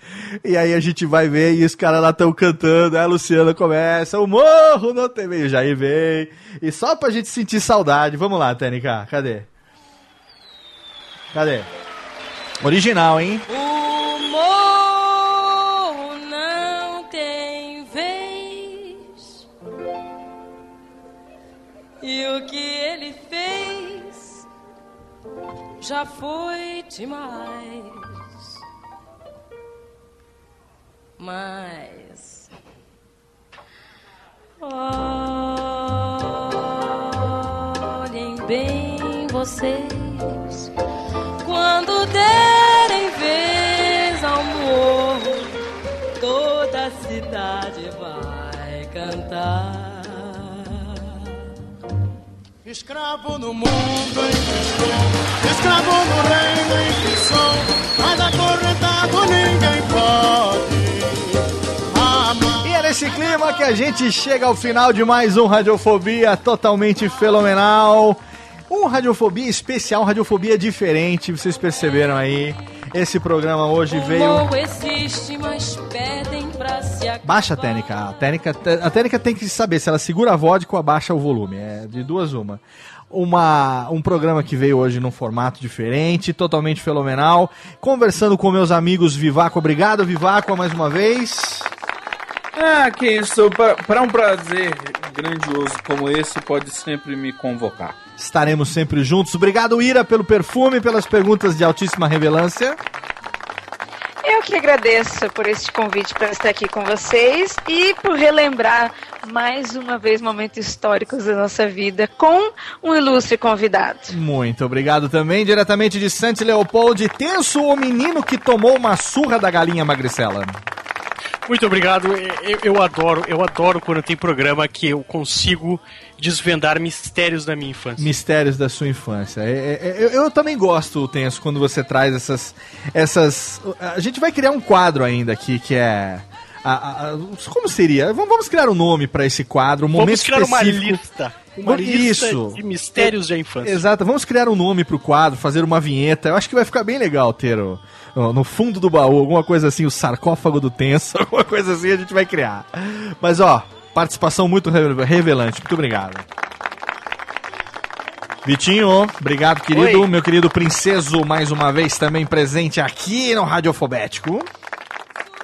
S2: E aí a gente vai ver e os caras lá estão cantando, aí a Luciana começa, o morro não tem meio, Jair vem. E só pra gente sentir saudade, vamos lá, TNK, cadê? Cadê? Original, hein?
S11: O morro não tem vez. E o que já foi demais. Mas. Olhem bem vocês quando derem vez ao morro, toda a cidade vai cantar.
S10: Escravo no mundo em que estou, escravo no reino em que sou, mas acorrentado ninguém pode.
S2: E é nesse clima que a gente chega ao final de mais um Radiofobia totalmente fenomenal. Um Radiofobia especial, um Radiofobia diferente, vocês perceberam aí. Esse programa hoje
S11: O
S2: veio.
S11: existe, mas pedem pra se acabar.
S2: Baixa a técnica. A técnica, a técnica tem que saber se ela segura a vodka ou abaixa o volume. É de duas uma. Uma, um programa que veio hoje num formato diferente, totalmente fenomenal. Conversando com meus amigos Vivaco. Obrigado, Vivaco, mais uma vez.
S3: Ah, que isso. Para um prazer grandioso como esse, pode sempre me convocar.
S2: Estaremos sempre juntos. Obrigado, Ira, pelo perfume, pelas perguntas de altíssima relevância.
S4: Eu que agradeço por este convite para estar aqui com vocês e por relembrar mais uma vez momentos históricos da nossa vida com um ilustre convidado.
S2: Muito obrigado também, diretamente de Santos Leopold, Tenso, o menino que tomou uma surra da galinha magricela.
S6: Muito obrigado. Eu, eu adoro, eu adoro quando tem programa que eu consigo desvendar mistérios da minha infância.
S2: Mistérios da sua infância. É, é, é, eu, eu também gosto, Tenso, quando você traz essas. essas. A gente vai criar um quadro ainda aqui que é. a- a- como seria? Vamos, criar um nome pra esse quadro, um momento
S6: Vamos criar uma
S2: específico.
S6: lista. Uma
S2: Isso.
S6: lista de mistérios da infância.
S2: Exato, vamos criar um nome pro quadro, fazer uma vinheta. Eu acho que vai ficar bem legal ter o- no fundo do baú, alguma coisa assim, o sarcófago do tenso, alguma coisa assim a gente vai criar. Mas ó, participação muito re- revelante. Muito obrigado. Vitinho, obrigado, querido.
S5: Oi.
S2: Meu querido princeso, mais uma vez também presente aqui no Radiofobético.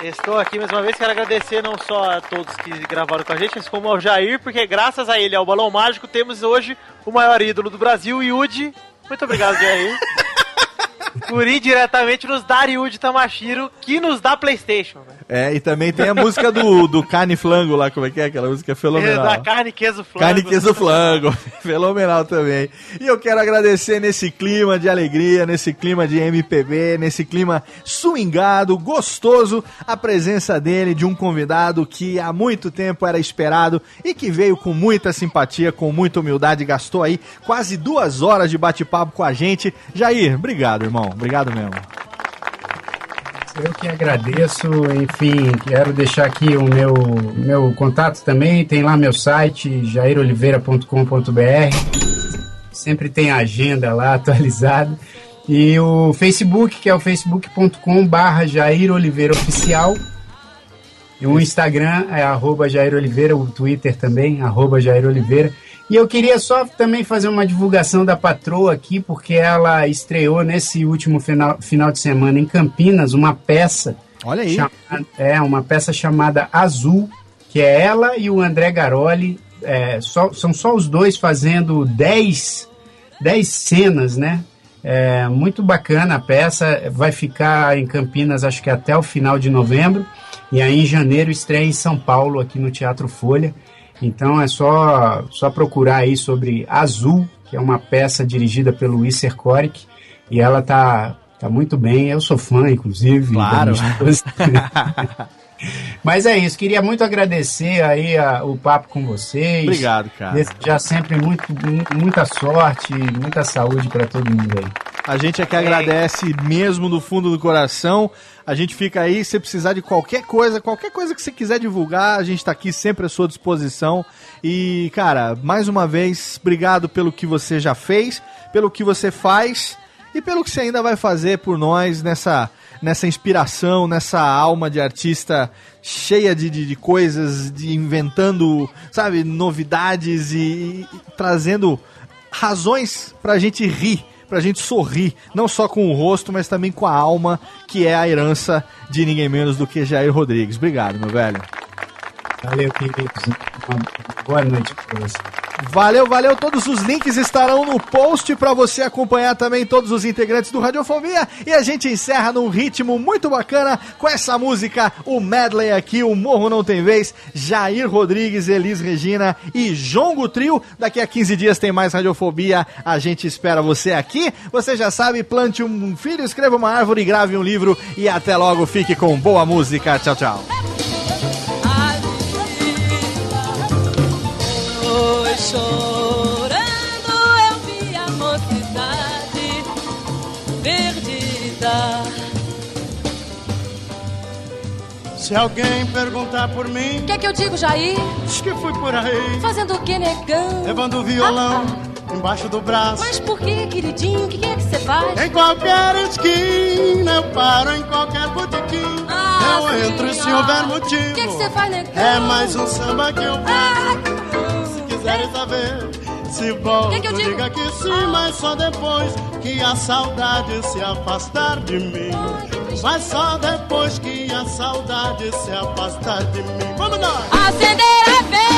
S5: Estou aqui mais uma vez, quero agradecer não só a todos que gravaram com a gente, mas como ao Jair, porque graças a ele, ao Balão Mágico, temos hoje o maior ídolo do Brasil, Yudi. Muito obrigado, Jair. Ir diretamente nos dar Yudi Tamashiro, que nos dá Playstation. Né?
S2: É, e também tem a música do, do Carne Flango lá, como é que é? Aquela música fenomenal.
S5: Da carne, queijo, flango.
S2: Carne, queijo, flango. Fenomenal também. E eu quero agradecer nesse clima de alegria, nesse clima de MPB, nesse clima swingado, gostoso, a presença dele, de um convidado que há muito tempo era esperado e que veio com muita simpatia, com muita humildade, gastou aí quase duas horas de bate-papo com a gente. Jair, obrigado, irmão. Obrigado mesmo.
S7: Que agradeço, enfim, quero deixar aqui o meu, meu contato também, tem lá meu site, jairoliveira.com.br, sempre tem agenda lá atualizada, e o Facebook, que é o facebook.com barra Jair Oliveira Oficial, e o Instagram é arroba Jair Oliveira, o Twitter também, arroba Jair Oliveira. E eu queria só também fazer uma divulgação da patroa aqui, porque ela estreou nesse último final, final de semana em Campinas uma peça.
S2: Olha aí.
S7: chama- é, uma peça chamada Azul, que é ela e o André Garoli. é, só- são só os dois fazendo 10 10 cenas, né? É, muito bacana a peça, vai ficar em Campinas acho que até o final de novembro, e aí em janeiro estreia em São Paulo, aqui no Teatro Folha. Então é só, só procurar aí sobre Azul, que é uma peça dirigida pelo Isser Korik, e ela tá, tá muito bem, eu sou fã, inclusive.
S2: Claro.
S7: Mas é isso, queria muito agradecer aí a- o papo com vocês.
S2: Obrigado, cara.
S7: Desejar sempre muito, mu- muita sorte, muita saúde para todo mundo aí.
S2: A gente é que agradece mesmo do fundo do coração. A gente fica aí, se precisar de qualquer coisa, qualquer coisa que você quiser divulgar, a gente tá aqui sempre à sua disposição. E, cara, mais uma vez, obrigado pelo que você já fez, pelo que você faz e pelo que você ainda vai fazer por nós nessa, nessa inspiração, nessa alma de artista cheia de, de, de coisas, de inventando, sabe, novidades e, e trazendo razões pra gente rir, pra gente sorrir, não só com o rosto, mas também com a alma, que é a herança de ninguém menos do que Jair Rodrigues. Obrigado, meu velho.
S7: Valeu, queridos. Boa noite para você.
S2: Valeu, valeu. Todos os links estarão no post pra você acompanhar também todos os integrantes do Radiofobia. E a gente encerra num ritmo muito bacana com essa música, o medley aqui, o Morro Não Tem Vez, Jair Rodrigues, Elis Regina e Jongo Trio. Daqui a 15 dias tem mais Radiofobia. A gente espera você aqui. Você já sabe, plante um filho, escreva uma árvore, grave um livro e até logo. Fique com boa música. Tchau, tchau.
S11: Chorando, eu vi a mocidade perdida.
S10: Se alguém perguntar por mim,
S11: O que é que eu digo, Jair?
S10: diz que fui por aí,
S11: Fazendo o que, negão?
S10: levando o violão
S11: Ah,
S10: embaixo do braço.
S11: Mas por que, queridinho? O que é que você faz?
S10: Em qualquer esquina, eu paro em qualquer botequim.
S11: Ah,
S10: eu entro se houver motivo.
S11: O que é que você faz, negão?
S10: É mais um samba que eu vivo.
S11: Ah,
S10: quiserem saber, se volto,
S11: Que que eu digo?
S10: diga que sim, mas só depois que a saudade se afastar de mim. Mas só depois que a saudade se afastar de mim. Vamos nós!
S11: Acender a vela,